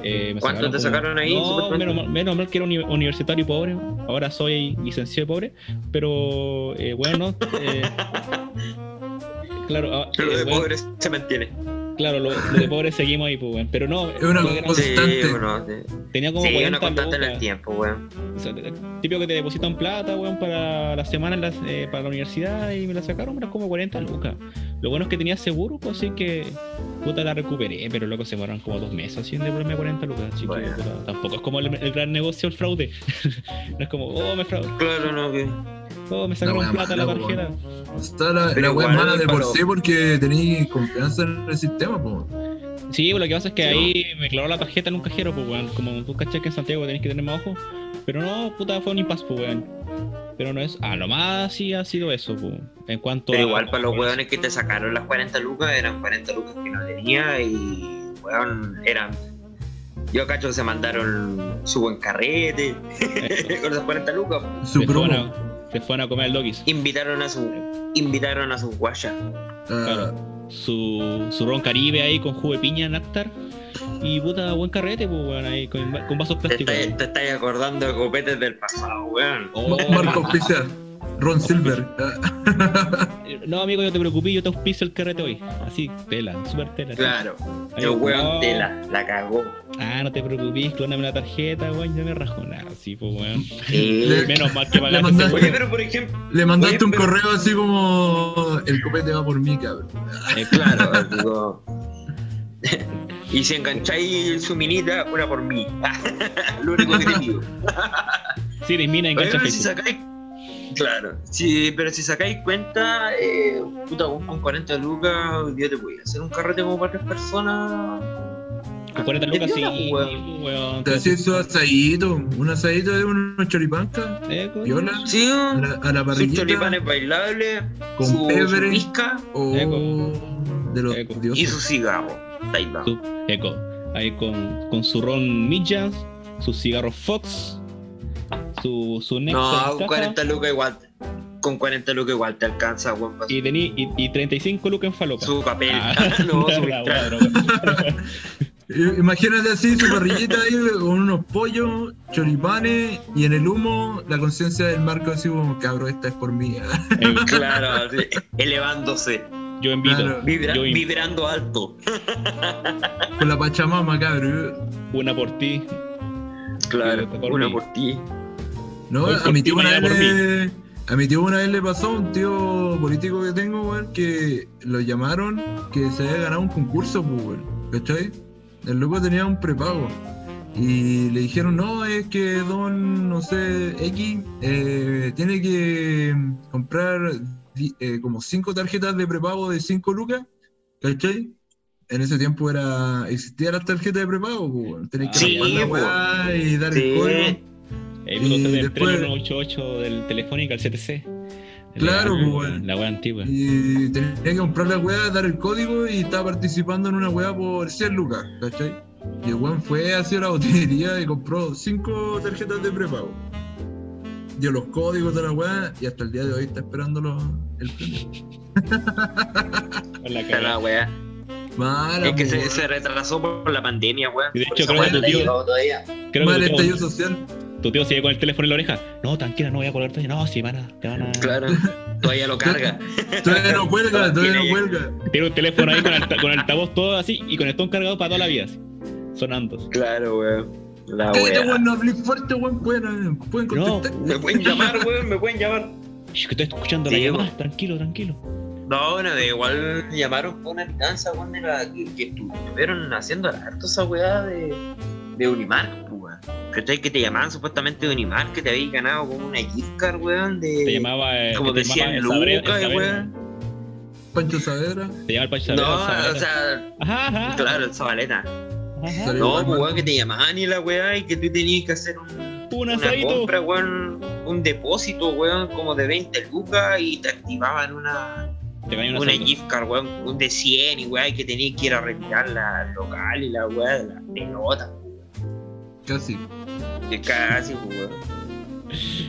Eh, me ¿Cuánto te como- sacaron ahí, No, menos, mal- menos mal que era uni- universitario y pobre. Ahora soy licenciado y pobre. Pero, eh, bueno, eh, [LAUGHS] claro, ah, Lo eh, de pobres se mantiene. Claro, lo, lo de pobre seguimos ahí, pues, weón. Pero no, Es una Sí, Constante. bueno, sí. tenía como Sí, 40 una constante en el tiempo, weón. O sea, típico que te depositan plata, weón, para la semana en las- eh, para la universidad y me la sacaron, eran como 40 lucas. Lo bueno es que tenía seguro, pues así que puta la recuperé, pero luego se demoraron como dos meses así en devolverme 40 lucas. Así que Bueno. puta, tampoco es como el, el gran negocio el fraude. [LAUGHS] no es como, oh, me fraude, Claro, no, que. Oh, me sacaron plata la tarjeta. Está la, Pero mala de por sí porque tenéis confianza en el sistema, pues. Sí, pues lo que pasa es que Sí, ahí me clavó la tarjeta en un cajero, pues weón. Como tú cachas que en Santiago tenés que tener más ojo. Pero no, puta, fue un impasse, pues weón. Pero no es. A lo más sí ha sido eso, pues. En cuanto Pero a- igual para los weones que te sacaron las 40 lucas, eran 40 lucas que no tenía y, weón, eran. Yo cacho que se mandaron su buen carrete [LAUGHS] con esas 40 lucas. Su promo. Se fueron a comer al doggies. Invitaron a su. Invitaron a sus guayas. Ah, Claro. Su, su ron caribe ahí con jugo de piña, néctar. Y puta, buen carrete, pues weón, ahí con, con vasos plásticos. te estáis acordando de copetes del pasado, weón. Oh, Marco Oficial. Ron Silver. [LAUGHS] No, amigo, no te preocupes, yo te auspicio el carrete hoy. Así, tela, super tela. así. Claro. El weón oh. te la, cagó. Ah, no te preocupes, clóname la tarjeta, weón, yo me rajo nada, sí, pues weón. [LAUGHS] Eh, Menos mal que Le pagaste mandaste- ese Oye, pero por ejemplo, Le mandaste Oye, un pero- correo así como el copete va por mí, cabrón. Eh, [LAUGHS] claro, digo. Y si engancháis su minita, una por mí. Lo único que te digo. Sí, eres mina, engancha si sacáis. Claro, sí, pero si sacáis cuenta, eh, puta, con 40 lucas, día te voy a hacer un carrete como para tres personas. Con 40 de lucas, sí, pues, weón. Te hacías su asadito, un asadito de unos choripancas, Eh, viola, Sí, a la, a la parrillita, choripanes bailables, con su, pebre. su o Eco. de los Eco. y dioses. su cigarro. Ahí va. Su- Eco. Ahí con, con su ron Millas, sus cigarros Fox, su, su No, con caja, 40 lucas igual. Con 40 lucas igual te alcanza, weón, y, tení, y, y 35 lucas en falopa. su papel. Ah, [LAUGHS] no, [LAUGHS] su [LAUGHS] Imagínate así su parrillita ahí con unos pollos, choripanes y en el humo la conciencia del marco así como cabrón, esta es por mí. Claro, así, elevándose, Yo invito. Claro. vibra- Yo in- vibrando alto. Con la pachamama, cabrón. Una por ti, Claro, Por una mí. por ti. No, Hoy a mi tío una vez le, a mi tío una vez le pasó a un tío político que tengo, weón, que lo llamaron que se había ganado un concurso, pues, weón, ¿cachai? El loco tenía un prepago. Y le dijeron, no, es que don, no sé, X, eh, tiene que comprar eh, como cinco tarjetas de prepago de 5 lucas, ¿cachai? En ese tiempo era existían las tarjetas de prepago, pues, weón. Tenés que Sí, armar la pues. weá y dar Sí. el código. Puto, Y usted del después- 3188 del Telefónica al CTC. Claro, la, pues. La wea antigua. Y tenía que comprar la weá, dar el código y estaba participando en una weá por 100 lucas, ¿cachai? Y el weón fue hacia la botillería y compró 5 tarjetas de prepago. Dio los códigos de la weá y hasta el día de hoy está esperando los- el premio. Con la la weá. Mala, Es que se, retrasó por la pandemia, weón. Y de hecho, creo que no tu tío-. Creo Mal que tu estallido tío, social. Tu tío sigue con el teléfono en la oreja. No, tranquila, no voy a colgarte. No, sí, van a, te van a. Claro, todavía lo carga. [LAUGHS] Todavía no cuelga, todavía no cuelga. Tiene un teléfono ahí con, alta- con altavoz todo así y con el ton cargado para toda la vida. así, sonando. Claro, weón. La Cállate, weá. weón, no hablé fuerte, weón, pueden, pueden No. contestar. Me pueden llamar, weón, me pueden llamar. Shh, que estoy escuchando la Sí, llamada. weón. Tranquilo, tranquilo. No, bueno, de igual llamaron por una alcanza, weón, de la que, que estuvieron haciendo harto esa weá de, de weón. ¿Cachai? Que te llamaban supuestamente de Unimark, que te habías ganado como una gift card, weón, de. Te llamaba. eh, como te de 100 llamaba el Sabre- el lucas, Sabre- weón. Pancho Saavedra. Te llamaba el Pancho No, Saavedra, el o sea, Ajá, ajá. claro, el Zabaleta. ajá. No, pues, weón, que te llamaban y la weá, y que tú tenías que hacer un, Un una asadito. compra, weón, un depósito, weón, como de 20 lucas y te activaban una, Te una asalto. gift card, weón, un de 100 y weón, que tenías que ir a retirarla al local y la weá de la pelota, Casi. Que casi, pues, weón.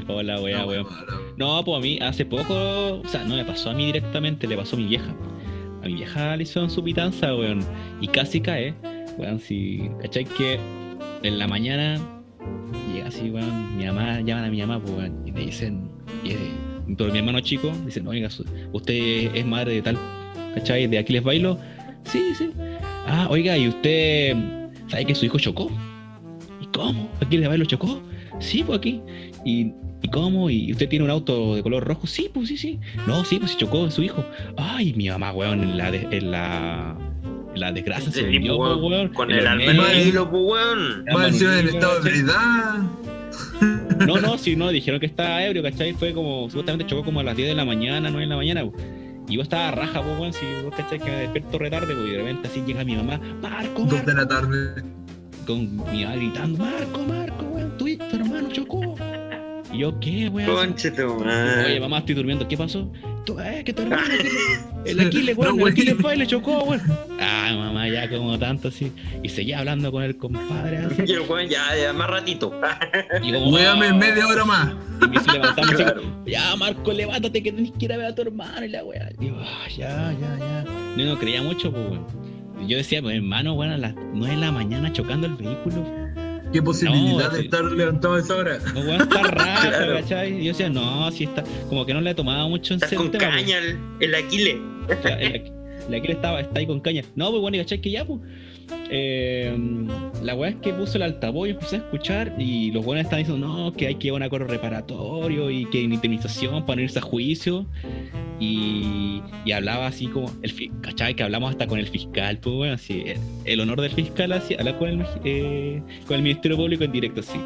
Hola, No, weón. No, pues a mí hace poco, o sea, no me pasó a mí directamente, le pasó a mi vieja. A mi vieja le hicieron su pitanza, weón. Y casi cae, weón, si, ¿cachai? Que en la mañana llega así, weón, mi mamá, llaman a mi mamá, pues, weón, y le dicen, y es pero mi hermano chico, dicen, oiga, usted es madre de tal, ¿cachai? De Aquiles Bailo. Sí, sí. Ah, oiga, ¿y usted sabe que su hijo chocó? ¿Y cómo? ¿Aquiles Bailo chocó? Sí, pues aquí. ¿Y, ¿Y cómo? ¿Y usted tiene un auto de color rojo? Sí, pues sí, sí. No, sí, pues se chocó en su hijo. Ay, mi mamá, weón, en la, de- en la, la desgracia se Sí, vendió, pues, pues, weón. Con el alma en el hilo, pues, weón. Más encima en Manuel, estado de ebriedad. No, no, sí, no, dijeron que estaba ebrio, ¿cachai? Fue como, supuestamente chocó como a las 10 de la mañana, 9 de la mañana. Y yo estaba raja, pues, weón, si vos cachai que me despierto retarde, pues, y de repente así llega mi mamá, Marco, Dos de la tarde. Con mi mamá gritando, Marco, Marco, weón, tu, hermano chocó. Y yo, ¿qué, weón? Conche tu Oye, mamá, estoy durmiendo. ¿Qué pasó? Tú, eh, que tu hermano, [LAUGHS] el Aquiles, weón, No, el. Aquiles fue y le chocó, weón. Ah, mamá, ya como tanto así. Y seguía hablando con el compadre así. [LAUGHS] Weón, ya, ya, más ratito. [LAUGHS] Y como, ah, media hora más. Y me así, Claro. ya, Marco, levántate que tenés que ir a ver a tu hermano y la weá. Yo, ah, ya, ya, ya. Yo no creía mucho, pues, weón. Yo decía, pues, hermano, weón, a las 9 de la mañana chocando el vehículo. ¿Qué posibilidad No, de sí. estar levantado a esa hora? No, weón, está raro, [LAUGHS] Claro. ¿cachai? Y yo decía, no, si está. Como que no le he tomado mucho en serio con pues. caña el, el. O sea, el, el Aquil estaba, está ahí con caña. No, pues bueno, y cachai que ya, pues. Eh, la weá es que puso el altavoz y empecé a escuchar. Y los buenos estaban diciendo, no, que hay que ir a un acuerdo reparatorio y que indemnización para no irse a juicio. Y, y hablaba así como, el, ¿cachai? Que hablamos hasta con el fiscal, pues bueno, así. El, el honor del fiscal, así, hablar con el, eh, con el Ministerio Público en directo, así.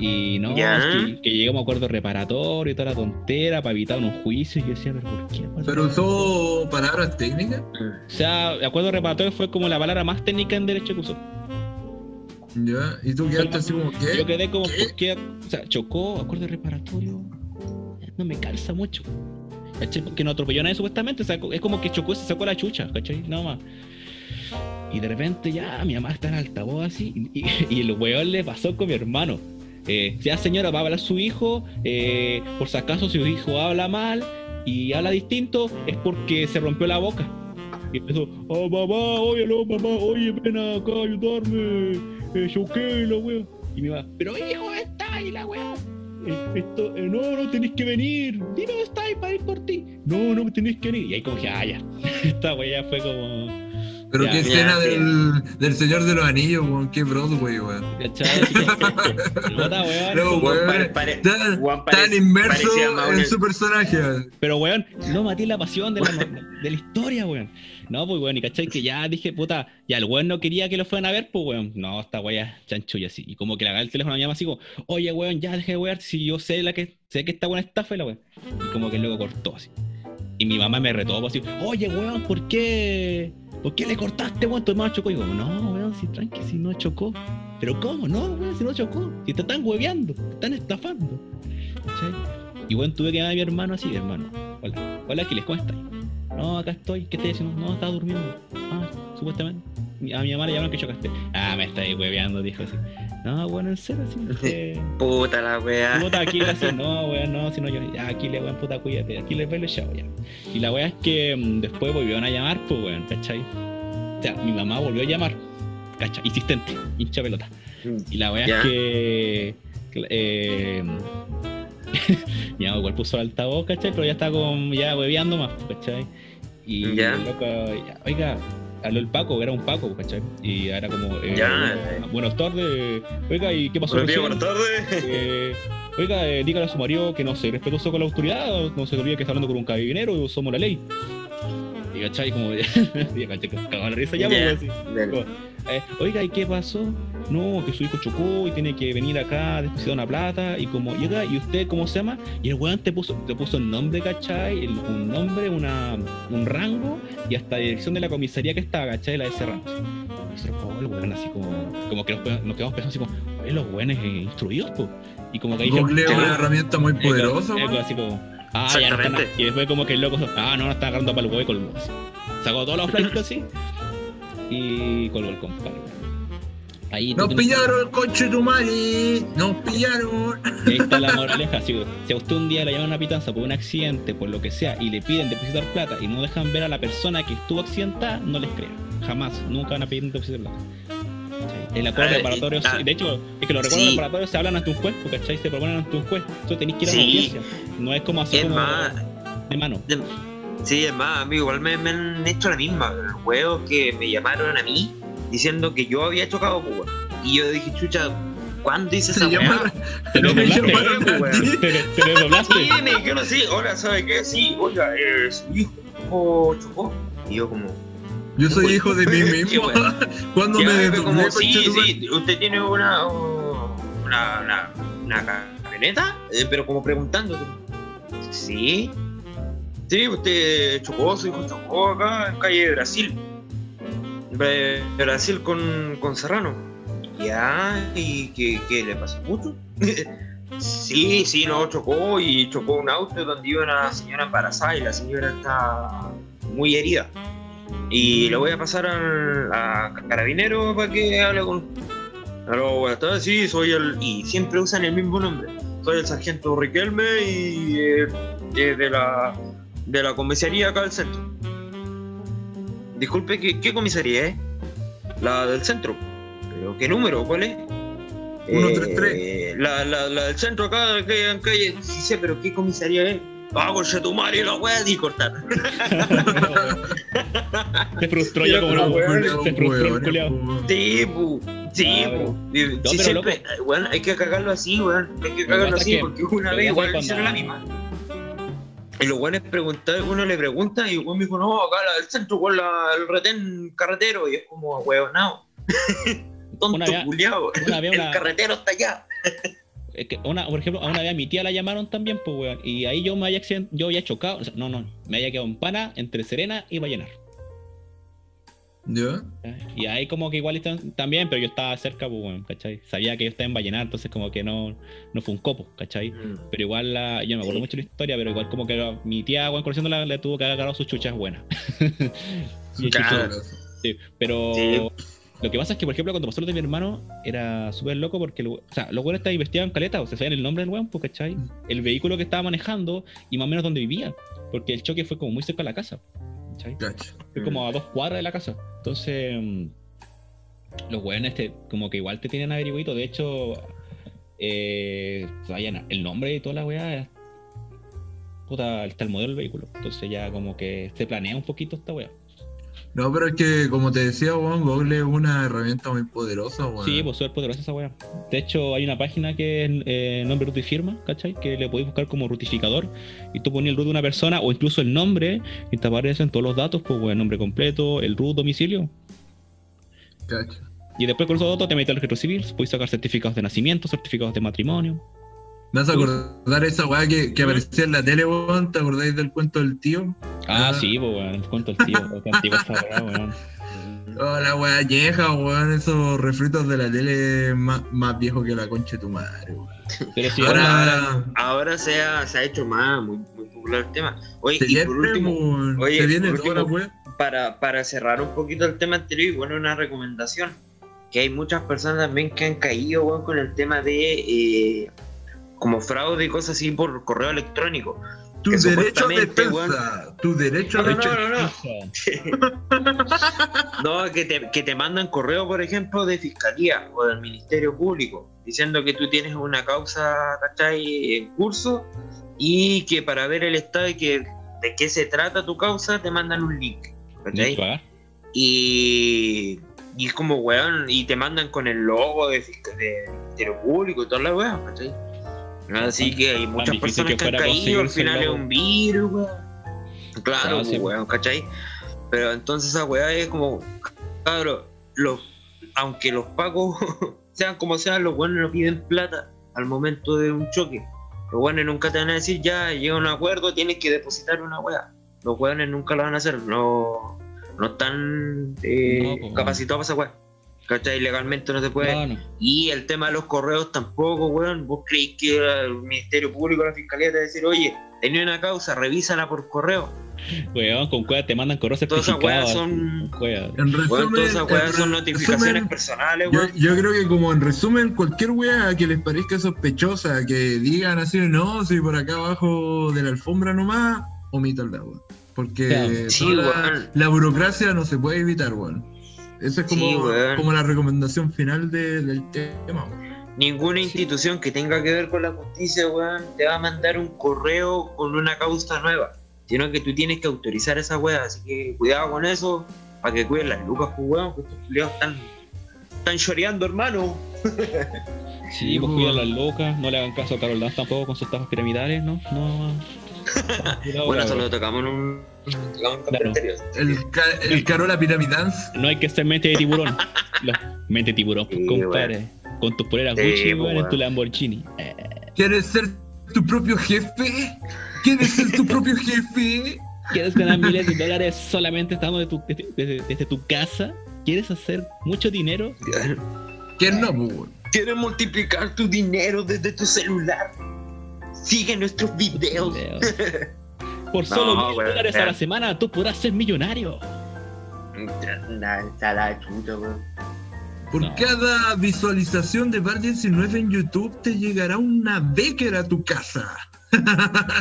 Y no, Ya. es que, que llegamos a acuerdo reparatorio y toda la tontera para evitar unos juicios. Y yo decía, pero ¿por qué? Pero usó palabras técnicas. O sea, acuerdo reparatorio fue como la palabra más técnica en derecho que usó. Ya. Y tú quedaste así como, Yo ¿qué? quedé como, ¿Qué? ¿por qué? O sea, chocó, acuerdo reparatorio. No me calza mucho. ¿Cachai? Porque no atropelló a nadie supuestamente. O sea, es como que chocó y se sacó la chucha, ¿cachai? Nada más. Y de repente ya mi mamá está en altavoz así. Y, y el weón le pasó con mi hermano. Eh, ya señora, va a hablar su hijo. eh, por si acaso su hijo habla mal y habla distinto, es porque se rompió la boca. Y empezó, oh mamá, oye, no, mamá, oye, ven acá ayudarme. Eh, choqué la wea. Y mi mamá, pero hijo, está ahí la wea. Eh, esto, eh, no, no tenés que venir. Dime dónde está ahí para ir por ti. No, no tenés que venir. Y ahí como que, ah, ya. [LAUGHS] Esta wea fue como Pero Ya, qué ya, escena ya. del, del Señor de los Anillos, weón. Qué Broadway, weón. ¿Cachai? [LAUGHS] No, weón. Tan, tan inmerso en su personaje. Pero, weón, no maté la pasión de la, de la historia, weón. No, pues, weón, y cachai que ya dije, puta, ya el weón no quería que lo fueran a ver, pues, weón. No, esta weá chanchulla así. Y como que le agarra el teléfono a mi mamá así como, oye, weón, ya deje de wear si yo sé la que sé que esta buena estafa y la weón. Y como que luego cortó así. Y mi mamá me retó pues, así, oye, weón, ¿por qué? ¿Por qué le cortaste, weón? Tu hermano chocó. Y yo, no, weón, si tranqui, si no chocó. Pero ¿cómo? No, weón, si no chocó. Si te están hueveando, te están estafando. Y bueno, tuve que llamar a mi hermano así, hermano. Hola, hola Aquiles, ¿cómo estás? No, acá estoy, ¿qué estás haciendo? No, estaba durmiendo. Ah, supuestamente. A mi mamá le llamaron que chocaste. Ah, me estáis hueveando, dijo así. No, bueno, en serio, así. [LAUGHS] Puta la weá. puta, Aquiles, [LAUGHS] así. No, weón, no, si no yo. Ya, Aquiles, weón, puta, cuídate. Aquiles, vele, chao, ya. Y la weá es que mm, después volvieron a llamar, pues, weón, ¿cachai? O sea, mi mamá volvió a llamar, ¿cachai? Insistente, hincha pelota. Y la weá Ya. es que. Eh, [LAUGHS] mi mamá igual puso el altavoz, ¿cachai? Pero ya está con, ya hueveando más, ¿cachai? Y Ya. loco, ya, oiga, habló el Paco, era un Paco, ¿cachai? Y era como. eh, Ya. Buenas tardes, oiga, ¿y qué pasó? Buenos días, buenas tardes. Eh, oiga, eh, dígale a su marido que no se respetuoso con la autoridad, no se olvide que está hablando con un carabinero, somos la ley. Y cachai, como, [LAUGHS] y cachai, que cagaba la risa ya, Ya. pues, así. Dale. Eh, oiga, ¿y qué pasó? No, que su hijo chocó y tiene que venir acá depositar una plata y como llega, ¿y usted cómo se llama? Y el weón te puso, te puso el nombre, ¿cachai? El- un nombre, una, un rango y hasta dirección de la comisaría que estaba, ¿cachai? La de. Y nosotros, oh, el weón así como, como que nos, nos quedamos pensando así como, oye, los weones eh, instruidos, po. Y como que ahí Google es una herramienta muy poderosa, weón. así como, ah, ya no están, Exactamente. y después como que el loco, ah, no, no está agarrando para el y colgó así. Sacó todos los flyers así y colgó el compadre. Ahí Nos pillaron el coche de tu madre. Nos pillaron. y ahí está la [LAUGHS] moraleja. Si, si a usted un día le llaman a una pitanza por un accidente, por lo que sea, y le piden depositar plata y no dejan ver a la persona que estuvo accidentada, no les crean. Jamás, nunca van a pedir depositar plata. ¿Cachai? El acuerdo Ah, reparatorio, ah, de hecho, es que los recuerdos sí. reparatorios se hablan ante un juez, porque ¿cachai? se proponen ante un juez. Entonces tenéis que ir a una Sí. audiencia. No es como Es como más, de mano. de- sí, es más, amigo, igual me, me han hecho la misma. Los huevos que me llamaron a mí diciendo que yo había chocado, pues, weón. Y yo dije, chucha, ¿cuándo hice esa llamaron- [LAUGHS] Te a weón. ti. te, te desdoblaste. Sí, me dijeron, sí, ahora, ¿sabe qué? Sí, oiga, eh, su hijo chocó. Y yo como... Yo soy hijo de [LAUGHS] mí mismo. weón. [LAUGHS] Cuando me desdoblé, como, sí, sí, usted tiene una, una, una, una camioneta, Eh, pero como preguntando, sí, sí, usted chocó, su hijo chocó acá en calle Brasil, Bra- Brasil con, con Serrano, ya, y qué, le pasó mucho, [LAUGHS] sí, sí, no, chocó y chocó un auto donde iba una señora embarazada y la señora está muy herida. Y le voy a pasar al a carabinero para que hable con. Aló, buenas tardes, sí, soy el. Y siempre usan el mismo nombre. Soy el sargento Riquelme y. eh, de la. De la comisaría acá del centro. Disculpe, ¿qué, qué comisaría es? La del centro. ¿Pero qué número? ¿Cuál es? 133. Eh, la, la, la del centro acá, que en calle. Sí sé, pero ¿qué comisaría es? Ah, conche tu madre, la wea, y cortar. [LAUGHS] Se frustró ya como no. weón, Se frustró el culiao. Sí, pu. Sí, Ah, pu. sí, siempre, eh, weón, hay que cagarlo así, weón. Hay que cagarlo así, que- porque una vez igual hicieron la misma. Y los weones preguntan, uno le pregunta y el weón me dijo, no, acá del centro con la, el retén carretero. Y es como, no. [LAUGHS] Tonto Una vez- culiao. una vez El carretero está allá. Es que una, por ejemplo, a una vez a mi tía la llamaron también, pues, weón. Y ahí yo me había yo había chocado. o sea, no, no, me había quedado en pana entre Serena y Vallenar. Y ahí como que igual están también, pero yo estaba cerca, pues, weón, ¿cachai? Sabía que yo estaba en Vallenar, entonces como que no, no fue un copo, ¿cachai? Pero igual, la, yo no me acuerdo Sí. mucho de la historia, pero igual como que la- mi tía, weón, conociéndola, le tuvo que haber agarrado sus chuchas buenas. [LAUGHS] Claro. Sí, pero Sí. lo que pasa es que, por ejemplo, cuando pasó lo de mi hermano, era súper loco porque, o sea, los weones estaban investigados en caleta, o sea, sabían el nombre del weón, pues, ¿cachai? El vehículo que estaba manejando y más o menos dónde vivía, porque el choque fue como muy cerca de la casa, Fue como a dos cuadras de la casa. Entonces, mm, los weones te- como que igual te tienen averiguito, de hecho, eh, el nombre y toda la weá, puta, está el modelo del vehículo, entonces ya como que se planea un poquito esta weá. No, pero es que, como te decía, weón, Google es una herramienta muy poderosa, weón. Sí, pues súper poderosa esa weá. De hecho, hay una página que es eh, nombre, root y firma, ¿cachai? Que le podéis buscar como rutificador. Y tú pones el root de una persona o incluso el nombre y te aparecen todos los datos, pues, weón, nombre completo, el root, domicilio. Cacho. Y después con esos datos te metes al registro civil, puedes sacar certificados de nacimiento, certificados de matrimonio. ¿Me vas a acordar esa weá que, que aparecía en la tele, weón? ¿Te acordáis del cuento del tío? Ah, sí, weón, el cuento del tío, qué antigua [LAUGHS] esa weá, weón. Oh, la weá vieja, weón, esos refritos de la tele más, más viejos que la concha de tu madre, weón. Pero si Ahora, Ahora se ha, se ha hecho más, muy, muy popular el tema. Oye, se y viene, por último, oye, se viene por último, weá. para, para cerrar un poquito el tema anterior, y bueno, una recomendación, que hay muchas personas también que han caído weón, con el tema de eh, como fraude y cosas así por correo electrónico. Tu derecho de defensa, tu derecho No, de no, no, no, no. [LAUGHS] No, que te, que te mandan correo, por ejemplo, de fiscalía o del Ministerio Público, diciendo que tú tienes una causa, ¿cachai?, en curso y que para ver el estado y que de qué se trata tu causa, te mandan un link, ¿cachai? pagar. Y, y es como, weón, y te mandan con el logo de, de Ministerio Público y toda la weón, ¿cachai? Así que hay muchas personas que han caído, al final es un virus, weón. Claro, Ah, sí, pues, weón, ¿cachai? Pero entonces esa weá es como, cabrón, los, aunque los pagos [LAUGHS] sean como sean, los weones no piden plata al momento de un choque. Los weones nunca te van a decir, ya, llega un acuerdo, tienes que depositar una weá. Los weones nunca lo van a hacer, no, no están eh, No, po, capacitados para esa weá. ¿Cachai? Legalmente no se puede. No, no. Y el tema de los correos tampoco, weón. ¿Vos creéis que el Ministerio Público, la Fiscalía te va a decir, oye, tenía una causa, revísala por correo? Weón, con cueva te mandan correos Todas esas certificados. weas son- Weón, resumen, todas esas weas son notificaciones resumen, personales, Yo, weón. yo creo que como en resumen, cualquier wea que les parezca sospechosa, que digan así, no, si por acá abajo de la alfombra nomás, omitanla, weón. Porque. Sí, la burocracia no se puede evitar, weón. Esa es como, Sí, como la recomendación final de- del tema, weón. Ninguna institución que tenga que ver con la justicia, weón, te va a mandar un correo con una causa nueva. Sino que tú tienes que autorizar esa wea. Así que cuidado con eso, para que cuiden las lucas, pues, weón, que estos culiados están, están choreando, hermano. [LAUGHS] Sí, pues cuidan las locas, no le hagan caso a Carol Dance tampoco con sus estafas piramidales, ¿no? No. [LAUGHS] Cuidado, Bueno, eso lo tocamos en un, Claro. El, ca- el Carola Piramidance. No hay que ser mente de tiburón. [LAUGHS] La- mente de tiburón, Sí, compadre. Con tus poleras Sí, Gucci, weón, en tu Lamborghini. Eh, ¿Quieres ser tu propio jefe? ¿Quieres ser tu propio jefe? ¿Quieres ganar [LAUGHS] miles de dólares solamente estando de tu- desde, desde- desde tu casa? ¿Quieres hacer mucho dinero? ¿Quién no? ¿Quieres multiplicar tu dinero desde tu celular? Sigue nuestros videos. Videos. [LAUGHS] Por solo No, mil weón, dólares a la semana tú podrás ser millonario. Chucha, weón. Por No. cada visualización de Bar 19 en YouTube te llegará una Becker a tu casa.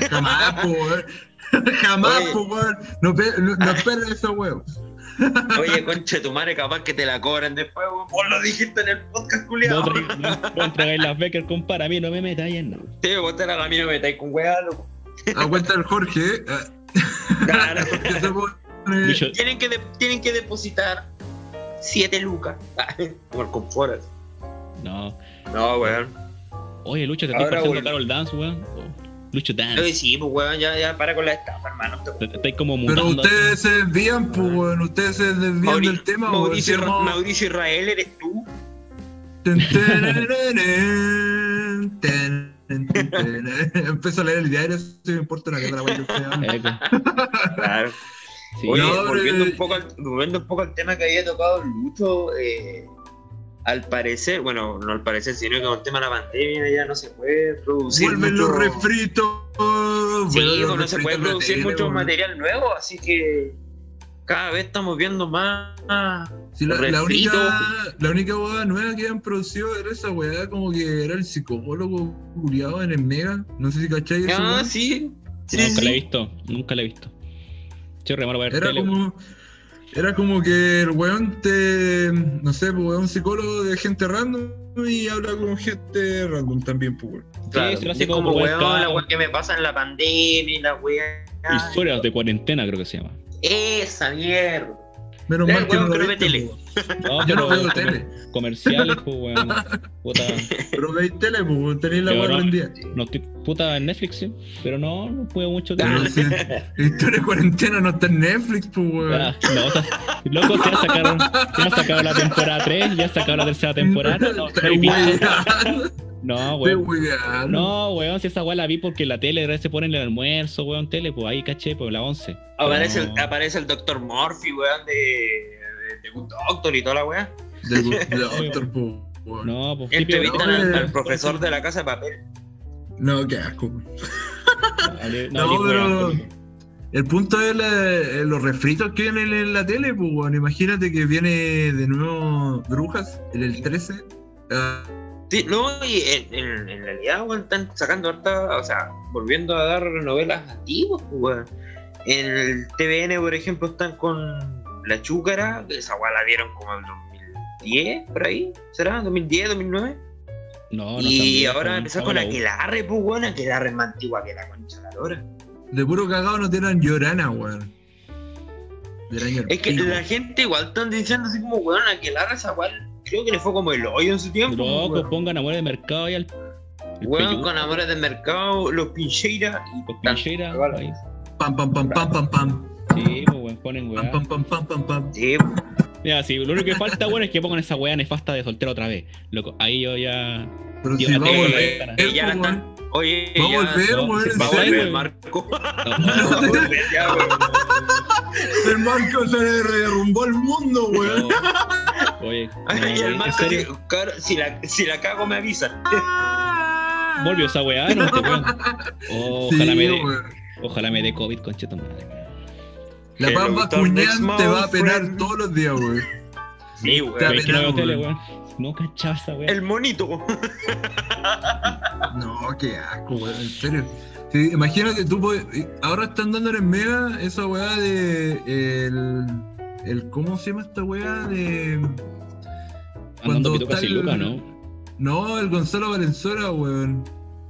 Jamás, po, weón. Jamás, po, weón. No, no, no esperes eso, weón. Oye, concha, tu madre capaz que te la cobran después, weón. Vos lo dijiste en el podcast, No, tra- no, no las becas, compadre. A mí no me metáis en nada. Sí, vos te la camino me metáis con weá, loco. Aguanta el Jorge. eh. Claro. [LAUGHS] Pone- tienen, que de- tienen que depositar 7 lucas. [LAUGHS] El confort. no. No, weón. Oye, Lucho, te estoy pasando. Carol Dance, weón. Oh, Lucho Oye, Dance. sí, pues weón, ya, ya para con la estafa, hermano. Estáis como Pero mutando. ustedes se desvían, pues, weón. Ustedes se desvían Mauri- del tema, weón. Mauricio, Mauricio Israel, ¿eres tú? Ten, ten. [LAUGHS] [LAUGHS] Empiezo a leer el diario, si me importa una que sea. Eco. Claro. Sí. Oye, No, volviendo, un poco al, volviendo un poco al tema que había tocado Lucho, eh, al parecer, bueno, no al parecer, sino que con el tema de la pandemia ya no se puede producir. Vuelven mucho- los refritos. Sí, los no se puede en producir mucho material nuevo, así que cada vez estamos viendo más. Sí, la, única, la única boda nueva que han producido era esa weá, como que era el psicólogo culiado en el Mega. No sé si cacháis eso. Ah, sí. sí, nunca sí. la he visto. Nunca la he visto. Ver Era tele. como. Era como que el weón te. No sé, pues weón, un psicólogo de gente random y habla con gente random también, pues weón. Claro, se lo y hace es como weón, la weá que me pasa en la pandemia, y la weá. Historias de cuarentena, creo que se llama. Esa mierda. Menos Ya, [LAUGHS] mal que no weón, ve tele. No, Yo no veo comer- tele. comerciales, [LAUGHS] pues, weón. Puta. Pero veis tele, pues, tenéis la weá no- prendida. No estoy puta en Netflix, sí. Pero no, no puedo mucho Pero tiempo. si historia de cuarentena no está en Netflix, pues, weón. Ah, no, o sea, loco, se ha sacado, se ha sacado la temporada 3, ya ha sacado la tercera temporada. No, no, no, no, weón. No, weón, si esa weá la vi porque la tele de se pone en el almuerzo, weón, tele, pues ahí caché, pues la 11. Aparece, el, No. aparece el Dr. Morphy, weón, de, de, de Good Doctor y toda la weá. De, de Doctor, pues, weón. No, pues Entrevistan al, no, al eh. profesor de la casa de papel. No, qué asco. No, ni pero- El punto es la- eh, los refritos que vienen en la tele, pues, weón. Imagínate que viene de nuevo Brujas en el 13. Ah, Sí, no, y en, en, en realidad, weón, están sacando harta, o sea, volviendo a dar novelas antiguas, pues, weón. En el TVN, por ejemplo, están con La Chúcara, que esa weá la dieron como en 2010, por ahí, ¿será? ¿2010, 2009? No, no y ahora no, con. Aquelarre, pues, weón, Aquelarre es más antigua que la concha de la lora. de puro cagado no tiran llorana, weón. Es que la gente igual están diciendo así como, weón, Aquelarre esa weá, creo que le fue como el hoyo en su tiempo. pues, Loco, weón. pongan amor de mercado ahí al. Weón, con amores de mercado, los pincheiras y los ahí. Pam, pam, pam, pam, pam, pam. Sí, pues weón, ponen weá. pam, pam, pam, pam, pam. Sí, Mira, sí, lo único que falta, weón, es que pongan esa weá nefasta de soltero otra vez. Loco, ahí yo ya. Pero si va a volver, eh, ya pues, están- Oye, Va a volver, weón. Va a volver weón. Marco. [LAUGHS] Weón. El Marco se le derrumbó el mundo, weón. Oye, [LAUGHS] no, Ay, el Marco dice, "Cabrón, si la, si la cago me avisa. volvió esa weá, no te weón. [LAUGHS] Ojalá Sí, me dé, weón. ojalá me dé COVID, concheto madre. La next cuñán te va a penar friend. todos los días, weón. Sí, Te weón. no tele, weón. weón. El monito. No, qué asco, weón, en serio. Sí, imagínate, tú puedes- ahora están dando en Mega esa weá de el, el ¿cómo se llama esta weá? De cuando pituca está sin el- lucas, ¿no? no, el Gonzalo Valenzuela, weón.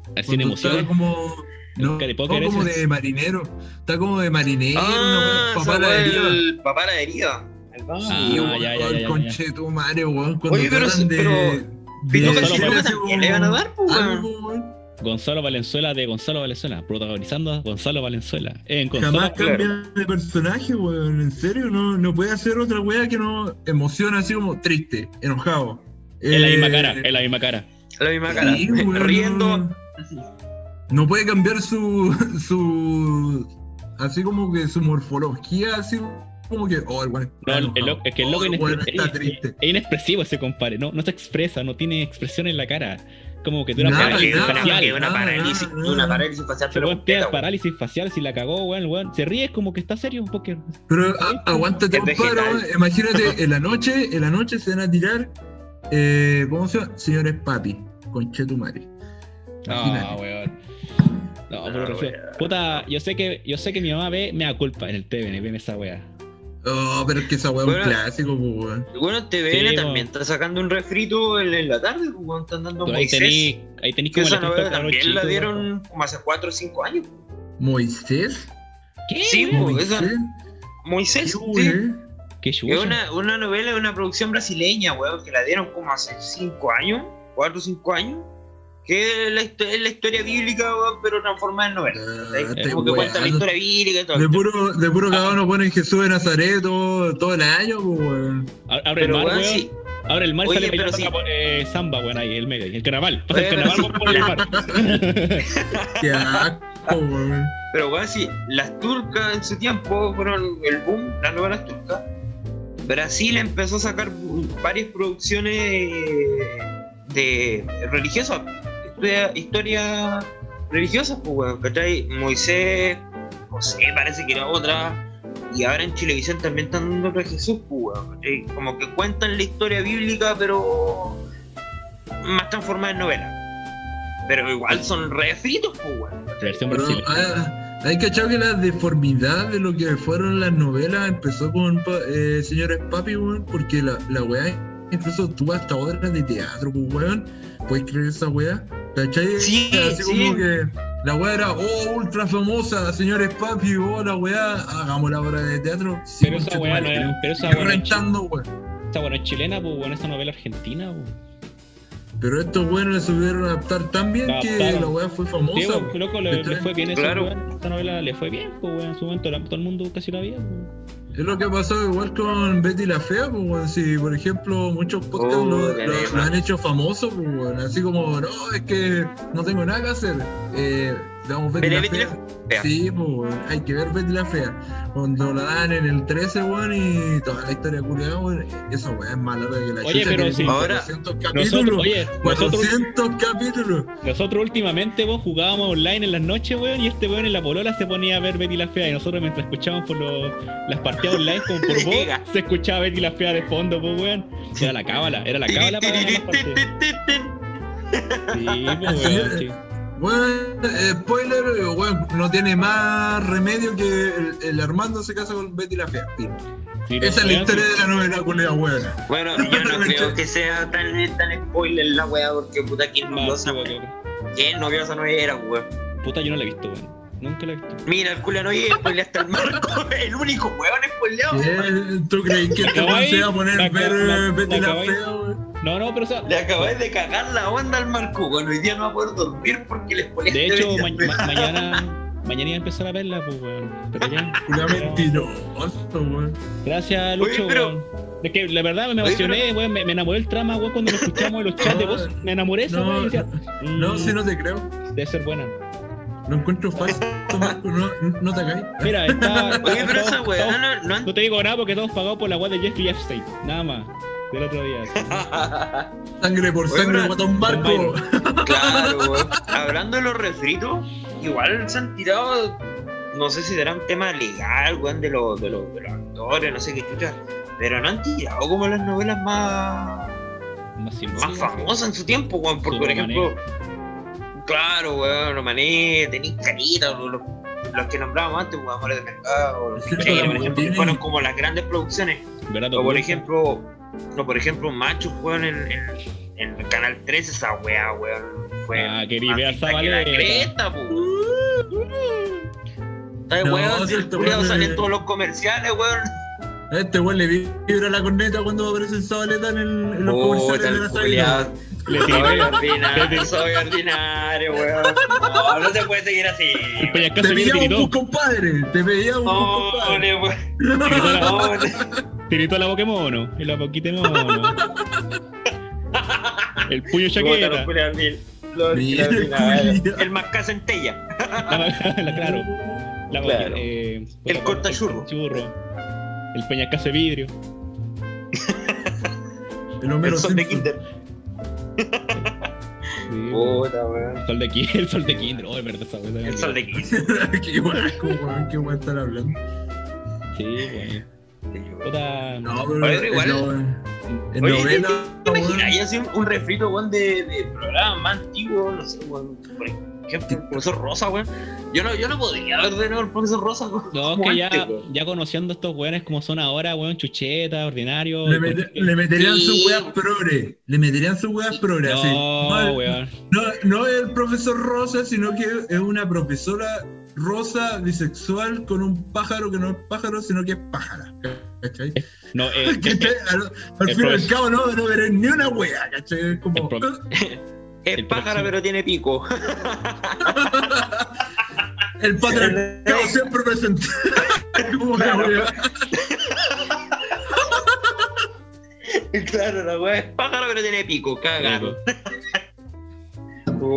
Cuando está emoción. como El no, como ese. de marinero. Está como de marinero, Ah, papá la deriva. el papá la herida. El Ah, Sí, ya, weón, ya, ya, el ya, conche de tu madre, weón. Cuando Oye, pero tratan sí, de, pero- de Pituca Gonzalo sin decir lucas así también le van a dar, weón. Gonzalo Valenzuela de Gonzalo Valenzuela, protagonizando a Gonzalo Valenzuela. En Gonzalo Jamás claro. cambia de personaje, weón. En serio, no, no puede hacer otra weá que no emociona así como triste, enojado. en la Eh, misma cara, en la misma cara. La misma cara. sí, [LAUGHS] weón, Riendo. No, puede cambiar su, su. Así como que su morfología, así como que. Oh, el weón No, el, es que el Oh, loco weón es- está es- triste. es inexpresivo ese compadre, no, no se expresa, no tiene expresión en la cara. Como que tú una Nada, parálisis nada, facial. Una parálisis, una parálisis facial, Se pero completa, parálisis facial si la cagó, weón, el weón. Se ríe es como que está serio porque. Pero a- aguántate, compadre. Imagínate, en la noche, en la noche se van a tirar. Eh, ¿Cómo se llama? Señores papi, con Chetumare. No, Imagínate. weón. No, pero No, weón. Puta, yo sé que, yo sé que mi mamá ve, me da culpa en el TVN, ve esa weá. Oh, pero es que esa weá es Bueno. un clásico, pues, weón. Bueno, TVN Sí, también está sacando un refrito en, en la tarde, pues, weón, están dando Pero ahí Moisés. tení, ahí tení Que como esa la novela también la chicos, dieron como hace 4 o 5 años. Moisés. ¿Qué? Sí, weón? pues, esa- Moisés. Moisés, ¿Qué, sí. ¿Qué? Es una, una novela de una producción brasileña, weón, que la dieron como hace 5 años, 4 o 5 años. Que es la, es la historia bíblica, pero transformada en novela. Ah, te como que cuenta la historia bíblica y todo. De puro, de puro cada uno ponen Jesús de Nazaret todo, todo el año, pues, weón. Abre el mar, weón, sí. Abre el mar y Oye, sale pero sí. la- eh, samba, weón, ahí, el medio. El carnaval. Pasa el Oye, carnaval sí. por el mar. [LAUGHS] Qué asco, weón. Pero weón, sí, las turcas en su tiempo fueron el boom, las novelas turcas. Brasil empezó a sacar varias producciones de religiosas, historia, historia religiosas, pues weón, ¿cachai? Moisés, José parece que era otra. Y ahora en Chilevisión también están dando otra Jesús, pues weón, ¿cachai? Como que cuentan la historia bíblica, pero más transformada en novela. Pero igual son refritos, pues weón. Versión ah, hay cachado que la deformidad de lo que fueron las novelas empezó con eh, Señores Papi, weón, porque la, la weá incluso tuvo hasta obras de teatro, pues, weón. ¿Puedes creer esa weá? ¿Cachai? Sí, Así sí. como que La weá era, oh, ultra famosa, señores papi, oh, la weá, hagamos la obra de teatro. Sí, Pero esa weá no tenemos pero esa weá rentando, weá. Esta bueno es chilena, pues bueno, esa novela argentina, pues. Pero estos weones le supieron adaptar tan bien La que la weá fue Sí, famosa. pues, loco, le, fue bien esa Claro. weá, esta novela le fue bien, pues weón, en su momento la- todo el mundo casi la veía, pues. Es lo que ha pasado igual con Betty la Fea, pues, weón. si por ejemplo muchos podcasts Oh, lo, han hecho famoso, pues, weón. así como, no, es que no tengo nada que hacer. Eh, veamos Betty la Betty Fea. la Fea. Sí, pues, weón, hay que ver Betty la Fea. Cuando la dan en el 13, weón, y toda la historia culiada, weón, esa weón es más larga que la Oye, chucha, pero Ahora, 400 Nosotros, capítulos. oye, nosotros, 400 capítulos. nosotros últimamente vos jugábamos online en las noches, weón, y este weón en la polola se ponía a ver Betty la Fea, y nosotros mientras escuchábamos por los, las partidas online como por [LAUGHS] vos, se escuchaba Betty la Fea de fondo, pues weón. Era la cábala, era la cábala para las partidas. Sí, pues weón, sí. Bueno, eh, spoiler, eh, weón, no tiene más remedio que el, el Armando se casa con Betty la Fea. Sí, Esa es la historia sí. de la novela culia, weón. Bueno, yo no [LAUGHS] creo que sea tan, tan spoiler la weá, porque puta, ¿quién no vio esa weón. ¿Quién no vio esa novela, weón? Puta, yo no la he visto, weón. Nunca la he visto. Mira, el culo no oye, spoileaste al Marco, [LAUGHS] el único weón spoileado. ¿Tú crees que este weón se iba a poner ver eh, Betty la Fea, weón? No, no, pero o sea, Le acabáis de cagar la onda al Marco, weón. Hoy día no va a poder dormir porque le spoileaste de hecho, ma- ma- mañana, mañana iba a empezar a verla, pues weón. Pero ya. [LAUGHS] Mentiroso, weón. Gracias, Lucho, Oye, pero- weón. Es que la verdad me Oye, emocioné, weón. Me, me enamoré del trama, weón, cuando lo escuchamos en los chats de No, voz. Me enamoré de esa, no, weón. No, mm, si no te creo. Debe ser buena. Lo encuentro falso, Marco. No, no te caes. Mira, está. Oye, pero esa no, no No te digo nada porque estamos pagados por la weá de Jeffrey Epstein. Nada más. Del otro día. [LAUGHS] Sangre por Oye, sangre, guatón Marco. [LAUGHS] Claro, weón. Hablando de los refritos, igual se han tirado. No sé si será un tema legal, weón, de los, de los, de los actores, no sé qué chucha. Pero no han tirado como las novelas más, Más más famosas en su tiempo, weón. Porque, Su por ejemplo, claro, weón, Romané, tenéis Carita, los, los que nombrábamos antes, weón, Amores de Mercado, los por que fueron como las grandes producciones. ¿Verdad, O por ejemplo, o por ejemplo, Macho weón, en, en, en el canal 13, esa weá, weón. Fue Ah, quería ver a vista que la Zabaleta. cresta, po. Ay, No, weón, si el este weón sale es- en todos los comerciales, weón. A este weón le vibra la corneta cuando aparece el Zabaleta en, el, en los comerciales de la. Le Soy ordinario, soy ordinario, weón. No, no se puede seguir así. Te pillaba un compadre. Te pillaba un bus, No, compadre. Tiritó Tiritó la Pokémon. Y la poquita mono. El puño chaqueta. El más centella. La, [LAUGHS] la- claro. La Claro. eh, El cortachurro. El churro. El peñascazo de vidrio. El Homero El sol de. Kinder. Sí. [LAUGHS] Puta, weón. El sol de Kinder. El sol de Kinder. Oh, es verdad esa. El sol de Kinder. [LAUGHS] qué weón. Qué weón están hablando. Sí, weón. Puta. No, pero igual- lo- en Oye, novela. ¿te imaginas? Un, un refrito, weón, de, de programa más antiguo, no sé, weón. Por ejemplo, el profesor Rosa, weón. Yo no, yo no podría ver de nuevo el profesor Rosa, weón. No, es que ya, weón. ya conociendo a estos weones como son ahora, weón, chucheta, ordinario. Le, mete- le meterían Sí. sus weas progre. Le meterían sus weas progre. así. No, No, weón. no, no es el profesor Rosa, sino que es una profesora rosa bisexual con un pájaro que no es pájaro, sino que es pájara. ¿Cachai? No, eh, [LAUGHS] ¿Cachai? Al, al el fin y al cabo no, no veré ni una wea, ¿cachai? Es como. Es pájara, pero tiene pico. El patriarcado siempre presente. como una wea. claro, la weá es pájara, pero tiene pico. Cagaron.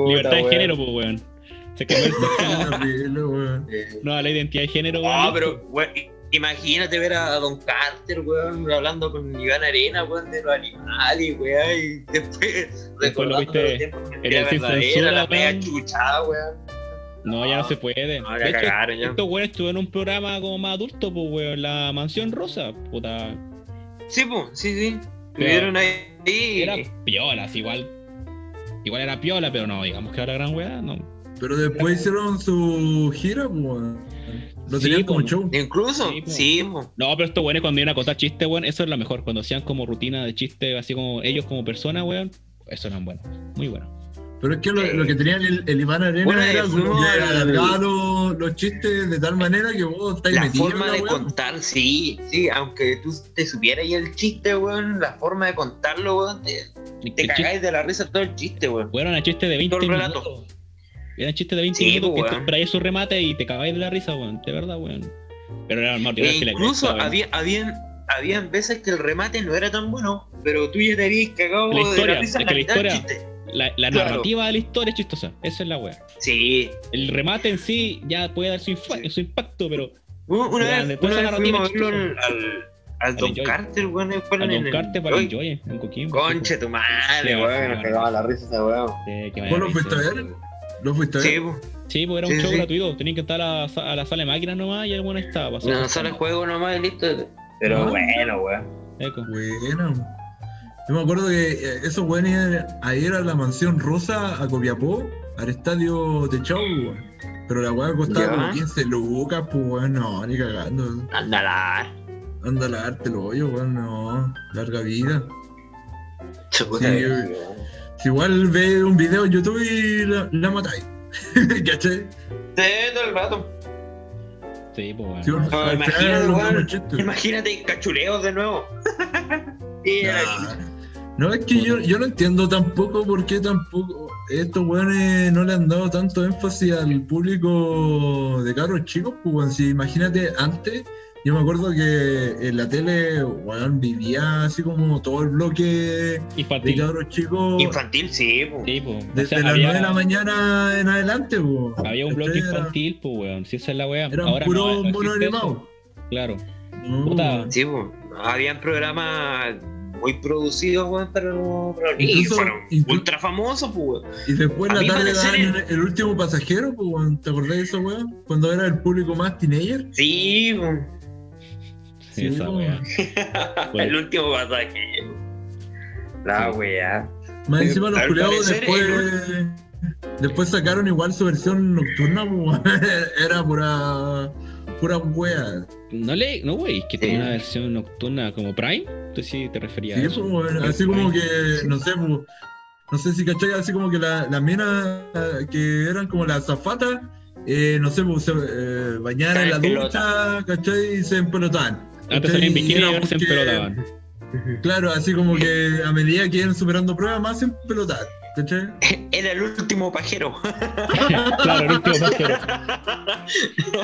Libertad de género, pues, weón. Se cambió el. [LAUGHS] No, a la identidad de género, weón. Ah, pero, weón, imagínate ver a Don Carter, weón, hablando con Iván Arena, weón, de los animales, weón, y después recordando viste los tiempos de en el Sin Censura, la media weón. chuchada, weón. No, ya no se puede. No, ya hecho, cagaron, ya. estos weones estuvieron en un programa como más adulto, pues, weón. La Mansión Rosa, puta. Sí, pues, sí, sí. Estuvieron ahí. Era piolas, igual. Igual era piola, pero no, digamos que era gran weá, no. Pero después hicieron su gira, weón. Lo Sí, tenían como show. Incluso, Sí, po. sí. No, pero estos weones cuando iban a contar chistes, weón, eso es lo mejor. Cuando hacían como rutina de chistes, así como ellos como personas, weón, eso eran buenos. Muy buenos. Pero es que lo, que tenía el, el Iván Arena Bueno, era y como que alargaba los, los chistes de tal manera que vos estáis La metido forma en la de contar, sí, sí, aunque tú te supieras y el chiste, weón, la forma de contarlo, weón, te, te chiste- cagáis de la risa todo el chiste, weón. Weón, eran chistes de 20 Todo el relato. minutos. Eran chistes de 20 Sí, minutos pues, que traías su remate y te cagáis de la risa, weón. De verdad, weón. Pero era más E la incluso cresta, weón. había, habían, habían veces que el remate no era tan bueno, pero tú ya te habías cagado La de historia, la risa es que la historia- chiste. La, la Claro. narrativa de la historia es chistosa. Esa es la weá. Sí. El remate en sí ya puede dar su, infa- su impacto, pero Una vez, después una vez fuimos a narrativa verlo al, al, al Don. Carter, weón, a fueron en Don el- Carte para Uy, Enjoy en Coquimbo. Conche tu madre, Sí, weón, sí, nos cagaba la risa esa weón. Sí, ¿Vos lo fuiste a ver? ¿Lo fuiste a ver? Sí, pues. Sí, pues era un Sí, show sí. gratuito. Tenías que estar a la, a la sala de máquinas nomás y el bueno estaba. No sale el juego nomás y listo. Pero Ah. bueno, weón. Bueno. Yo me acuerdo que eh, esos güeyes iban a ir a la mansión rosa a Copiapó, al estadio Techao, weón. Pero la weá costaba como 15 lucas, pues weón, no, ni cagando. Ándala. Anda a lavarte el hoyo, weón, no. Larga vida. Chuta, Sí, weón. Si igual ve un video en YouTube y la, la matáis. [LAUGHS] ¿Cachai? Sí, todo el rato. Sí, pues bueno. Si uno- No, imagínate, chistes. Imagínate cachuleos de nuevo. [LAUGHS] y era- Nah. No, es que yo, yo no entiendo tampoco por qué tampoco estos weones no le han dado tanto énfasis al público de carros chicos, pues weón. Si imagínate antes, yo me acuerdo que en la tele, weón, vivía así como todo el bloque de Infantil. cabros chicos Infantil, sí, pues. Sí, pues. O desde sea, las había, 9 de la mañana en adelante, pues. había un bloque Era- infantil, pues, weón. Si esa es la weá. Eran Ahora puros no, no eso. animados. Claro. No, Puta. Sí, pues. Habían programas muy producidos, weón. Incluso- fueron inclu- ultra famosos, pues, weón. Y después A la mí tarde daban el último pasajero, pues, weón. ¿te acordás de eso, weón? Cuando era el público más teenager. Sí, pues. Sí, esa [LAUGHS] el último pasaje. La weá. Más encima los parecer, después, después sacaron igual su versión nocturna, pues, [LAUGHS] era pura pura wea. No le, no, güey, que Sí. tenía una versión nocturna como Prime. ¿Tú sí te referías Sí, a eso? pues, así como que, no sé, pues, no sé si cachai, así como que la- las minas eh, que eran como las zafatas, eh, no sé, pues, se eh, bañaban en la ducha, cachai, y se empelotaban. Antes salían bikini y ahora se empelotaban. Claro, así como que a medida que iban superando pruebas, más se empelotaban. [LAUGHS] Era el último pajero. [LAUGHS] claro, el último pájaro.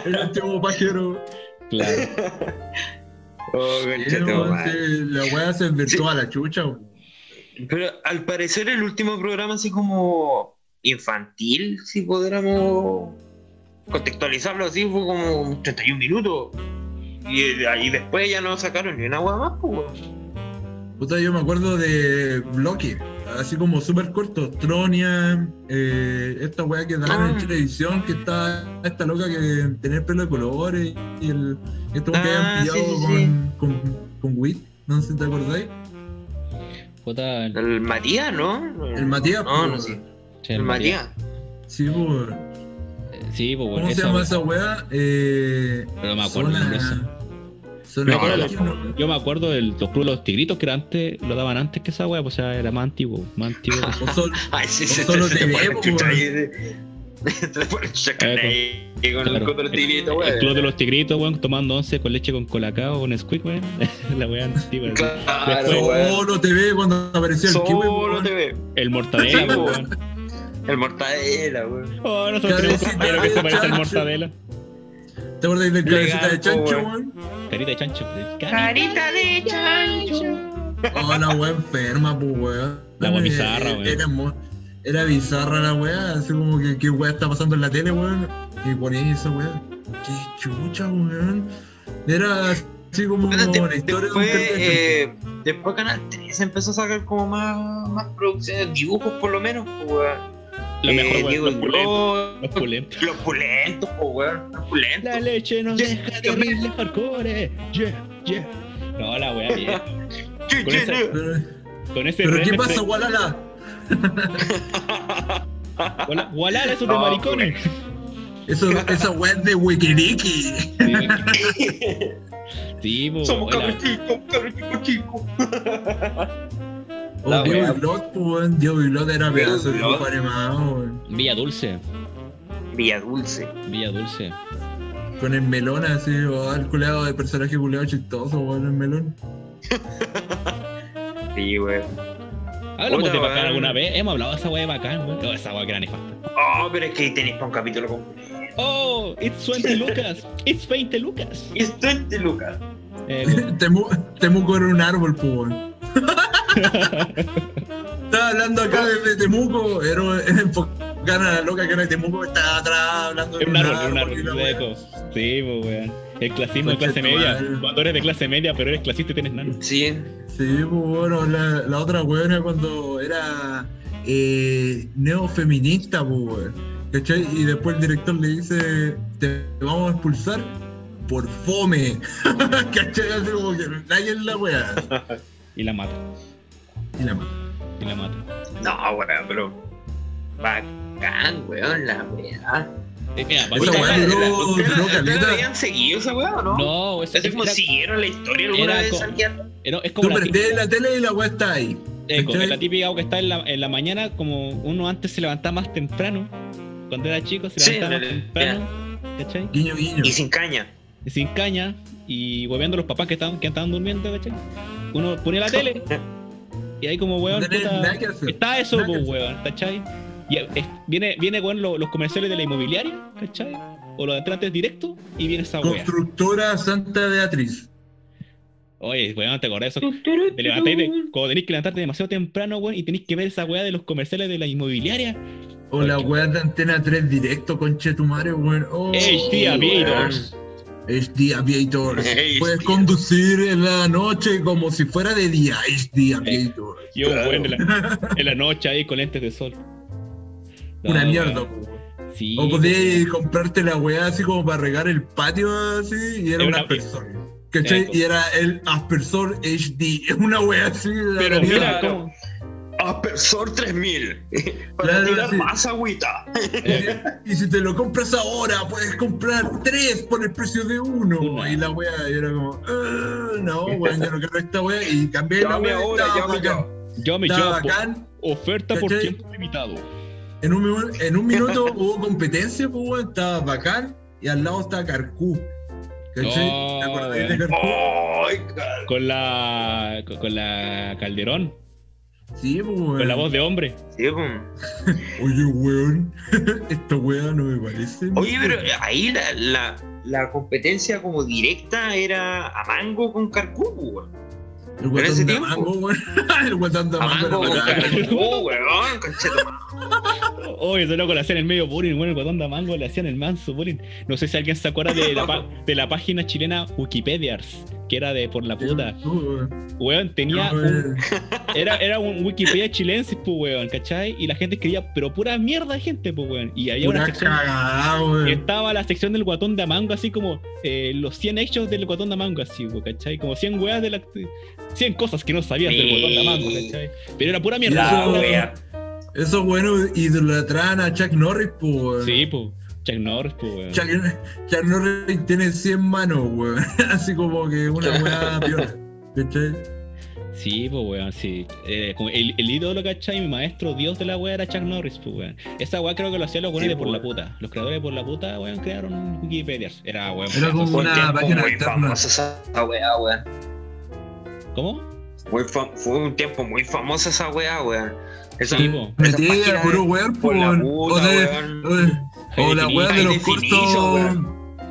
El último pajero. Claro. Oh, Sí, sí, la wea se invirtió a la chucha. Pero al parecer el último programa así como infantil, si pudiéramos contextualizarlo así, fue como 31 minutos. Y ahí después ya no sacaron ni una hueá más, pues. Puta, yo me acuerdo de bloque, así como súper corto, Tronia, eh, esta weá que Ah. en televisión, que está esta loca que tenía el pelo de colores y el weón que Ah, habían sí, pillado sí, con, con, con Wit, no sé si te acordáis. Puta, el, El Matías, ¿no? El Matías, No, pues, no sé. che, El Matías. Sí, pues. Sí, pues bueno. ¿Cómo se llama weá. esa weá? Eh, Pero no me acuerdo el Zona- de Me acuerdo- ¿no? Yo me acuerdo del los Club de los Tigritos que era antes, lo daban antes que esa wea, pues o sea, era más antiguo, más antiguo. que- [LAUGHS] O sol- Ay, sí, se solo se [LAUGHS] te de- Se te ahí con el Claro. con el tirito, El weón. Club de los Tigritos, weón, tomando once con leche con colacao, con Squeak, weón. [LAUGHS] la wea antigua. Claro, Después- weón. Solo te ve cuando apareció el kiwi, Solo te ve. El Mortadela, Sí, pues, weón. El mortadela, weón. Oh, nosotros tenemos un compañero que de se parece al chancho. Mortadela. ¿Te acuerdas del cabecita de chancho, weón? Carita de chancho. pues. Carita de chancho. Oh, la wea enferma, pues, weón. La wea Eh, bizarra, eh, weón. Era, bizarra la wea, así como que qué wea está pasando en la tele, weón. Y ponía esa wea. Qué chucha, weón. Era así como la historia de un después, de eh, después Canal 3 empezó a sacar como más, más producciones, dibujos por lo menos, pues, weón. La Eh, mejor, weón. Diego Los pulentos. Los pulentos. Los pulentos, pues, weón. Los pulentos. La leche nos Yeah, deja yeah, terribles hardcore. Yeah, yeah. No, la wea bien. Che, con che, esa- Con ese pero ¿qué pasa, de- Walala? Wala- Walala, eso de No, maricones. Eso, esa wea es de Wikiriki. [LAUGHS] Sí, po, Somos wala. cabros chicos, cabros chicos, chicos. La Diego pues, weón. Diego Bilot era pedazo de grupo animado, weón. Villa Dulce. Villa Dulce. Villa Dulce. Con el melón así, o el culeado de personaje culeado chistoso, weón, el melón. [LAUGHS] Sí, weón. Hablamos Puta, de bacán weón. alguna vez. Hemos hablado de esa weá de bacán, weón. Oh, esa weá que era nefasta. Oh, pero es que ahí tenéis para un capítulo completo. Oh, it's 20 lucas. It's 20 lucas. Y es de Lucas. Eh, [LAUGHS] Temu- Temuco era un árbol, pues, weón. [LAUGHS] Estaba hablando acá desde Temuco, era enfocar a la loca que era de Temuco, estaba atrás hablando de es un árbol, es un. Sí, pues weón. El clasismo de clase media. madre. Cuando eres de clase media, pero eres clasista y tienes nano. Sí. Sí, pues bueno, la, la otra weona cuando era eh, neofeminista, pues weón. ¿Cachai? Y después el director le dice, te vamos a expulsar por fome. [LAUGHS] ¿Cachai? Así como que nadie es la wea. [LAUGHS] Y la mata. Y la mata. Y la mata. No, weón, pero. Bacán, weón, la weá. Eh, mira, Esa ¿Ustedes weá duró- caleta. habían seguido esa weá o no? No, esa ¿Así como era- siguieron la historia alguna era vez co- era- es Tú como la prendés típica, la tele y la wea está ahí. eh, como ¿cachai? la típica que está en la, en la mañana, como uno antes se levantaba más temprano. Cuando era chico se Sí, levantaba más temprano. ¿Cachai? Guiño, guiño. Y sin caña. Y sin caña y hueveando a los papás que estaban, que estaban durmiendo, ¿cachai? Uno ponía la [LAUGHS] tele y ahí como weón, tenés puta, está eso, pues weón, ¿cachai? Y es- viene, viene weón, lo- los comerciales de la inmobiliaria, ¿cachai? O los entrantes directos y viene esa weá. Constructora Santa Beatriz. Oye, weón, ¿te acordás de eso? Te levantáis de, cuando tenéis que levantarte demasiado temprano, weón, y tenéis que ver esa weá de los comerciales de la inmobiliaria. O la wea de Antena 3 directo, conchetumare, weón. Oh, HD Aviators. HD Aviators. [LAUGHS] HD. Puedes conducir en la noche como si fuera de día. HD Aviators. Y un Claro. weón en la, en la noche ahí con lentes de sol. No, Una mierda. Sí. O podías comprarte la weá así como para regar el patio así y era Era un una- aspersor. ¿Cachai? Y era el aspersor HD. Es [LAUGHS] una weá así. de la Pero mierda. mira cómo. Aspersor 3000. [LAUGHS] Para Claro, tirar sí. más agüita. [LAUGHS] eh, Y si te lo compras ahora, puedes comprar tres por el precio de uno. Una. Y la weá era como, "Ah, no, weón, yo no quiero esta weá. Y cambié la Llame y ahora, llame ya. yo me Estaba llevo bacán. oferta por tiempo limitado. En un, en un minuto [LAUGHS] hubo competencia, pues, weón, estaba bacán. Y al lado estaba Carcú. ¿Cachai? Oh, ¿Te acordáis de. Carcú? Con la. con- con la Calderón. Sí, pues, weón. Con la voz de hombre. Sí, pues. [LAUGHS] Oye, weón, [LAUGHS] esta weá no me parece. Oye, pero ahí la, la, la competencia como directa era a Mango con Carcú, weón. El en ese guatón de tiempo. mango, weón. [LAUGHS] El guatón de A mango Mango weón. Oye, ese loco le hacían el medio bullying, bueno, el guatón de mango le hacían el manso bullying. No sé si alguien se acuerda de la, pa- de la página chilena Wikipedias, que era de por la puta. Weón. Weón, tenía No, un, weón. era, era un Wikipedia chilense, pues, weón, ¿cachai? Y la gente escribía, pero pura mierda de gente, pues, weón. Y había una Pura sección. cagada, weón. Estaba la sección del guatón de Amango, así como eh, los 100 hechos del guatón de Amango, así, pues, ¿cachai? Como 100 weas de la. 100 cosas que no sabías del guatón de Amango, ¿cachai? Pero era pura mierda. La Eso- wea. Esos buenos idolatraban a Chuck Norris, pues, weón. Sí, pues. Chuck Norris, pues, weón. Chuck, Chuck Norris tiene 100 manos, weón. [LAUGHS] Así como que una [LAUGHS] weá piola. ¿Cachai? Sí, pues, weón, sí. Eh, como el, el ídolo, ¿cachai? Mi maestro, dios de la wea era Chuck Norris, pues, weón. Esa wea creo que lo hacían los weones Sí, de por la puta. Los creadores de por la puta, weón, crearon Wikipedia. Era, weón. Era como un una tiempo página muy famosa esa wea, weón. ¿Cómo? Muy fam- fue un tiempo muy famosa esa wea, weón. Esa, Sí, po. esa Metí página a puro de- weón, por la weón. puta, O, de- weón. o- o la weá de los cortos.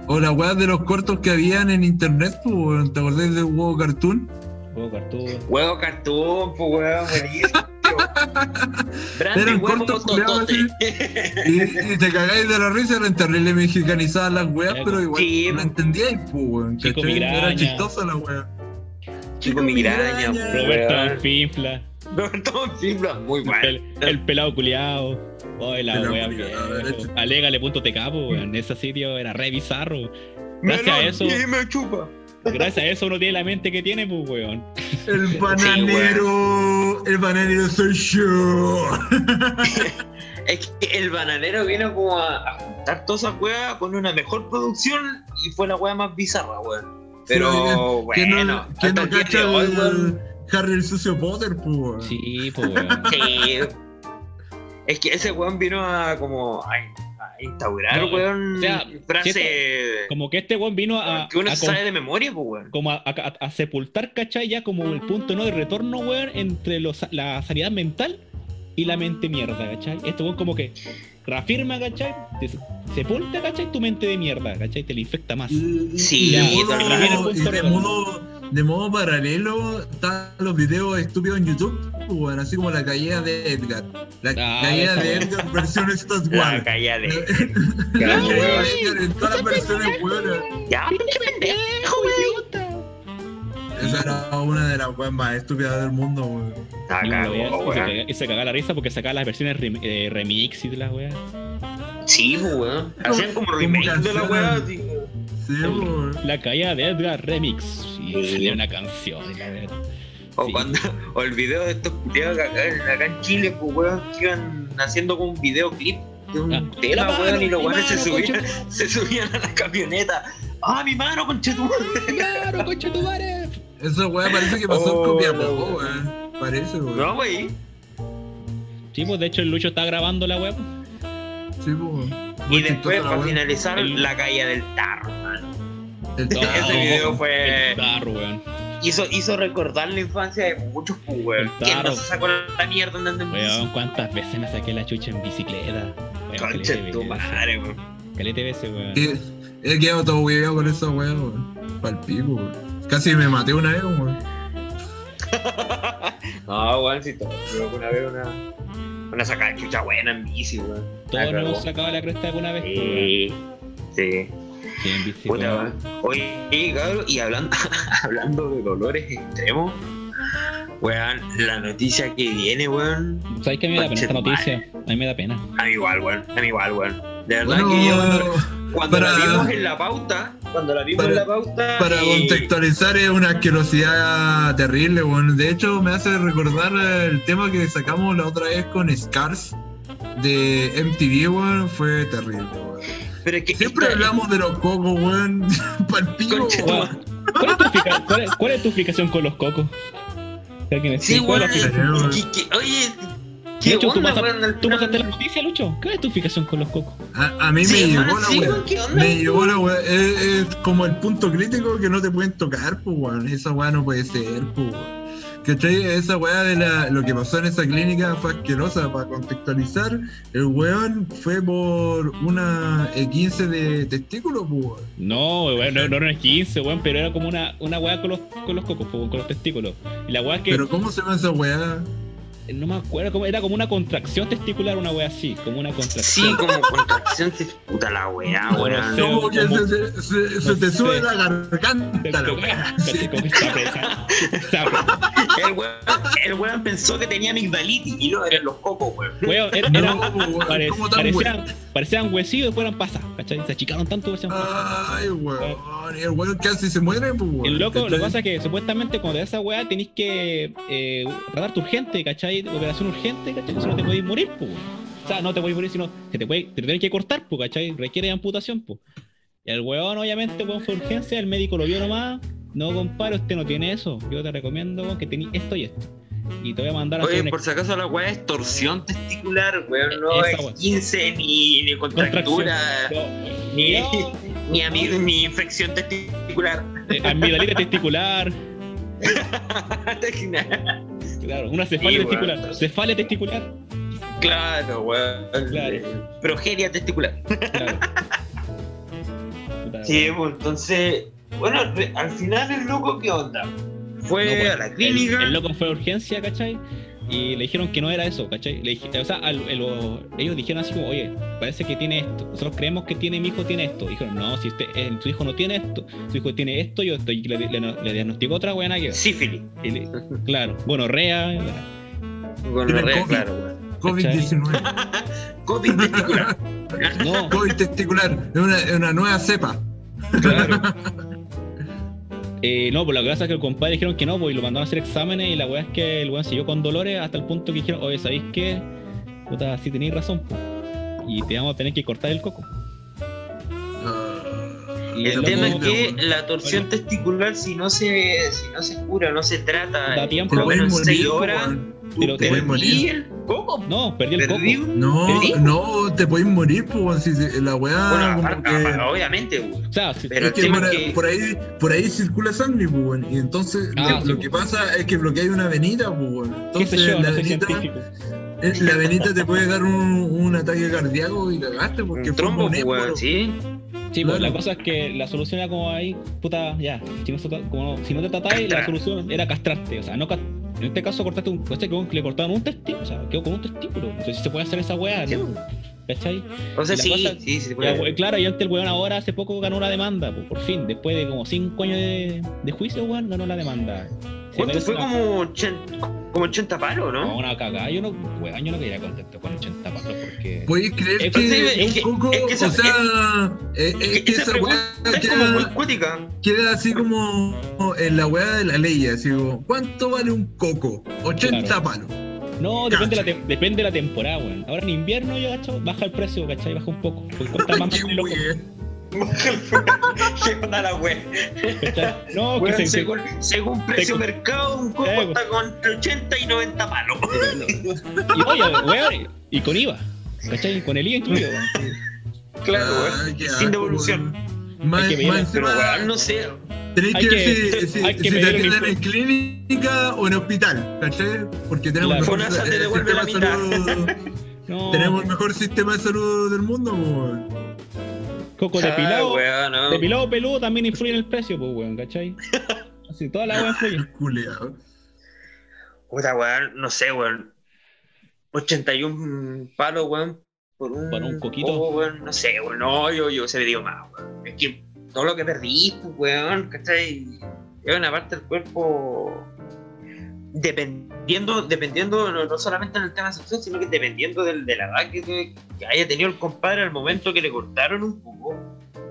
O la weá de los cortos que habían en internet, pues. ¿Te acordás del huevo cartoon? Juego cartoon. Huevo cartoon, pues weón, buenísimo. [LAUGHS] Eran huevo cortos. Y, y te cagáis de la risa, eran terrible mexicanizadas las weas, pero igual sí, no entendíais, pues, weón. Chico. Era chistosa la wea. Chico migraña, migraña. Roberto weón. [LAUGHS] Roberto Fibra, muy El, pel- el pelado culiao. Oye, la wea culiao, viejo. derecho. Alégale.tk, po, weón. Ese sitio era re bizarro. Gracias a eso. Y me chupa. Gracias a eso uno tiene la mente que tiene, pues, weón. El [LAUGHS] bananero, el bananero soy yo. [LAUGHS] Es que el bananero vino como a, a juntar todas esas weas con una mejor producción y fue la wea más bizarra, weón. Pero que bueno, no, que no día cacha el, Harry el sucio Potter, pues. Sí, pues. [LAUGHS] Sí. Es que ese weón vino a como a, a instaurar, No, weón, o sea, frase Como que este weón vino a, que uno a se con- sabe de memoria, pues, weón. como a, a- a sepultar, ¿cachai? Ya como el punto no de retorno, weón, entre los, la sanidad mental y la mente mierda, ¿cachai? Este weón como que reafirma, ¿cachai? Te sepulta, ¿cachai? Tu mente de mierda, ¿cachai? Te la infecta más. Y, y- Sí, y y y de modo, de modo paralelo están los videos estúpidos en YouTube, weón, así como la caída de Edgar. La Ah, caída de. Edgar versión calla de. La Ya, caída de [LAUGHS] Edgar en todas las versiones, weón. Ya, pinche pendejo, weón. Esa era una de las weas más estúpidas del mundo, weón. Está Y, cagado, weón, y se y cagaba la risa porque sacaba las versiones rem- eh, remix y de las weas. Sí, pues, weón. Hacían como Como remake de la canciones. weá, así. Sí, weón. La caída de Edgar Remix. Y Sí. salía una canción la. O Sí. cuando, o el video de estos que acá, en- acá en Chile, pues weón, que iban haciendo como un videoclip de un Ah, tema, mano, weón, y los mi weones se mano, subían, [LAUGHS] se subían a la camioneta. ¡Ah, mi mano, conchetumare! [LAUGHS] ¡Claro, concha tu madre! Esa wea parece que pasó Oh, en Copiapó, la weón. Parece, weón. No, wey. Sí, pues de hecho el Lucho está grabando la web. Sí, weón. Y después, para finalizar, El- la caída del tarro, mano. [LAUGHS] Ese video fue. Tarro, weón. Hizo, hizo recordar la infancia de muchos, pues, weón. El ¿Quién no se sacó la mierda andando en bici? Weón, ¿cuántas veces me saqué la chucha en bicicleta? Weón, calete tu madre, weón. Calete veces, weón. Que- He quedado todo hueveado con esa weón. Pal pico, weón. Casi me maté una vez, weón. [LAUGHS] No, weón, si todo. Alguna vez una. Una sacada de chucha buena en bici, weón. Todos nos hemos sacado la cresta alguna vez, pues, weón. Sí. Sí. Puta. Oye, cabrón, y hablando, [LAUGHS] hablando de dolores extremos, weón, la noticia que viene, weón, ¿Sabes que a mí me da pena esta noticia? A mí me da pena. a mí igual, weón, a mí igual, weón. De verdad Bueno, que yo cuando, cuando la vimos en la pauta, cuando la vimos para- en la pauta, Para y- contextualizar es una asquerosidad terrible, weón. De hecho, me hace recordar el tema que sacamos la otra vez con Scars de MTV, weón. Fue terrible, weón. Pero es que Siempre esta- hablamos de los cocos, weón. [LAUGHS] Weón, ¿Cuál es, tu explica- cuál es- cuál es tu explicación con los cocos? ¿Alguien me Sí, weón, que- oye, ¿qué Lucho, ¿tú onda, ¿Tú final- pasaste la noticia, Lucho? ¿Cuál es tu fijación con los cocos? A, a mí me Sí, llegó weón, la ¿qué onda? Me llegó la weá. Es, es como el punto crítico que no te pueden tocar, pues, weón. Esa weá no puede ser, pues, weón. ¿Cachai? Esa weá de la, lo que pasó en esa clínica fue asquerosa. Para contextualizar, el weón fue por una E15 de testículo, pues, weón. No, weón, no, no, no es 15, weón, pero era como una, una weá con los, con los cocos, con los testículos. Y la weá que Pero ¿cómo se llama esa weá? No me acuerdo, cómo, era como una contracción testicular, una weá así, como una Sí, contracción. como contracción, puta la No. Como que ¿cómo? se, se- se- se No te sube la garganta, la apresa. El weón, el weón pensó que tenía amigdalitis y no eran los cocos, weón. Weón, era- No, eran- weón, pare- ¿cómo tan parecían, parecían huesillos y después eran pasas, ¿cachai? Se achicaron tanto se Ay, weón. El weón casi se muere, pues, weón. El loco, lo que pasa es que supuestamente cuando te da esa weá tenéis que eh, tratarte urgente, ¿cachai? Operación urgente, ¿cachai? Si no te podéis morir, pues. O sea, no te podéis morir, sino que te, puede, te tenés que cortar, pues, ¿cachai? Requiere amputación, pues. Y el weón, obviamente, weón, fue urgencia, el médico lo vio nomás. No, compadre, usted no tiene eso. Yo te recomiendo, weón, que tenéis esto y esto. Y te voy a mandar a Oye, por si acaso la weá es torsión testicular, weón. No Esa es weá. 15 ni, ni contractura, No, ni, no, [LAUGHS] ni, ni infección testicular. eh, amigdalita testicular. [LAUGHS] Claro, una cefalia Sí, testicular. Cefalia testicular. claro, weón. Claro. Progeria testicular. Claro. [LAUGHS] Sí, pues entonces, bueno, al final el loco, ¿qué onda? Fue No, pues, a la clínica. El, el loco fue a urgencia, ¿cachai? Y le dijeron que no era eso, ¿cachai? Le dije- o sea, al- el- lo- ellos dijeron así como, oye, parece que tiene esto. Nosotros creemos que tiene mi hijo tiene esto. dijeron, no, si usted, eh, su hijo no tiene esto, su hijo tiene esto y esto. Y le, le- le diagnosticó otra buena que Sífilis. y le- Claro, bueno, rea. La red, COVID. claro, weón. COVID-19. [LAUGHS] COVID testicular. No, COVID testicular. Es una, una nueva cepa. claro. [LAUGHS] Eh, no, pues lo que pasa es que el compadre dijeron que no, pues y lo mandaron a hacer exámenes y la weá es que el weón siguió con dolores hasta el punto que dijeron, oye, ¿sabéis qué? Puta, sí tenéis razón, pues. Y te vamos a tener que cortar el coco. Ah, Y El tema es que la torsión testicular, si no se, si no se cura, no se trata, Da eh, tiempo. Te por lo menos horas. Pero Te te perdí morir. El coco. No, perdí el Perdí. coco. No, ¿Perdí? no, te puedes morir, pues, si la weá. Bueno, como aparte, que- aparte, obviamente, weón. O sea, si- Pero es que por, ahí- que- por ahí, por ahí circula sangre, pues, y entonces Ah, lo, sí, lo que pasa es que bloquea una venita, pues, Entonces yo, la, no soy venita, eh, la venita te puede dar un, un ataque cardíaco y cagaste porque Un trombo, un weón, émbolo. sí. Sí, pues Claro. la cosa es que la solución era como ahí, puta, ya. Si no, se tra- como, si no te tratáis, la solución era castrarte. O sea, no ca- en este caso cortaste un. Este quedó- le cortaron un testículo. O sea, quedó con un testículo. No sé si se puede hacer esa weá, ¿no? ¿Cachai? O sea, sí, cosa- sí, sí, se puede. claro, y antes el weón ahora hace poco ganó la demanda, pues, por fin. Después de como 5 años de, de juicio, weón, ganó la demanda. ¿Cuánto fue? Como 80, como 80 palos, No, ¿no? una cagada. Yo no, weón, yo no quería contento con 80 palos porque. ¿Puedes creer Es que, que- es que- un poco, es que esa- o sea, es, es que Esa esa pregunta weá es como muy queda, cuática. queda así como en la weá de la ley, así como, ¿cuánto vale un coco? 80 Claro. palos. No, depende de, la depende de la temporada, weón. Ahora en invierno, yo, cacho, baja el precio, ¿cachai? Baja un poco. Porque cuesta [LAUGHS] más mantener los weá. ¿Qué onda la wea? No, que Weón, se, se- según, según precio se- mercado, un coco Eh, está con entre 80 y 90 palos. Y oye, weón, y con IVA, ¿cachai? Con el IVA incluido. Claro, Ah, qué Sin devolución. Más, Hay que más Pero weón, no sé. Tenéis que que- ver si, si- hay que si te atienden en clínica o en hospital, ¿cachai? Porque tenemos Claro. el mejor te eh, devuelve la sistema de salud. [LAUGHS] No, Tenemos el mejor sistema de salud del mundo, weón. Coco Ah, depilado, weón, no. depilado peludo también influye en el precio, pues, weón, ¿cachai? Así, toda la weón influye. [LAUGHS] Culeado. Puta, weón, no sé, weón. 81 palos, weón. Por un, Por un coquito. coco, weón. No sé, weón. No, yo, yo se le digo más, weón. Es que todo lo que perdí, pues, weón, ¿cachai? Es una parte del cuerpo. Dependiendo, dependiendo no, no solamente en el tema sexual, sino que dependiendo del, de la edad que, que haya tenido el compadre al momento que le cortaron un poco,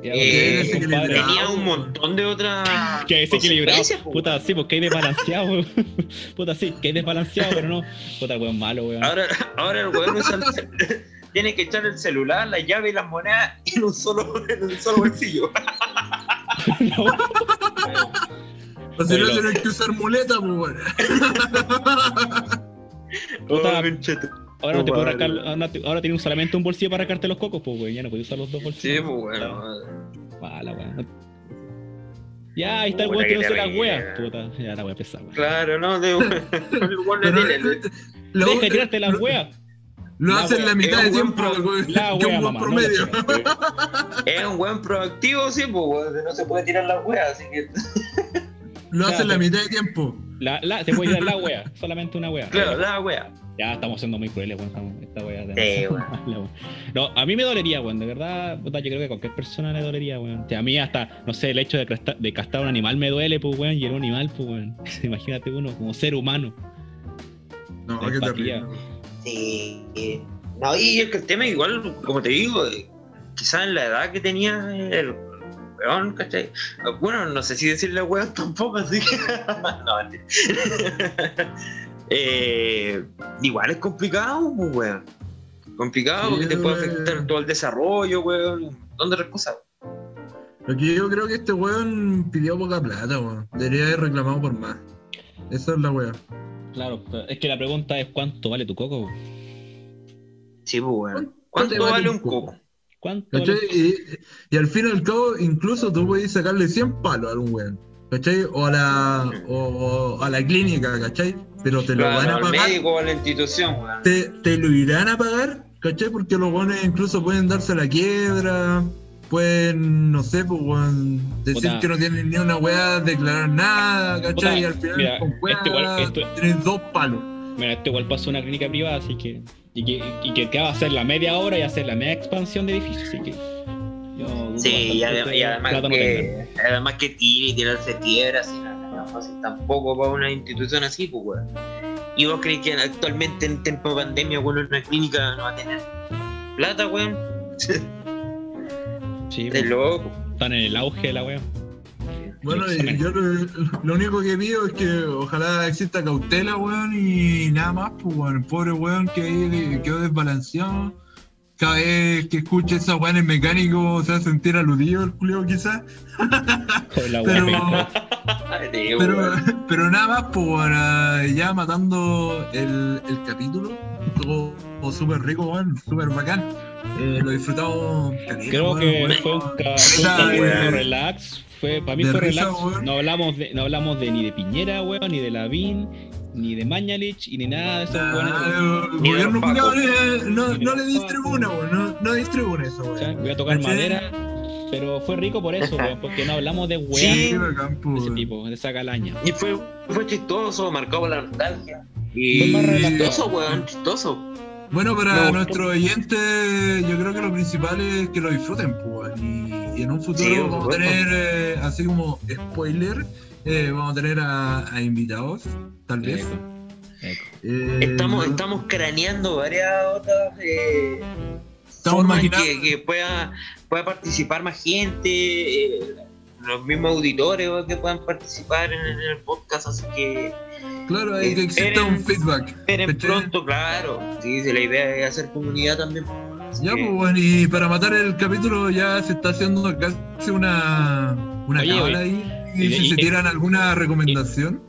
Eh, tenía un montón de otras. Que desequilibrado. Puta, sí, porque hay desbalanceado, weón. [LAUGHS] Puta, sí, que hay desbalanceado, pero no. Puta, weón, malo, weón. Ahora, ahora el weón usa el [LAUGHS] tiene que echar el celular, la llave y las monedas en un solo, en un solo bolsillo. [LAUGHS] O si no, tienes que usar muleta, [LAUGHS] pues, Oh, conchete. Ahora no te puedo arrancar, ahora, te- ahora tienes solamente un bolsillo para arrancarte los cocos, pues, weón. Ya no puedes usar los dos Sí, bolsillos. pues bueno. Mala, weón. Ya, ahí está el weón que no se las terrible. weas. Puta, ya la voy a empezar, weón. Claro, no, de [LAUGHS] el weón no Pero, tiene- lo, Deja de tirarte las weas. lo La hacen wea, la mitad de tiempo, buen La [LAUGHS] que wea, un buen mamá. promedio. la wea. es un weón proactivo, sí, pues weón, no se puede tirar las weas, así que. Lo hacen la mitad de tiempo. La, la, se puede tirar la wea, [LAUGHS] solamente una wea. Claro, la wea. Ya estamos siendo muy crueles, weón. Esta wea es Sí, weón. No, a mí me dolería, weón. De verdad, puta, yo creo que a cualquier persona le dolería, weón. O sea, a mí hasta, no sé, el hecho de, casta- de castrar un animal me duele, pues, weón. Y era un animal, pues, weón. [LAUGHS] Imagínate uno como ser humano. No, qué terrible. Sí. eh, No, y es que el tema, igual, como te digo, eh, quizás en la edad que tenía el weón, ¿cachai? Bueno, no sé si decirle weón tampoco, así que. [LAUGHS] no, [LAUGHS] eh, igual es complicado, pues, weón. Complicado porque te puede weón. afectar todo el desarrollo, weón. un montón de otras cosas. Lo que yo creo que este weón pidió poca plata, weón. Debería haber reclamado por más. Esa es la weá. Claro, es que la pregunta es cuánto vale tu coco, weón? Sí, pues, weón. ¿Cuánto ¿Cuánto te vale vale un un coco? coco? ¿Cuánto. Y, y al fin y al cabo, incluso tú puedes sacarle 100 palos a un weón. ¿Cachai? O a la, o, o a la clínica, ¿cachai? Pero te lo van a al pagar. médico o a la institución, weón. Te, te lo irán a pagar, ¿cachai? Porque los weones incluso pueden darse la quiebra. Pueden, no sé, pues, weón, decir Puta. que no tienen ni una weá, declarar nada, ¿cachai? Puta, y al final, mira, con weá, este igual- esto- tienes dos palos. Mira, este igual pasó una clínica privada, así que. Y que, y que acaba de hacer la media obra y hacer la media expansión de edificio, así que. Yo Sí, y, adem- que y además, no que, además que tire y tirarse quiebra, así no es fácil tampoco para una institución así, pues, weón. ¿Y vos crees que actualmente en tiempo de pandemia, weón, una clínica no va a tener plata, weón? Sí, [LAUGHS] pues, loco. están en el auge de la wea. Bueno, yo lo, lo único que pido es que ojalá exista cautela, weón, y nada más, pues, weón. El pobre weón que ahí quedó desbalanceado. cada vez que escuche esa weá en el mecánico se va a sentir aludido el culeo quizás. [LAUGHS] Pero- Pero, weón. pero nada más por ah, ya matando el, el capítulo. Todo, súper rico, weón, súper bacán. Eh, lo he disfrutado. caleta, Creo weón, que weón. fue un, ca- weón. relax. Fue, para mí De fue risa, relax. weón. No hablamos, de, no hablamos de ni de Piñera, weón, ni de Lavín, ni de Mañalich, y ni nada de esos Ah, weones. Ni gobierno culiao le- no, Ni no le distribuna, Pacos. weón. No, no distribuna eso, weón. Voy a tocar madera, pero fue rico por eso, weón, porque no hablamos de weón Sí. De ese tipo, de esa calaña. Y fue, fue chistoso, marcado por la nostalgia. Fue Y más relajado. chistoso, weón, chistoso. Bueno, para Me gustó. nuestros oyentes, yo creo que lo principal es que lo disfruten, pues, y, y en un futuro Sí, vamos a tener, eh, así como spoiler, eh, vamos a tener a, a invitados, tal vez. Eco, eco. Eh, Estamos, estamos craneando varias otras eh, Estamos formas imaginando- que, que pueda, pueda participar más gente, eh, los mismos auditores que puedan participar en, en el podcast, así que Claro, hay que exista un feedback. esperen pronto, claro. Sí, sí, la idea es hacer comunidad también. Ya, pues, bueno, y para matar el capítulo ya se está haciendo casi una, una Oye, cábala oye, ahí. y- Y si y- se tiran alguna recomendación,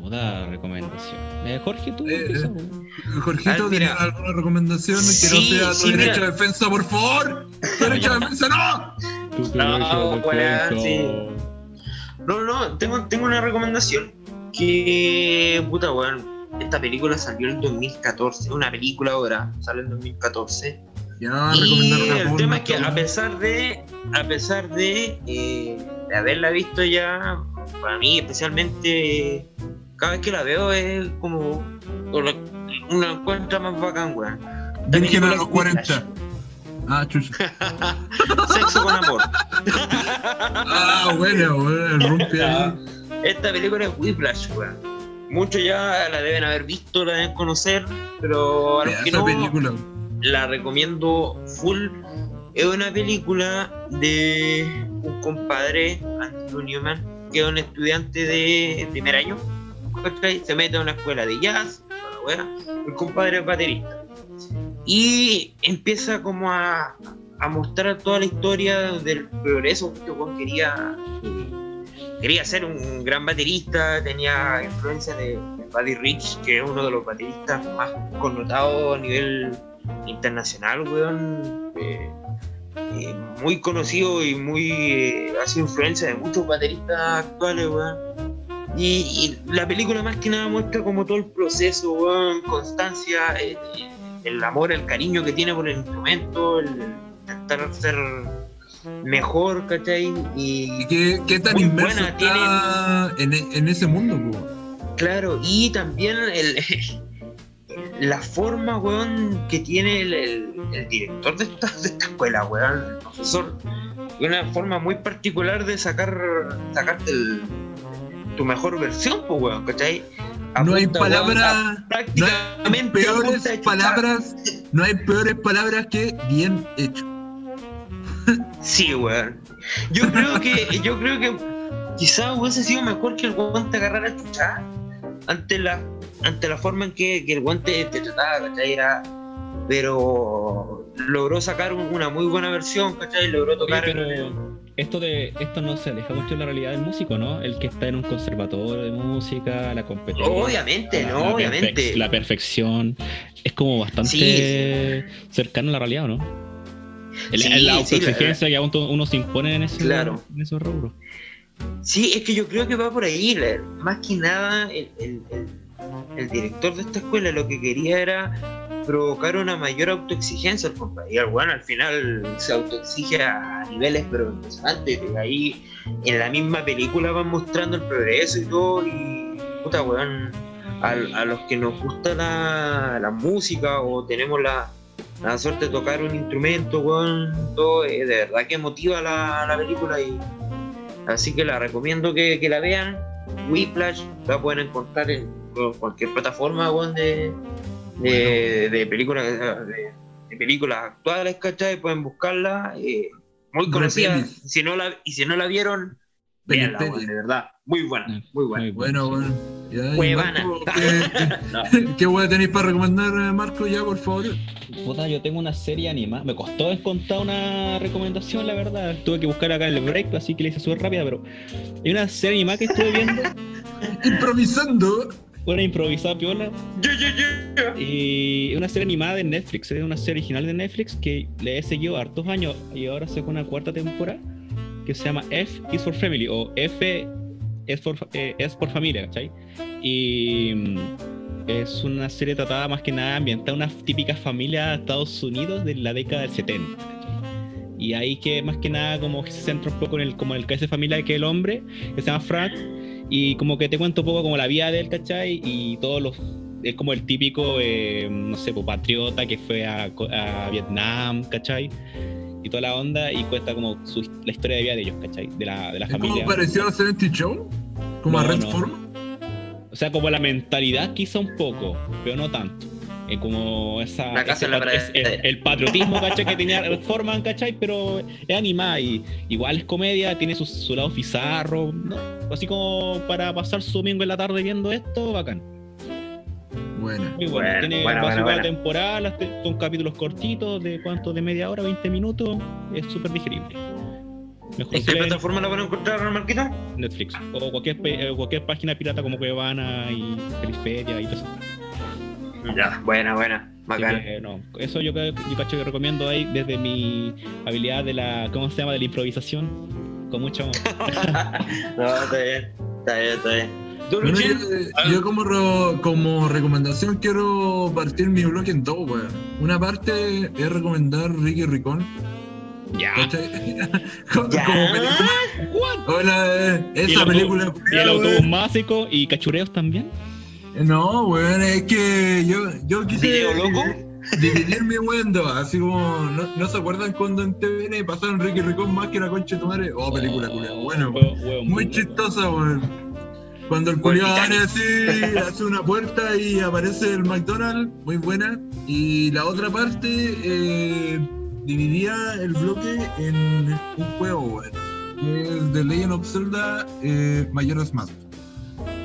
Puta recomendación. Eh, Jorge, tú Eh, empieza, eh. Jorgito, Ah. ¿tienes alguna recomendación que no Sí, sea tu sí, derecho mira. de defensa, por favor? ¡Tu derecho de defensa, no! Tu No, derecho de sí. No, no, tengo, tengo una recomendación que, puta, weón, esta película salió en 2014, una película ahora, sale en 2014. Ya, y el tema es que a pesar de, a pesar de, eh, de haberla visto ya, para mí especialmente, cada vez que la veo es como una encuentra más bacán, weón. Virgen a los es 40. Ah, chucha. [LAUGHS] Sexo con amor. Ah, bueno, bueno, ahí. Esta película es Whiplash, weón. Muchos ya la deben haber visto, la deben conocer, pero a los que no, película. la recomiendo full. Es una película de un compadre, Andrew Newman, que es un estudiante de primer año. Se mete a una escuela de jazz, el compadre es baterista. Y empieza como a, a mostrar toda la historia del progreso que Juan quería. Quería ser un gran baterista, tenía influencia de, Buddy Rich, que es uno de los bateristas más connotados a nivel internacional, weón. Eh, eh, muy conocido y muy. eh, ha sido influencia de muchos bateristas actuales, weón. Y, y la película más que nada muestra como todo el proceso, weón, constancia, eh, el amor, el cariño que tiene por el instrumento, el intentar ser mejor, ¿cachai? Y ¿Y qué, qué tan inmerso buena, está en, e- en ese mundo, po? Claro, y también el, [LAUGHS] la forma, weón, que tiene el, el- el director de esta, de esta escuela, weón, el profesor, una forma muy particular de sacar sacarte el- tu mejor versión, pues, weón, ¿cachai? No hay palabras, no hay peores palabras, no hay peores palabras que bien hecho. Sí, weón. Yo creo que, yo creo que quizás hubiese sido mejor que el guante agarrara a chuchar ante la, ante la forma en que, que el guante te trataba, ¿cachai? Era, pero logró sacar un- una muy buena versión, ¿cachai? Logró Oye, tocar. pero esto de esto no se aleja mucho de la realidad del músico, ¿no? El que está en un conservatorio de música, la competencia. Obviamente, la- no, la obviamente. la perfección es como bastante Sí, cercano a la realidad, ¿o ¿no? El- Sí, la sí, autoexigencia que aún uno se impone en, ese, Claro. en esos rubros. Sí, es que yo creo que va por ahí. la- más que nada, el, el- director de esta escuela lo que quería era provocar una mayor autoexigencia al compadre. Y al bueno, al final se autoexige a niveles pero impresionantes. Y ahí en la misma película van mostrando el progreso y todo. Y puta weón, al- a, los que nos gusta la, la música o tenemos la, la suerte de tocar un instrumento, weón, todo, eh, de verdad que motiva la, la película y Así que la recomiendo que, que la vean. Whiplash la pueden encontrar en cualquier plataforma weón, de, de, de películas de, de películas actuales, ¿cachai? Pueden buscarla. eh, muy conocida. Si no la, y si no la vieron, Pelis. de verdad. Muy buena, muy buena. Muy Bueno, bueno. Ya. Marco, [LAUGHS] ¿Qué, qué weá tenéis para recomendar, eh, Marco, ya, por favor? Puta, yo tengo una serie animada. Me costó encontrar una recomendación, la verdad. Tuve que buscar acá el break, así que le hice súper rápida, pero hay una serie animada que estuve viendo, [LAUGHS] Improvisando. una improvisada piola, Yo, yo, yo. y una serie animada de Netflix, es una serie original de Netflix que le he seguido hartos años y ahora sacó una cuarta temporada que se llama F is for Family o F es por, eh, es por familia, ¿cachai? Y mm, es una serie tratada más que nada ambientada en una típica familia de Estados Unidos de la década del 70. ¿cachai? Y ahí que más que nada como se centra un poco en el, como el cabeza de familia que el hombre, que se llama Frank, y como que te cuento un poco como la vida de él, ¿cachai? Y todos los... Es como el típico, eh, no sé, pues, patriota que fue a, a Vietnam, ¿cachai? Toda la onda, y cuenta como su- la historia de vida de ellos, ¿cachai? De la, de la ¿Es familia. como pareció a 70 Show? ¿Como a No, Red no. Form? O sea, como la mentalidad quizá un poco, pero no tanto. Eh, como esa, La ese la es- el, el patriotismo, ¿cachai? Que tenía Forman, ¿cachai? Pero es animada y igual es comedia, tiene su, su lado bizarro, ¿no? Así como para pasar su domingo en la tarde viendo esto, bacán. Bueno. Muy bueno. Bueno, tiene cada bueno. temporada, son capítulos cortitos, de cuánto, de media hora, 20 minutos, es súper digerible. Mejor ¿En qué plataforma la van a encontrar, Marquito? Netflix o cualquier, eh, cualquier página pirata como Cuevana y Felispedia y todo eso. Ya, buena, buena. Que, no, eso yo, yo cacho que recomiendo ahí desde mi habilidad de la, ¿cómo se llama? De la improvisación, con mucho amor. [LAUGHS] no, está bien. Está bien, está bien. ¿Tú, Bueno, Luchín? yo, yo como, como recomendación quiero partir mi blog en dos, weón. Una parte es recomendar Ricky Ricón. ya. [LAUGHS] como, Ya. como película. What? Hola, eh, ¿Y el esa auto- película. Y el autobús weón. mágico y cachureos también. No, weón, es que yo, yo quise dividir mi dos, así como, ¿no, ¿no se acuerdan cuando en TVN pasaron Ricky Ricón más que la concha de tu madre? Oh, película, culiao, bueno, Huevo- huevo muy bueno. chistosa, weón. Cuando el Titanic. abre así, [LAUGHS] hace una puerta y aparece el McDonald's, muy buena. Y la otra parte, eh, dividía el bloque en un juego, weón. Que es The Legend of Zelda eh, Majora's Mask.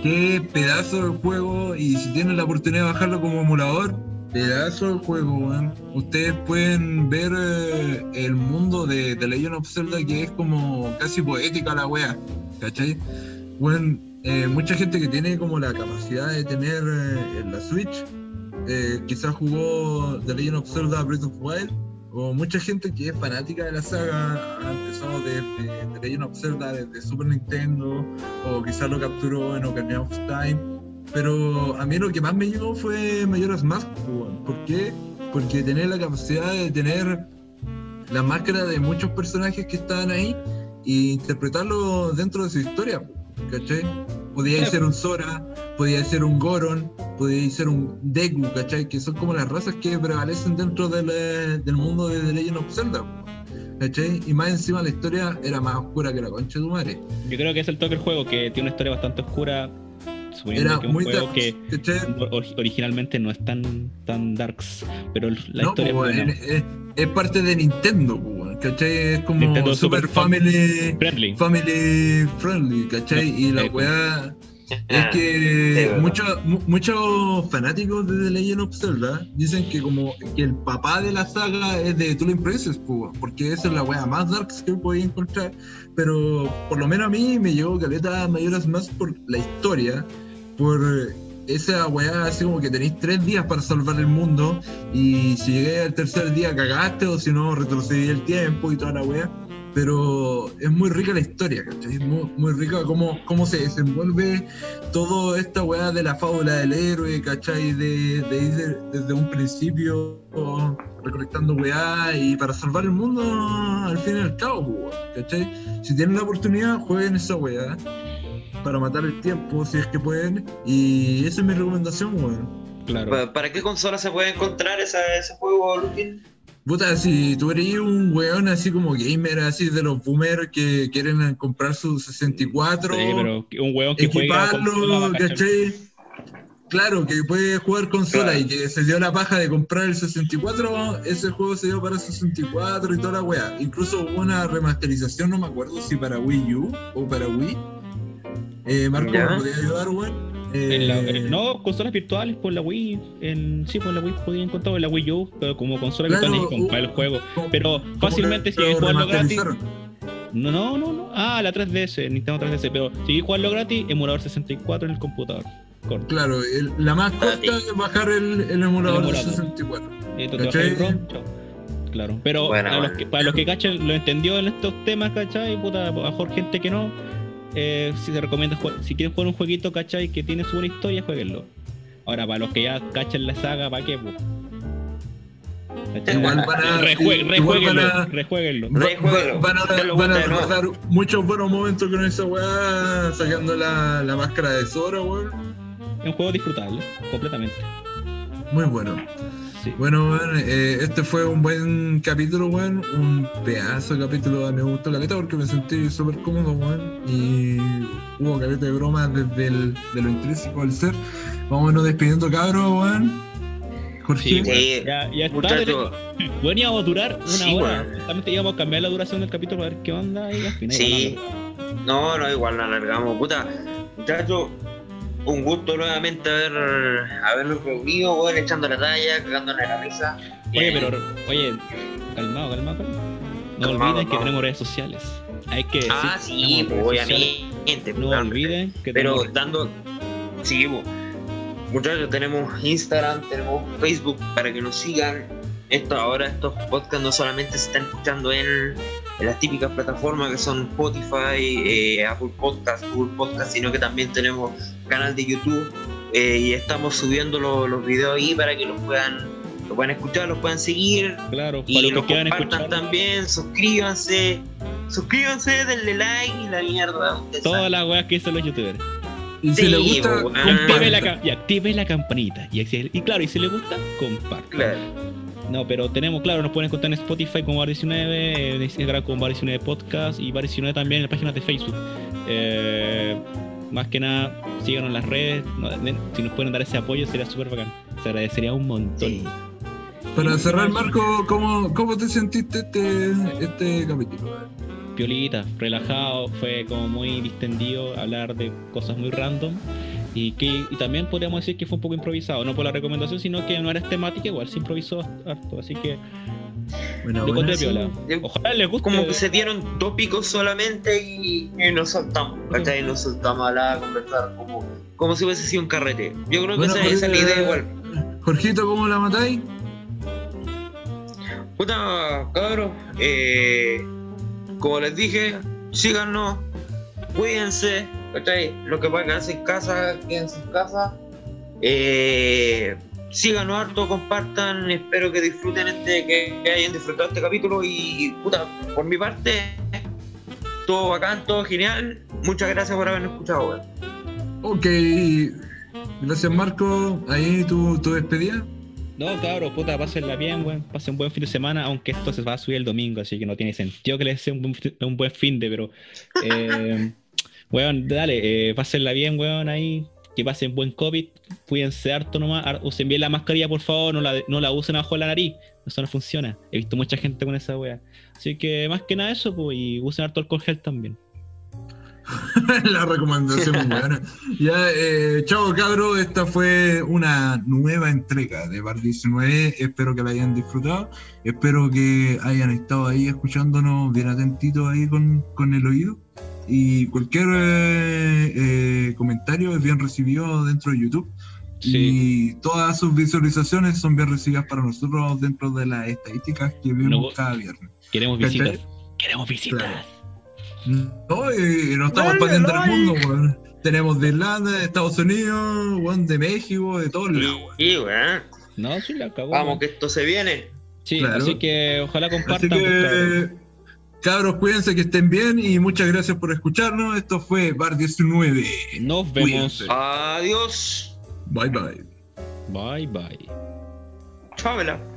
Qué pedazo de juego, y si tienen la oportunidad de bajarlo como emulador, pedazo de juego, weón. Ustedes pueden ver eh, el mundo de The Legend of Zelda que es como casi poética la wea, ¿cachai? Bueno, eh, mucha gente que tiene como la capacidad de tener eh, la Switch, eh, quizás jugó The Legend of Zelda Breath of Wild, o mucha gente que es fanática de la saga, ha empezado desde The Legend of Zelda desde Super Nintendo, o quizás lo capturó en Ocarina of Time, pero a mí lo que más me llegó fue Majora's Mask, weón. ¿por qué? Porque tenía la capacidad de tener la máscara de muchos personajes que estaban ahí e interpretarlo dentro de su historia, ¿cachai? Podía ser un Sora, podía ser un Goron, podía ser un Deku, ¿cachai? Que son como las razas que prevalecen dentro del, eh, del mundo de The Legend of Zelda, ¿cachai? Y más encima la historia era más oscura que la concha de tu madre. Yo creo que es el toque del juego, que tiene una historia bastante oscura, suponiendo Era que un muy juego que originalmente no es tan, tan darks, pero la No, historia pues, es buena. es, es- es parte de Nintendo, pues, ¿cachai? Es como Nintendo super, Super Fam- family, Friendly. family friendly, ¿cachai? No, y la eh, weá es Ah, sí, que muchos mu- muchos fanáticos de The Legend of Zelda dicen que como que el papá de la saga es de Twilight Princess, pues, porque esa es la weá más darks que podía encontrar. Pero por lo menos a mí me llegó caleta Mayoras más por la historia, por esa weá así como que tenéis tres días para salvar el mundo y si llegué al tercer día cagaste o si no retrocedí el tiempo y toda la weá. Pero es muy rica la historia, ¿cachai? Es muy, rica cómo, cómo se desenvuelve toda esta weá de la fábula del héroe, ¿cachai? De, de ir de- desde un principio recolectando weá y para salvar el mundo al fin y al cabo, ¿cachai? Si tienen la oportunidad, jueguen esa weá para matar el tiempo si es que pueden. Y esa es mi recomendación, weón. Claro. ¿Pa- ¿Para qué consola se puede encontrar esa, ese juego, Luquín? Puta, si tú eres un weón así como gamer, así de los boomers que quieren comprar su 64, Sí, pero un hueón que juega equiparlo, consola, ¿cachai? ¿cachai? Claro, que puede jugar consola Claro. y que se dio la paja de comprar el 64, ese juego se dio para 64 y toda la weá. Incluso hubo una remasterización, no me acuerdo si para Wii U o para Wii. Eh, Marco. ¿me podría ayudar, weón? La- Eh, no, consolas virtuales por la Wii. En, sí, por la Wii podían encontrar en la Wii U, pero como consola Claro, virtual comprar el juego. ¿cómo- Pero fácilmente si lo quieres jugarlo gratis. No, no, no, no. Ah, la 3DS, Nintendo 3DS. Pero si quieres jugarlo gratis, emulador 64 en el computador. Corto. Claro, el- la más corta es bajar el, el emulador El emulador. 64. Y tú te ¿Cachai? bajas el ROM, chao. Claro, pero para, los que, para los que cachen, lo entendió en estos temas, ¿cachai? Puta, a lo mejor gente que no, eh, si se recomienda jugar, si quieren jugar un jueguito, ¿cachai? Que tiene su buena historia, jueguenlo. Ahora, para los que ya cachen la saga, ¿para qué? pues? Igual van a- igual rejueguenlo, van a- rejueguenlo. Van a, van a recordar muchos buenos momentos con esa weá, sacando la, la máscara de Zora, weón. Es un juego disfrutable, completamente. Muy bueno. Sí. Bueno, weón, eh, este fue un buen capítulo, weón. Un pedazo de capítulo. Me gustó la neta porque me sentí súper cómodo, weón. Y hubo caleta de bromas desde el, de lo intrínseco del ser. Vámonos despidiendo, cabros, weón. Jorge. Sí, Sí, Ya, ya está. Bueno, íbamos a durar una Sí, hora. Justamente íbamos a cambiar la duración del capítulo para ver qué onda y al final. Sí. No, no, igual la alargamos. Puta, muchachos, un gusto nuevamente haber, habernos reunido, weón, echando la talla, cagándonos la risa. Oye, Eh, pero, oye, calmado, calmado, calmado. No Calmado, olviden que tenemos redes sociales. Hay que decir Ah, que sí, pues, obviamente. No pues, olviden que Pero tenemos. dando. Sí, pues. muchachos, tenemos Instagram, tenemos Facebook para que nos sigan. Esto ahora, estos podcasts no solamente se están escuchando en, en las típicas plataformas que son Spotify, eh, Apple Podcast, Google Podcast, sino que también tenemos canal de YouTube eh, y estamos subiendo lo- los videos ahí para que los puedan, lo puedan escuchar, los puedan seguir Claro, y para nos los que quieran compartan escuchar también, suscríbanse, suscríbanse, denle like y la mierda. todas las weas que dicen los youtubers. Y si Sí, le gusta, pues, weón. Active la, y active la campanita. Y, claro, y si les gusta, compartan. Claro. No, pero tenemos, claro, nos pueden encontrar en Spotify como Bar19, en Instagram como Bar19 Podcast y Bar19 también en las páginas de Facebook. Eh, más que nada, síganos en las redes. si nos pueden dar ese apoyo sería súper bacán. Se agradecería un montón. Sí. Para cerrar, Marco, ¿cómo, cómo te sentiste este, este capítulo? Piolita, relajado, fue como muy distendido hablar de cosas muy random. Y que y también podríamos decir que fue un poco improvisado, no por la recomendación, sino que no era temática, igual se improvisó harto. Así que piola. Sí. Ojalá les guste. Como que se dieron tópicos solamente y, y nos soltamos, ¿cachai? Nos soltamos a hablar, a conversar como, como si hubiese sido un carrete. Yo creo que Bueno, esa, esa es la idea igual. Jorgito, ¿cómo la matáis? Puta, cabros, eh, como les dije, síganos, cuídense, ¿cachai? Lo que puedan quedarse en casa, quédense en casa. Eh, síganos harto, compartan, espero que disfruten este, que, que hayan disfrutado este capítulo y puta, por mi parte, todo bacán, todo genial. Muchas gracias por habernos escuchado, weón. Ok. Gracias, Marco. Ahí tu, tu despedida. No, cabros, puta, pásenla bien, weón. Pasen un buen fin de semana, aunque esto se va a subir el domingo, así que no tiene sentido que les sea un buen, un buen fin de, pero. [LAUGHS] Eh, weón, dale, eh, pásenla bien, weón, ahí. Que pasen buen COVID. Cuídense harto nomás. Usen bien la mascarilla, por favor. No la, no la usen abajo de la nariz. Eso no funciona. He visto mucha gente con esa wea. Así que más que nada eso, pues, y usen harto alcohol gel también. [LAUGHS] la recomendación [LAUGHS] buena. Ya, eh, chao cabros, esta fue una nueva entrega de Bar 19. Espero que la hayan disfrutado. Espero que hayan estado ahí escuchándonos bien atentitos ahí con, con el oído. Y cualquier eh, eh, comentario es bien recibido dentro de YouTube. Y todas sus visualizaciones son bien recibidas para nosotros dentro de las estadísticas que vemos No- cada viernes. Queremos ¿Cachai? visitas. Queremos visitas. Claro. No, y nos estamos expandiendo dale. mundo, weón. Tenemos de Irlanda, de Estados Unidos, weón, de México, de todos lados, weón, No, sí, la acabó. vamos que esto se viene. Sí, Claro. así que ojalá Así compartan. pues, que, cabros, cuídense que estén bien y muchas gracias por escucharnos. Esto fue Bar 19. Nos vemos. Cuídense. Adiós. Bye bye. Bye bye. Chábela.